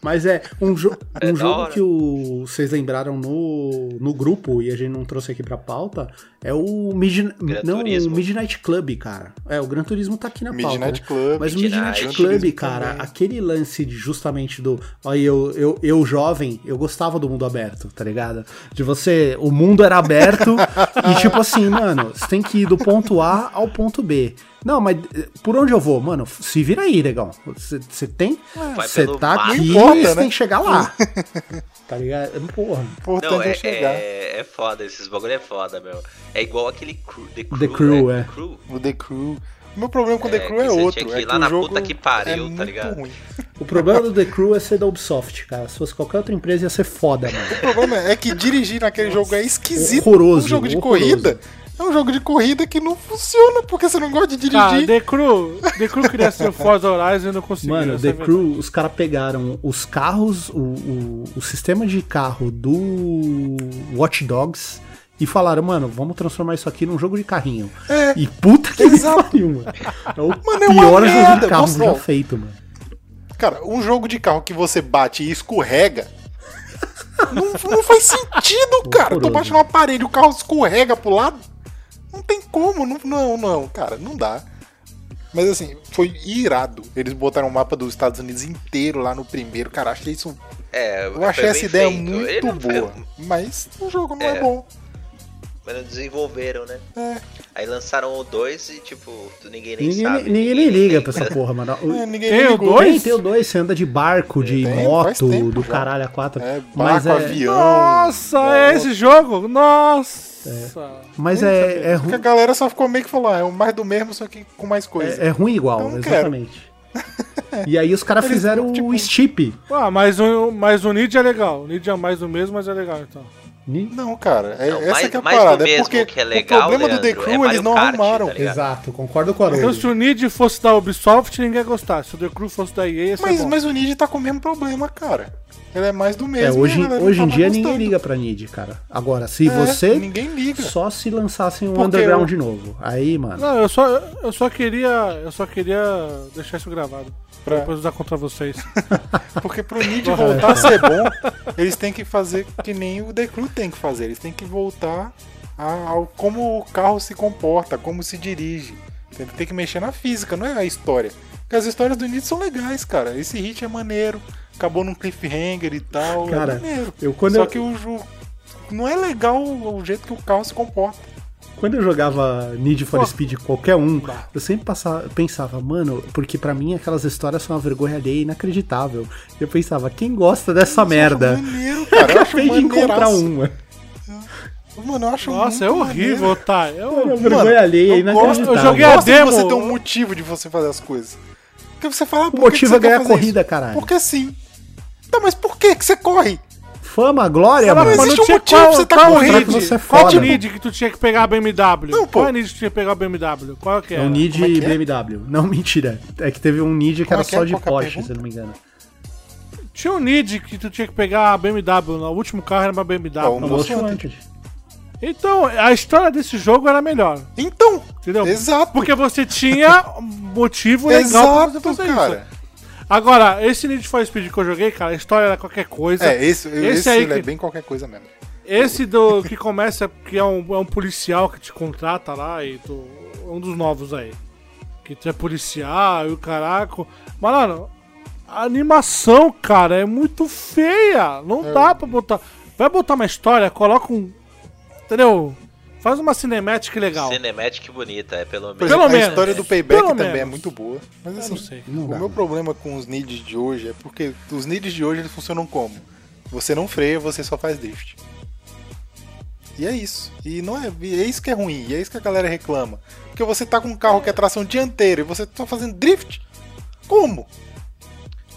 Mas é um, jo É um jogo hora. que o- vocês lembraram no, no grupo e a gente não trouxe aqui pra pauta é o Midnight, não, o Turismo. Midnight Club, cara. É, o Gran Turismo tá aqui na pauta. Midnight né? Club. Mas o Midnight. Midnight Gran Club, Turismo cara, também. aquele lance de justamente do. Olha, eu, eu, eu jovem, eu gostava do mundo aberto, tá ligado? De você. O mundo era aberto e tipo assim, mano, você tem que ir do ponto A ao ponto B. Não, mas eh, por onde eu vou? Mano, se vira aí, negão. Você tem. Você tá mato. aqui, você né? tem que chegar lá. tá ligado? Porra. Importante Não, é, é, chegar. é, é foda, esses bagulho é foda, meu. É igual aquele crew, The Crew. The Crew, né? é. Crew. O The Crew. O meu problema com o É, The Crew é outro. tinha que é ir que lá o na jogo puta que pariu, é tá ligado? ruim. O problema do The Crew é ser da Ubisoft, cara. Se fosse qualquer outra empresa ia ser foda, mano. O problema é que dirigir naquele jogo é esquisito. Horroroso, Um jogo de horroroso. corrida é um jogo de corrida que não funciona porque você não gosta de Cara, dirigir. The Crew, The Crew queria ser o Forza Horizon e não conseguiu. Mano, The é. Crew, os caras pegaram os carros, o, o, o sistema de carro do Watch Dogs e falaram, mano, vamos transformar isso aqui num jogo de carrinho. É. E puta que Exato. pariu, mano. É o Mano, é pior jogo merda. de carro Você- já feito, mano. Cara, um jogo de carro que você bate e escorrega. não, não faz sentido, cara. Eu tô Horroroso. batendo um aparelho, o carro escorrega pro lado. Não tem como, não, não, não, cara, não dá. Mas assim, foi irado. Eles botaram o mapa dos Estados Unidos inteiro lá no primeiro. Cara, achei isso. É, Eu achei essa ideia feito. Muito não foi- boa. Mas o jogo não é, É. bom. Mas não desenvolveram, né? É. Aí lançaram o 2 e, tipo, ninguém nem Ninguém, sabe. ninguém nem liga pra essa porra, mano. O- É, ninguém Tem o ligou. dois? Tem, tem o dois, você anda de barco, de Tem, moto, tempo do já. caralho a quatro. É, mas barco, é, avião. Nossa, é esse jogo? Nossa. mas é, é, Porque a galera só ficou meio que falando, ah, é o mais do mesmo, só que com mais coisa. é, é ruim igual, Então exatamente. E aí os caras fizeram tipo, o Steep. Ah, mas o, mas o Nid é legal. O Nid é mais do mesmo, mas é legal, então. Não, cara, é, Não, essa mais- que é a parada. É porque que é legal, o problema do The Leandro, é Crew eles não Kart, arrumaram. tá? Exato, concordo com a Então, se o Nid fosse da Ubisoft, ninguém ia gostar. Se o The Crew fosse da EA, ia ser Mas, bom. mas o Nid tá com o mesmo problema, cara. Ele é mais do É, mesmo. hoje, a galera hoje não em dia mais ninguém gostando. liga pra Nid, cara. Agora, se É, você Ninguém liga. só se lançassem um Porque Underground eu- de novo. Aí, mano. Não, eu só, eu só queria. Eu só queria deixar isso gravado. Pra depois usar contra vocês. Porque pro Nid voltar a ser bom, eles têm que fazer que nem o The Crew tem que fazer. Eles têm que voltar a- ao como o carro se comporta, como se dirige. Tem que mexer na física, não é a história. Porque as histórias do Nid são legais, cara. Esse hit é maneiro. Acabou num cliffhanger e tal. Cara, é maneiro. eu quando Só eu- que o jogo. Não é legal o jeito que o carro se comporta. Quando eu jogava Need for Pô. Speed qualquer um, eu sempre passava, pensava, mano, porque pra mim aquelas histórias são uma vergonha alheia inacreditável. Eu pensava, quem gosta dessa merda? Maneiro, cara. Eu Acabei de encontrar maneiraço. um. mano. Eu acho Nossa, é horrível, maneiro. tá? É Uma vergonha alheia eu gosto- inacreditável. eu joguei Eu a de demo- você ter um motivo de você fazer as coisas. Porque você fala, ah, O motivo que é você quer ganhar fazer corrida, isso? caralho. Porque sim. Tá, mas por que que você corre? Fama, glória, Não, mano. mas mas existe não um motivo pra você tá qual correndo. Nid? Pra você é Qual foda. o Nid que tu tinha que pegar a BMW? Não, pô. Qual é o Nid que tu tinha que pegar a BMW? Qual que É era? um Need Como é que é? BMW. Não, mentira. É que teve um Need que Como era é que só é? de Qual que é Porsche, pergunta? se eu não me engano. Tinha um Nid que tu tinha que pegar a BMW. O último carro era uma BMW. O Não, Wanted. Wanted. Então, a história desse jogo era melhor. Então, Entendeu? exato. Porque você tinha um motivo legal pra Exato, você fazer cara. isso. Agora, esse Need for Speed que eu joguei, cara, a história era qualquer coisa. É, esse, esse, aí ele é que- bem qualquer coisa mesmo. Esse do que começa, que é um, é um policial que te contrata lá e tu, um dos novos aí. Que tu é policial e o caraca. Mas, mano, a animação, cara, é muito feia. Não É. dá pra botar. Vai botar uma história, coloca um. Entendeu? Faz uma cinemática legal. Cinematic bonita, é pelo menos. Pelo a menos. história do Payback Pelo também é menos. muito boa. Mas Eu assim, não sei. Não o meu problema com os needs de hoje é porque os needs de hoje eles funcionam como? Você não freia, você só faz drift. E é isso. E não é, e é isso que é ruim, e é isso que a galera reclama. Porque você tá com um carro que é tração dianteira e você tá fazendo drift? Como?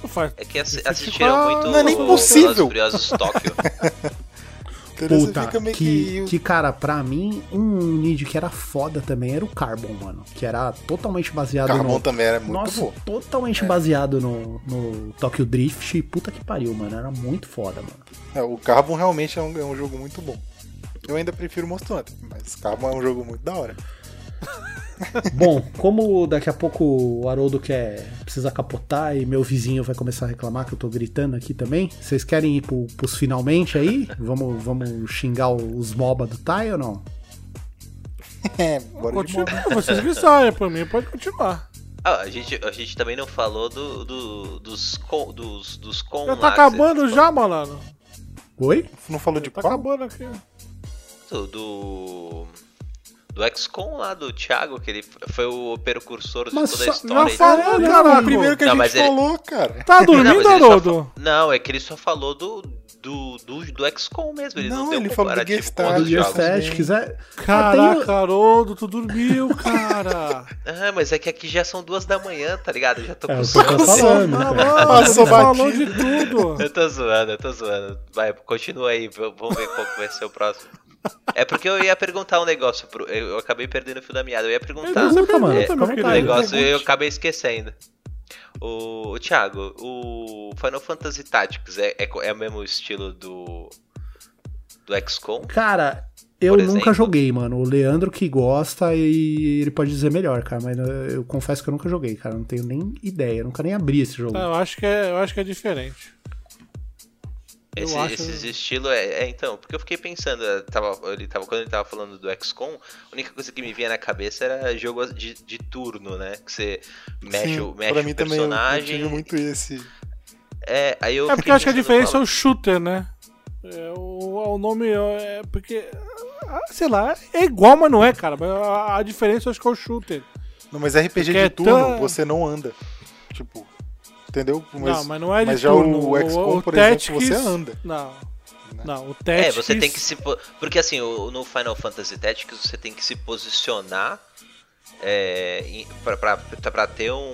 Faz. É que assistiram muito Não é nem possível. Tóquio. Você Puta, fica meio que, que, cara, pra mim, um Nid que era foda também era o Carbon, mano. Que era totalmente baseado Carbon no. também era muito Nossa, bom. totalmente baseado no, no Tokyo Drift. Puta que pariu, mano. Era muito foda, mano. É, o Carbon realmente é um, é um jogo muito bom. Eu ainda prefiro Monster Hunter, mas Carbon é um jogo muito da hora. Bom, como daqui a pouco o Haroldo quer precisa capotar e meu vizinho vai começar a reclamar que eu tô gritando aqui também, vocês querem ir pro, pros finalmente aí? Vamos, vamos xingar os MOBA do Tai ou não? É, bora de Continua, moda. vocês que saem, por mim pode continuar. Ah, a, gente, a gente também não falou do, do- dos com, dos, dos com Já tá acabando já, malandro. Oi? Não falou de Tá qual? acabando aqui. do, do, do XCOM lá do Thiago, que ele foi o precursor de Mas toda a história. já falou, Ele- caraca. o primeiro que a Não, gente mas ele- falou, cara. Tá Não, dormindo, mas Haroldo? fa- Não, é que ele só falou do, do, do, do XCOM mesmo. Ele não, Não, deu ele falou do com Do. Tactics, é. Caraca, Ah, Haroldo, tu dormiu, cara. Ah, mas é que aqui já são duas da manhã, tá ligado? Eu já tô É, com sono. falando, Malandro, cara. Passou falou de tudo. Eu tô zoando, eu tô zoando. Vai, continua aí, vamos ver qual que vai ser o próximo. É porque eu ia perguntar um negócio, pro, eu, eu acabei perdendo o fio da meada. Eu ia perguntar Pergunta, mano, é, meu um negócio e eu acabei esquecendo. O, o Thiago, o Final Fantasy Tactics é, é, é o mesmo estilo do, do XCOM? Cara, eu nunca joguei, mano. O Leandro que gosta e ele pode dizer melhor, cara. Mas eu, eu confesso que eu nunca joguei, cara. Não tenho nem ideia. Eu nunca nem abri esse jogo. Não, eu acho que é, eu acho que é diferente. Esse, acho- Esses estilos é, é, então, porque eu fiquei pensando, eu tava, ele tava, quando ele tava falando do XCOM, a única coisa que me vinha na cabeça era jogo de, de turno, né? Que você mexe, o- Sim, mexe pra o mim também eu, eu personagem. muito esse. É, aí eu É porque eu acho que a diferença é fala- o shooter, né? É, o, o nome é porque. ah, Sei lá, é igual, mas não é, cara. Mas A, a diferença eu acho que é o shooter. Não, mas RPG Porque de é turno, tão- você não anda. Tipo, entendeu? não, mas não é de mas já turno. o XCOM, por exemplo, você anda. Não. Não, o É, Tactics... você tem que se. po- Porque assim, no Final Fantasy Tactics você tem que se posicionar é, em- pra, pra, pra ter um.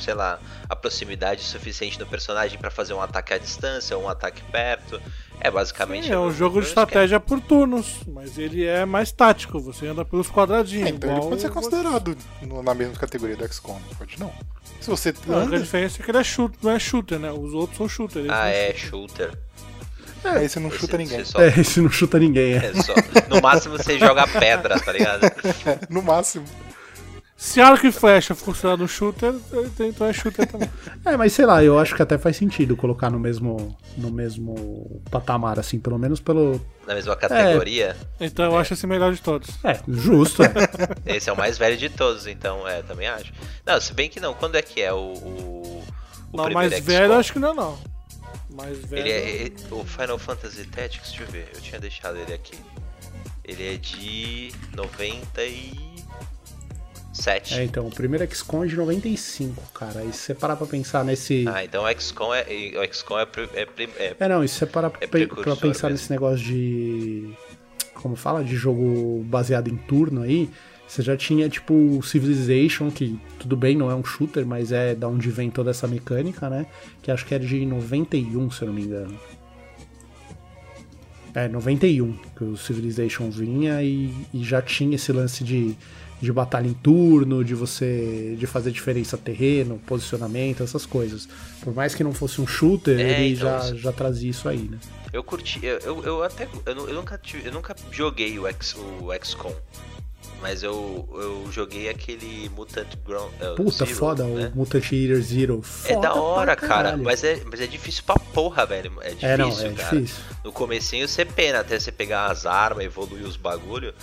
sei lá, a proximidade suficiente do personagem pra fazer um ataque à distância, um ataque perto. É basicamente. Sim, é um jogo de estratégia por turnos, mas ele é mais tático, você anda pelos quadradinhos. É, então ele pode ser considerado no- na mesma categoria do XCOM, não pode não. Se você Não, a anda, diferença é que ele é shooter, não é shooter, né? Os outros são shooter. esse não Ah, é, shooter. shooter. aí você não Esse- chuta ninguém. você só- É, esse não chuta ninguém, é. é só- no máximo você joga pedra, tá ligado? no máximo. Se arco e flecha considerado um shooter, então é shooter também. É, mas sei lá, eu acho que até faz sentido colocar no mesmo, no mesmo patamar, assim, pelo menos pelo. Na mesma categoria. Então eu acho esse melhor de todos. É, justo, é. Esse é o mais velho de todos, então, é, também acho. Não, se bem que não, quando é que é o. O, o não, mais velho acho que não, não. Mais velho. Ele é. é- O Final Fantasy Tactics, deixa eu ver, eu tinha deixado ele aqui. Ele é de 97. É, então, o primeiro XCOM é de 95, cara. E se você parar pra pensar nesse. Ah, então o XCOM é. O XCOM é, é, é- É, não, e se você parar pra, É precursor pra pensar mesmo. nesse negócio de. Como fala? De jogo baseado em turno aí. Você já tinha, tipo, o Civilization, que tudo bem, não é um shooter, mas é da onde vem toda essa mecânica, né? Que acho que era de 91, se eu não me engano. É, 91, que o Civilization vinha e, e já tinha esse lance de, de batalha em turno, de você de fazer diferença terreno, posicionamento, essas coisas. Por mais que não fosse um shooter, É, ele então, já, isso- já trazia isso aí, né? Eu curti. Eu, eu, eu até. Eu, eu nunca tive, eu nunca joguei o, X, o XCOM. Mas eu, eu joguei aquele Mutant Ground. é, Puta, Zero, foda, né? o Mutant Eater Zero. É Foda da hora, cara. Mas é, mas é difícil pra porra, velho. É difícil, É, não, é cara. difícil. No comecinho você pena, até você pegar as armas, evoluir os bagulho.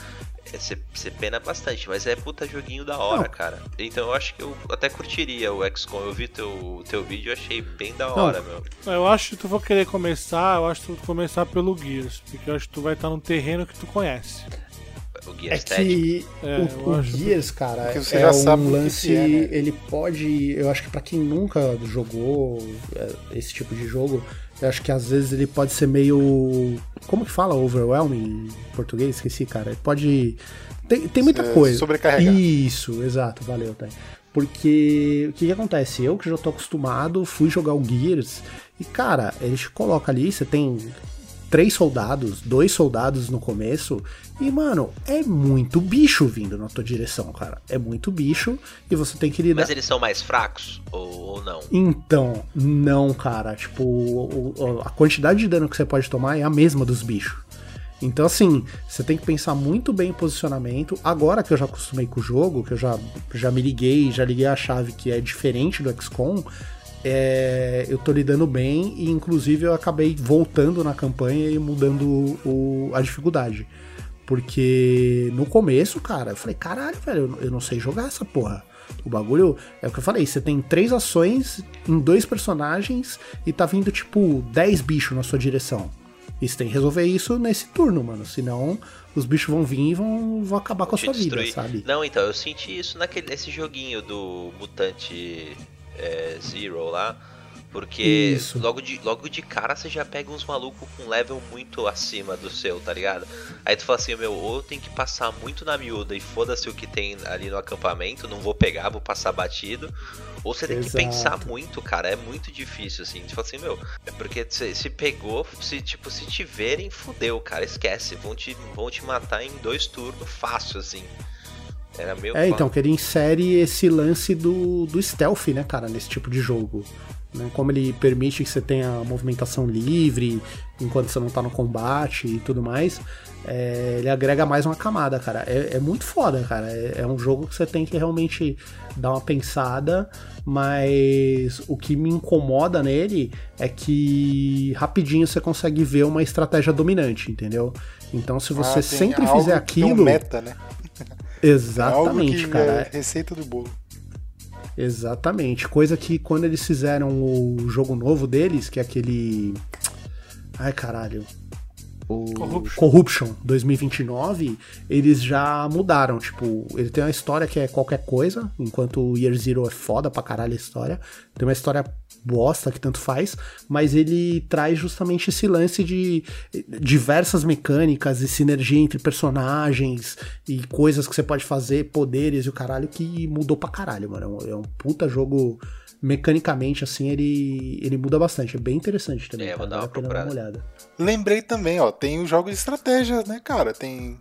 É, Você, pena bastante, mas é puta joguinho da hora, Não. cara. Então eu acho que eu até curtiria o XCOM. Eu vi teu, teu vídeo e achei bem da hora, meu. Eu acho que tu for querer começar, eu acho que tu começar pelo Gears, porque eu acho que tu vai estar num terreno que tu conhece. O É Gears Tactics. que É, o, o Gears, cara, você é já um sabe o que lance. que é, né? Ele pode. Eu acho que pra quem nunca jogou é, esse tipo de jogo, eu acho que às vezes ele pode ser meio. Como que fala? Overwhelming em português? Esqueci, cara. Ele pode. Tem, tem muita É, coisa. sobrecarregar. Isso, exato, valeu, tá. Porque o que, que acontece? Eu que já tô acostumado, fui jogar o Gears e, cara, ele te coloca ali, você tem três soldados, dois soldados no começo, e, mano, é muito bicho vindo na tua direção, cara. É muito bicho e você tem que lidar. Mas eles são mais fracos ou, não? Então, não, cara. Tipo, o- o- a quantidade de dano que você pode tomar é a mesma dos bichos. Então, assim, você tem que pensar muito bem em posicionamento. Agora que eu já acostumei com o jogo, que eu já, já me liguei, já liguei a chave que é diferente do XCOM, é, eu tô lidando bem e, inclusive, eu acabei voltando na campanha e mudando o- a dificuldade. Porque no começo, cara, eu falei, caralho, velho, eu- não sei jogar essa porra. O bagulho é o que eu falei, você tem três ações em dois personagens e tá vindo tipo 10 bichos na sua direção. E você tem que resolver isso nesse turno, mano. Senão os bichos vão vir e vão, vão acabar com a sua vida, destruir. sabe? Não, então, eu senti isso naquele, nesse joguinho do Mutante é, Zero lá. Porque Isso. logo de, logo de cara você já pega uns malucos com level muito acima do seu, tá ligado? Aí tu fala assim, meu, ou eu tenho que passar muito na miúda e foda-se o que tem ali no acampamento, não vou pegar, vou passar batido. Ou você tem que pensar muito, cara, é muito difícil, assim. Tu fala assim, meu, é porque se, se pegou, se tipo, se te verem, fudeu, cara, esquece. Vão te, vão te matar em dois turnos fácil, assim. Era meio É, então, que ele insere esse lance do, do stealth, né, cara, nesse tipo de jogo. Né? Como ele permite que você tenha movimentação livre enquanto você não tá no combate e tudo mais, é, ele agrega mais uma camada, cara. É, é muito foda, cara. É, é um jogo que você tem que realmente dar uma pensada, mas o que me incomoda nele é que rapidinho você consegue ver uma estratégia dominante, entendeu? Então, se você Ah, sempre fizer tem um aquilo. meta, né? Exatamente, algo que cara. é receita do bolo. Exatamente. Coisa que quando eles fizeram o jogo novo deles, que é aquele. Ai, caralho. O Corruption. Corruption 2029, eles já mudaram. Tipo, ele tem uma história que é qualquer coisa, enquanto o Year Zero é foda pra caralho a história. Tem uma história bosta que tanto faz, mas ele traz justamente esse lance de diversas mecânicas e sinergia entre personagens e coisas que você pode fazer, poderes e o caralho, que mudou pra caralho, mano. É um, é um puta jogo. Mecanicamente, assim, ele, ele muda bastante. É bem interessante também. É, vou dar uma dar uma procurada. olhada. Lembrei também, ó, tem os jogos de estratégia, né, cara? Tem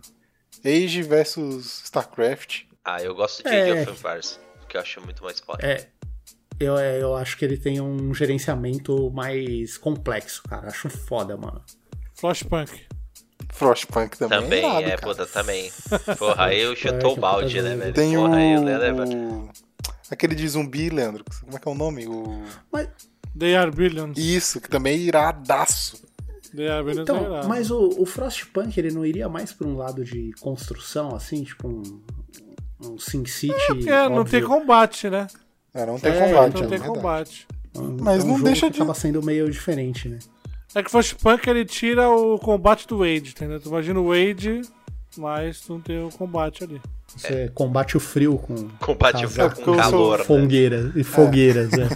Age versus StarCraft. Ah, eu gosto de É. Age of Empires, que eu acho muito mais foda. É. Eu, é, eu acho que ele tem um gerenciamento mais complexo, cara. Acho foda, mano. Flashpunk. Frostpunk também, Também, é, irado, é, puta, também. Porra, aí eu chutou o balde, né, jogo. velho? Tem Porra, o, aí eu leva. o- Aquele de zumbi, Leandro. Como é que é o nome? O... Mas, They Are Billions. Isso, que também é iradaço. They Are Billions é então, irado. mas o, o Frostpunk, ele não iria mais pra um lado de construção, assim? Tipo um, um SimCity? Porque não óbvio. tem combate, né? É, não tem É, combate, Não é tem verdade. combate. Um- Mas é um não jogo deixa que de- acaba sendo meio diferente, né? É que o Flashpunk ele tira o combate do Wade, entendeu? Tu imagina o Wade, mas tu não tem o combate ali. Você combate o frio com Combate o frio com com calor, né? fogueiras e fogueiras, é.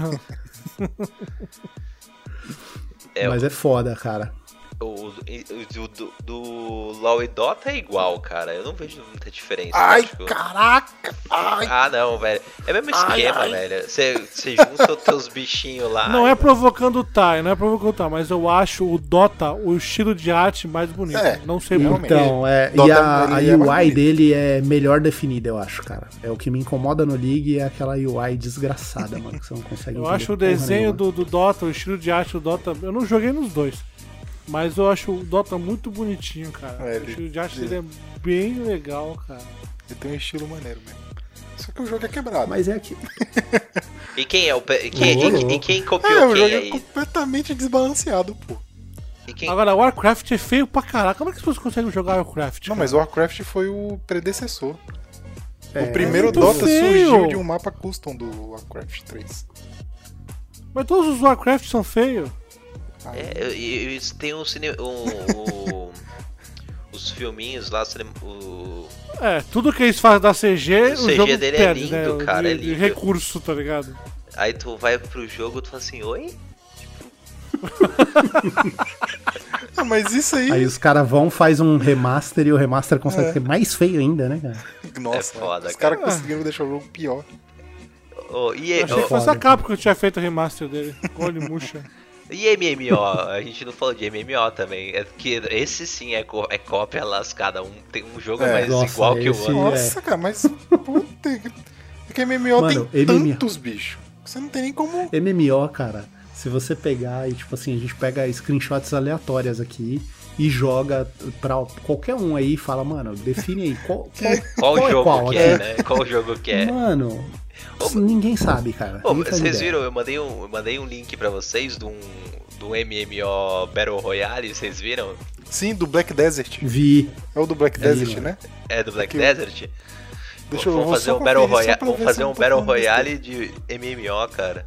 É, Mas é foda, cara. O, o- o- do, do LoL e Dota é igual, cara. Eu não vejo muita diferença. Ai, que- caraca! Ai, Ah, não, velho. É o mesmo Ai, esquema, ai. velho. Você junta os teus bichinhos lá. Não é provocando o Tai, não é provocando o Tai, mas eu acho o Dota, o estilo de arte mais bonito. É, não sei porquê. Então, é, e a, a é mais UI dele é melhor definida, eu acho, cara. É o que me incomoda no League é aquela UI desgraçada, mano, que você não consegue Eu acho o desenho do, do Dota, o estilo de arte do Dota. Eu não joguei nos dois. Mas eu acho o Dota muito bonitinho, cara. É, o ele- estilo de arte ele- dele é bem legal, cara. ele tem um estilo maneiro mesmo. Só que o jogo é quebrado. Mas é que. E quem é o. pe- Quem, e- e, quem é, copiou o jogo quem é aí? completamente desbalanceado, pô. Quem... Agora, Warcraft é feio pra caraca. Como é que as pessoas conseguem jogar Warcraft? Não, cara? mas o Warcraft foi o predecessor. É, o primeiro muito Dota feio. surgiu de um mapa custom do Warcraft 3. Mas todos os Warcraft são feios. É, e, e tem um cine... um- o- os filminhos lá, o... É, tudo que eles fazem da CG, O o, CG jogo dele é perde, lindo, né? cara, de, é de lindo. recurso, tá ligado? Aí tu vai pro jogo e tu fala assim, oi? Ah, mas isso aí. Aí os caras vão, faz um remaster e o remaster consegue É. ser mais feio ainda, né, cara? Nossa, É foda, os caras cara. conseguiram deixar o jogo pior. Ô, e, Eu achei que ô, fosse a Capcom que tinha feito o remaster dele. Gole murcha. E MMO? A gente não falou de MMO também. É que esse sim é, co- é cópia lascada. Um, tem um jogo É, mais nossa, igual que o outro. Nossa, cara, mas. Puta, é que MMO Mano, tem MMO. tantos bichos. Você não tem nem como. MMO, cara, se você pegar e, tipo assim, a gente pega screenshots aleatórias aqui e joga pra qualquer um aí e fala, mano, define aí qual, qual, Qual, qual é jogo qual que é, né? Qual jogo que é? Mano, Ô, ninguém sabe, cara. Ô, ninguém vocês viram? Eu mandei um, eu mandei um link pra vocês de um, um MMO Battle Royale, vocês viram? Sim, do Black Desert. Vi. É o do Black Aí, Desert, mano. né? É do Black Aqui. Desert? Deixa eu vamos vou fazer um Battle Royale, vamos fazer um Battle Royale de MMO, cara.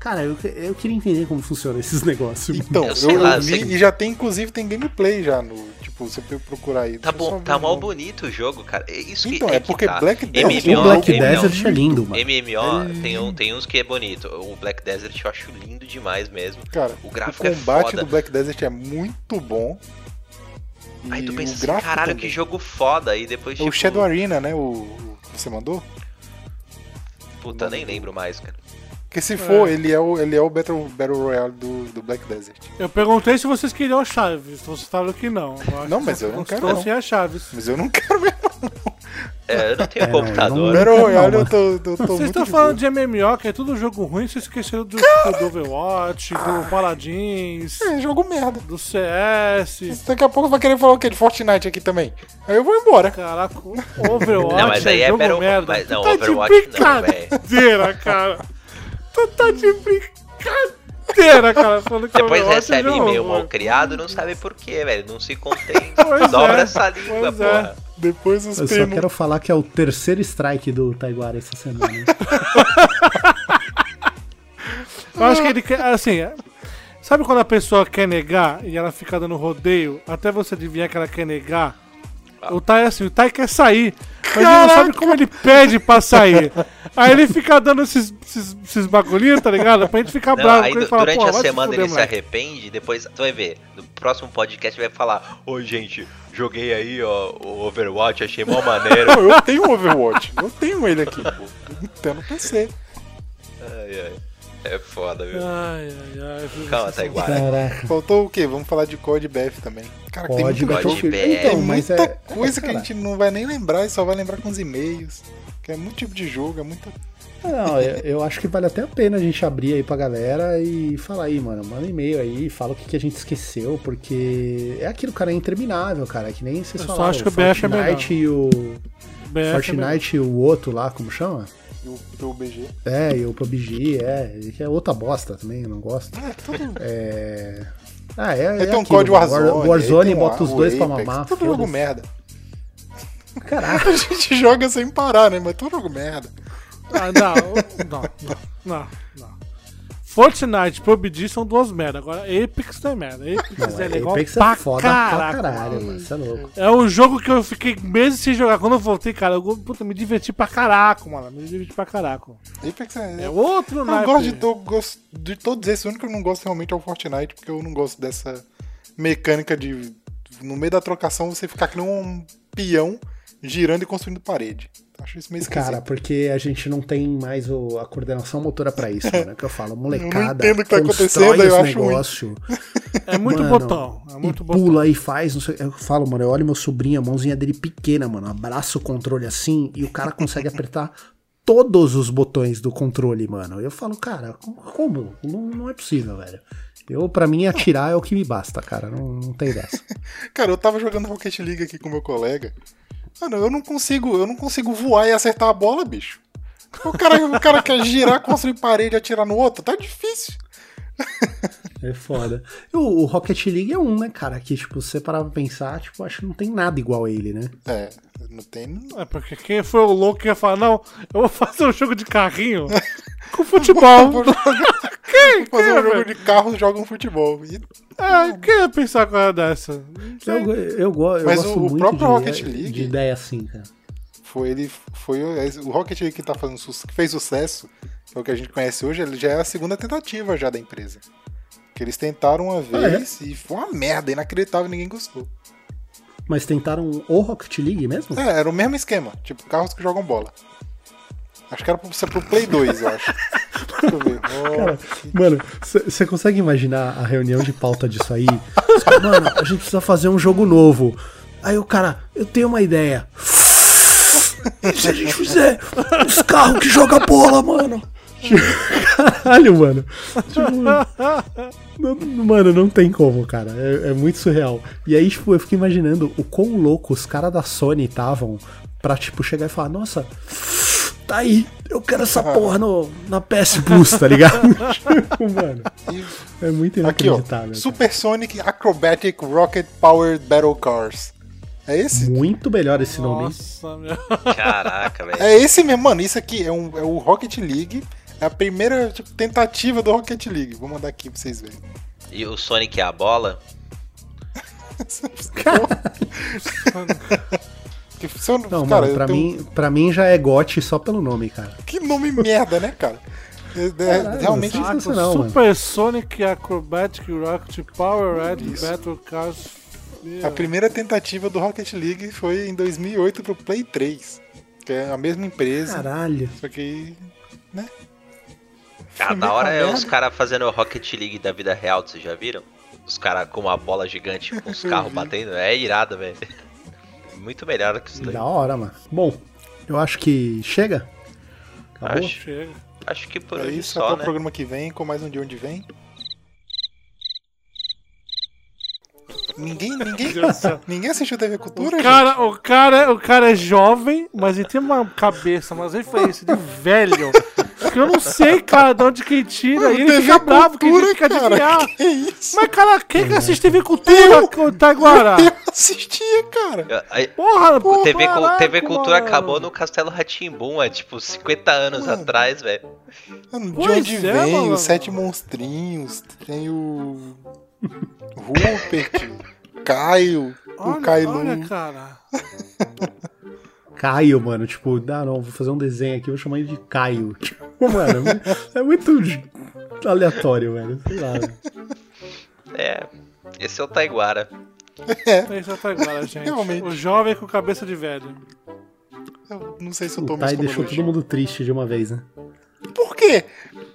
Cara, eu, eu queria entender como funciona esses negócios. Então, Eu eu, lá, eu vi sei- e já tem, inclusive, tem gameplay já no. Tipo, você pode procurar aí. Tá bom, tá o mal bonito o jogo, cara. É Isso que, Então, é, é que porque tá. Black Desert- o MMO, Black MMO, Desert é lindo, mano. MMO tem, um, tem uns que é bonito. O Black Desert eu acho lindo demais mesmo. Cara, O o gráfico é combate foda. do Black Desert é muito bom. E Aí tu pensa o assim, caralho, também. que jogo foda. Aí depois, É tipo, o Shadow Arena, né? O, o que você mandou? puta, nem lembro mais, cara. Porque se for, ele é o, ele é o Battle, Battle Royale do, do Black Desert. Eu perguntei se vocês queriam as chaves. Vocês falaram que não. acho Não, mas eu não quero, não. sem as chaves. Mas eu não quero mesmo. É, eu não tenho É, não, computador. não- Battle Royale não, eu tô, eu tô Vocês estão falando de MMO, que é tudo jogo ruim, vocês esqueceram do, do Overwatch, do Paladins, É, jogo merda. do CS. Daqui a pouco vai querer falar o quê? De Fortnite aqui também. Aí eu vou embora. Caraca, o Overwatch Não, mas aí é é jogo Battle- merda. mas não, tá Overwatch de não, brincadeira, cara. Tu tá de brincadeira, cara. Falando que Depois Overwatch recebe é e-mail mal criado, não sabe por quê, velho. Não se contém. Dobra é, essa língua, é. porra. Depois os Eu só quero falar que é o terceiro strike do Taiguara essa semana. Eu acho que ele quer, assim, é- sabe quando a pessoa quer negar e ela fica dando rodeio até você adivinhar que ela quer negar? O Tai é assim, o Tai quer sair, mas ele não sabe como ele pede pra sair. Aí ele fica dando esses, esses, esses bagulhinhos, tá ligado? Pra gente ficar Não, bravo aí com ele e falar, durante pô, a se semana fuder, ele se moleque. arrepende, depois tu vai ver. No próximo podcast vai falar: Oi, gente, joguei aí, ó, o Overwatch, achei mó maneiro. Não, eu tenho um Overwatch. Eu tenho ele aqui, pô. Então no PC. ai, ai. É foda, viu? Ai, ai, ai. viu? Calma, Taiguara. Caraca. Faltou o quê? Vamos falar de COD BF também. Cara, tem Pode, muita, Code Battlefield. BR. Então, tem mas muita é. coisa que a gente não vai nem lembrar e só vai lembrar com os e-mails. Que é muito tipo de jogo, é muita. Não, eu, eu acho que vale até a pena a gente abrir aí pra galera e falar aí, mano. Manda um e-mail aí, fala o que, que a gente esqueceu, porque é aquilo, cara, é interminável, cara. É que nem vocês Eu só falaram. acho que o BF é Fortnite e o. BF é Fortnite e o outro lá, como chama? Do PUBG. É, e o PUBG, é. Que é outra bosta também, eu não gosto. É, tudo. É. Ah, é. Aí é tem um COD Warzone. War- Warzone um bota os o dois pra Apex, mamar. Tudo jogo merda. Caraca. A gente joga sem parar, né? Mas tudo jogo merda. Ah, não, não, não, não, não. Fortnite e PUBG são duas merda. Agora, Apex não é merda. Apex Não, é legal Apex pra é foda caraca. pra caralho, mano. Você é louco. É um jogo que eu fiquei meses sem jogar. Quando eu voltei, cara, eu puta, me diverti pra caraca, mano. Me diverti pra caraca. Apex é. É outro eu naipe. gosto de, to- gosto de todos esses. O único que eu não gosto realmente é o Fortnite, porque eu não gosto dessa mecânica de. No meio da trocação você ficar que nem um peão girando e construindo parede. Acho isso meio esquisito. Cara, porque a gente não tem mais o- a coordenação motora pra isso, mano. É o que eu falo, molecada. entendo o que tá acontecendo, eu esse acho negócio. É muito Mano, botão. É muito e botão. pula e faz, não sei, eu falo, mano, eu olho meu sobrinho, a mãozinha dele pequena, mano, abraça o controle assim e o cara consegue apertar todos os botões do controle, mano. Eu falo, cara, como? Não, não é possível, velho. Eu, pra mim, atirar é o que me basta, cara. Não, não tem dessa. Cara, eu tava jogando Rocket League aqui com meu colega. Mano, eu não consigo, eu não consigo voar e acertar a bola, bicho. O cara, o cara quer girar, construir parede e atirar no outro, tá difícil. É foda. O, o Rocket League é um, né, cara? Que, tipo, se você parar pra pensar, tipo, acho que não tem nada igual a ele, né? É, não tem. É porque quem foi o louco que ia falar, não, eu vou fazer um jogo de carrinho com futebol. Vou jogar- quem? fazer quem, um jogo velho? de carro joga um futebol. E- É, quem ia pensar com uma dessa? Eu, eu, go- eu Mas gosto o- o muito próprio de, Rocket League- de ideia assim, cara. Foi ele. Foi o o Rocket League que tá fazendo que fez sucesso, que é o que a gente conhece hoje, ele já é a segunda tentativa já da empresa. Que eles tentaram uma Ah, é? vez e foi uma merda, inacreditável, ninguém gostou. Mas tentaram o Rocket League mesmo? É, era o mesmo esquema, tipo carros que jogam bola. Acho que era pra ser pro Play 2, eu acho. Deixa eu ver. Cara, mano, você consegue imaginar a reunião de pauta disso aí? Os Mano, a gente precisa fazer um jogo novo. Aí o cara, eu tenho uma ideia. E se a gente fizer uns carros que jogam bola, mano? Caralho, mano. Tipo, não- mano, não tem como, cara. É, é muito surreal. E aí, tipo, eu fico imaginando o quão louco os caras da Sony estavam pra, tipo, chegar e falar, nossa, tá aí, eu quero essa porra no, na PS Plus, tá ligado? Tipo, mano, é muito Aqui, ó. inacreditável. cara. Supersonic Acrobatic Rocket Powered Battle Cars. É esse? Muito melhor esse nome. hein? Nossa, meu. Caraca, velho. É esse mesmo, mano. Isso aqui é, um, é o Rocket League. É a primeira tipo, tentativa do Rocket League. Vou mandar aqui pra vocês verem. E o Sonic é a bola? Eu, Não, cara, mano, pra tenho- mim, pra mim já é GOT só pelo nome, cara. Que nome merda, né, cara? É, é, Caralho, realmente. Saco, isso não, mano. Super Sonic Acrobatic Rocket Power Red. Battle Cars. A primeira tentativa do Rocket League foi em 2008 pro Play 3. Que é a mesma empresa. Caralho. Só que. Né? Ah, Foi da hora é os caras fazendo o Rocket League da vida real, vocês já viram? Os caras com uma bola gigante com os carros vi. batendo. É irado, velho. Muito melhor que isso daí. Da hora, mano. Bom, eu acho que chega. Acabou? Acho, Chega. acho que por É hoje isso, até só, o né? programa que vem, com mais um de onde vem. Ninguém, ninguém, ninguém assistiu TV Cultura, O cara, o, cara, o cara é jovem, mas ele tem uma cabeça, umas referências de velho. Que eu não sei, cara, de onde que ele tira. E ele fica bravo, que ele Cultura, fica cara. adivinhar. Que isso? Mas, cara, quem que assiste TV Cultura, ô, Taiguara? Eu assistia, cara. Aí, Porra, o TV, caraca, TV Cultura mano. acabou no Castelo Ratimbum, é tipo 50 anos Mano. atrás, velho. Mano, de onde é, vem mano. os Sete Monstrinhos? Tem o. Rupert, Caio, o Olha, Kailu. olha, cara. Caio, mano. Tipo, ah, não, vou fazer um desenho aqui, vou chamar ele de Caio. Tipo, mano, é muito aleatório, velho. Sei lá. É, esse é o Taiguara. Esse é o Taiguara, gente. Realmente. O jovem com cabeça de velho. Eu não sei se eu O tomo Tai deixou todo mundo triste de uma vez, né? Por quê?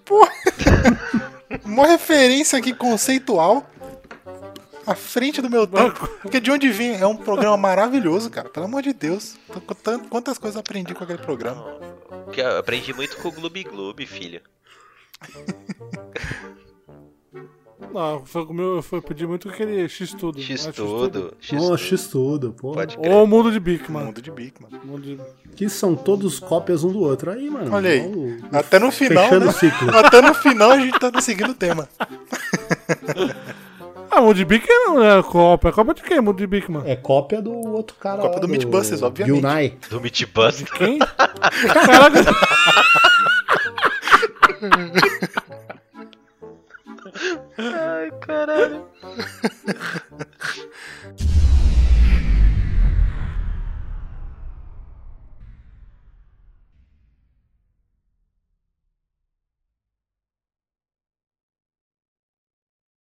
Por... Uma referência aqui conceitual à frente do meu tempo. Porque de onde vem é um programa maravilhoso, cara. Pelo amor de Deus. Quantas coisas eu aprendi com aquele programa. Que eu aprendi muito com o Gloob Gloob, filho. Não, foi, comigo, foi pedir muito aquele X-Tudo. X não é tudo. X Nossa, X tudo, pô. Ou o Mundo de Bic, mano. Mundo de mano. Mundo de... Que são todos cópias um do outro. Aí, mano. Olha aí. vamos- Até no final, Fechando né? o ciclo. Até no final a gente tá seguindo o tema. Ah, Moonbeak é, né, é cópia. Cópia de quem, Mudibik mano? É cópia do outro cara. Cópia do, do Meatbusters, obviamente. Yunai. Do Meatbusters. De quem? Caraca. Ai, caralho.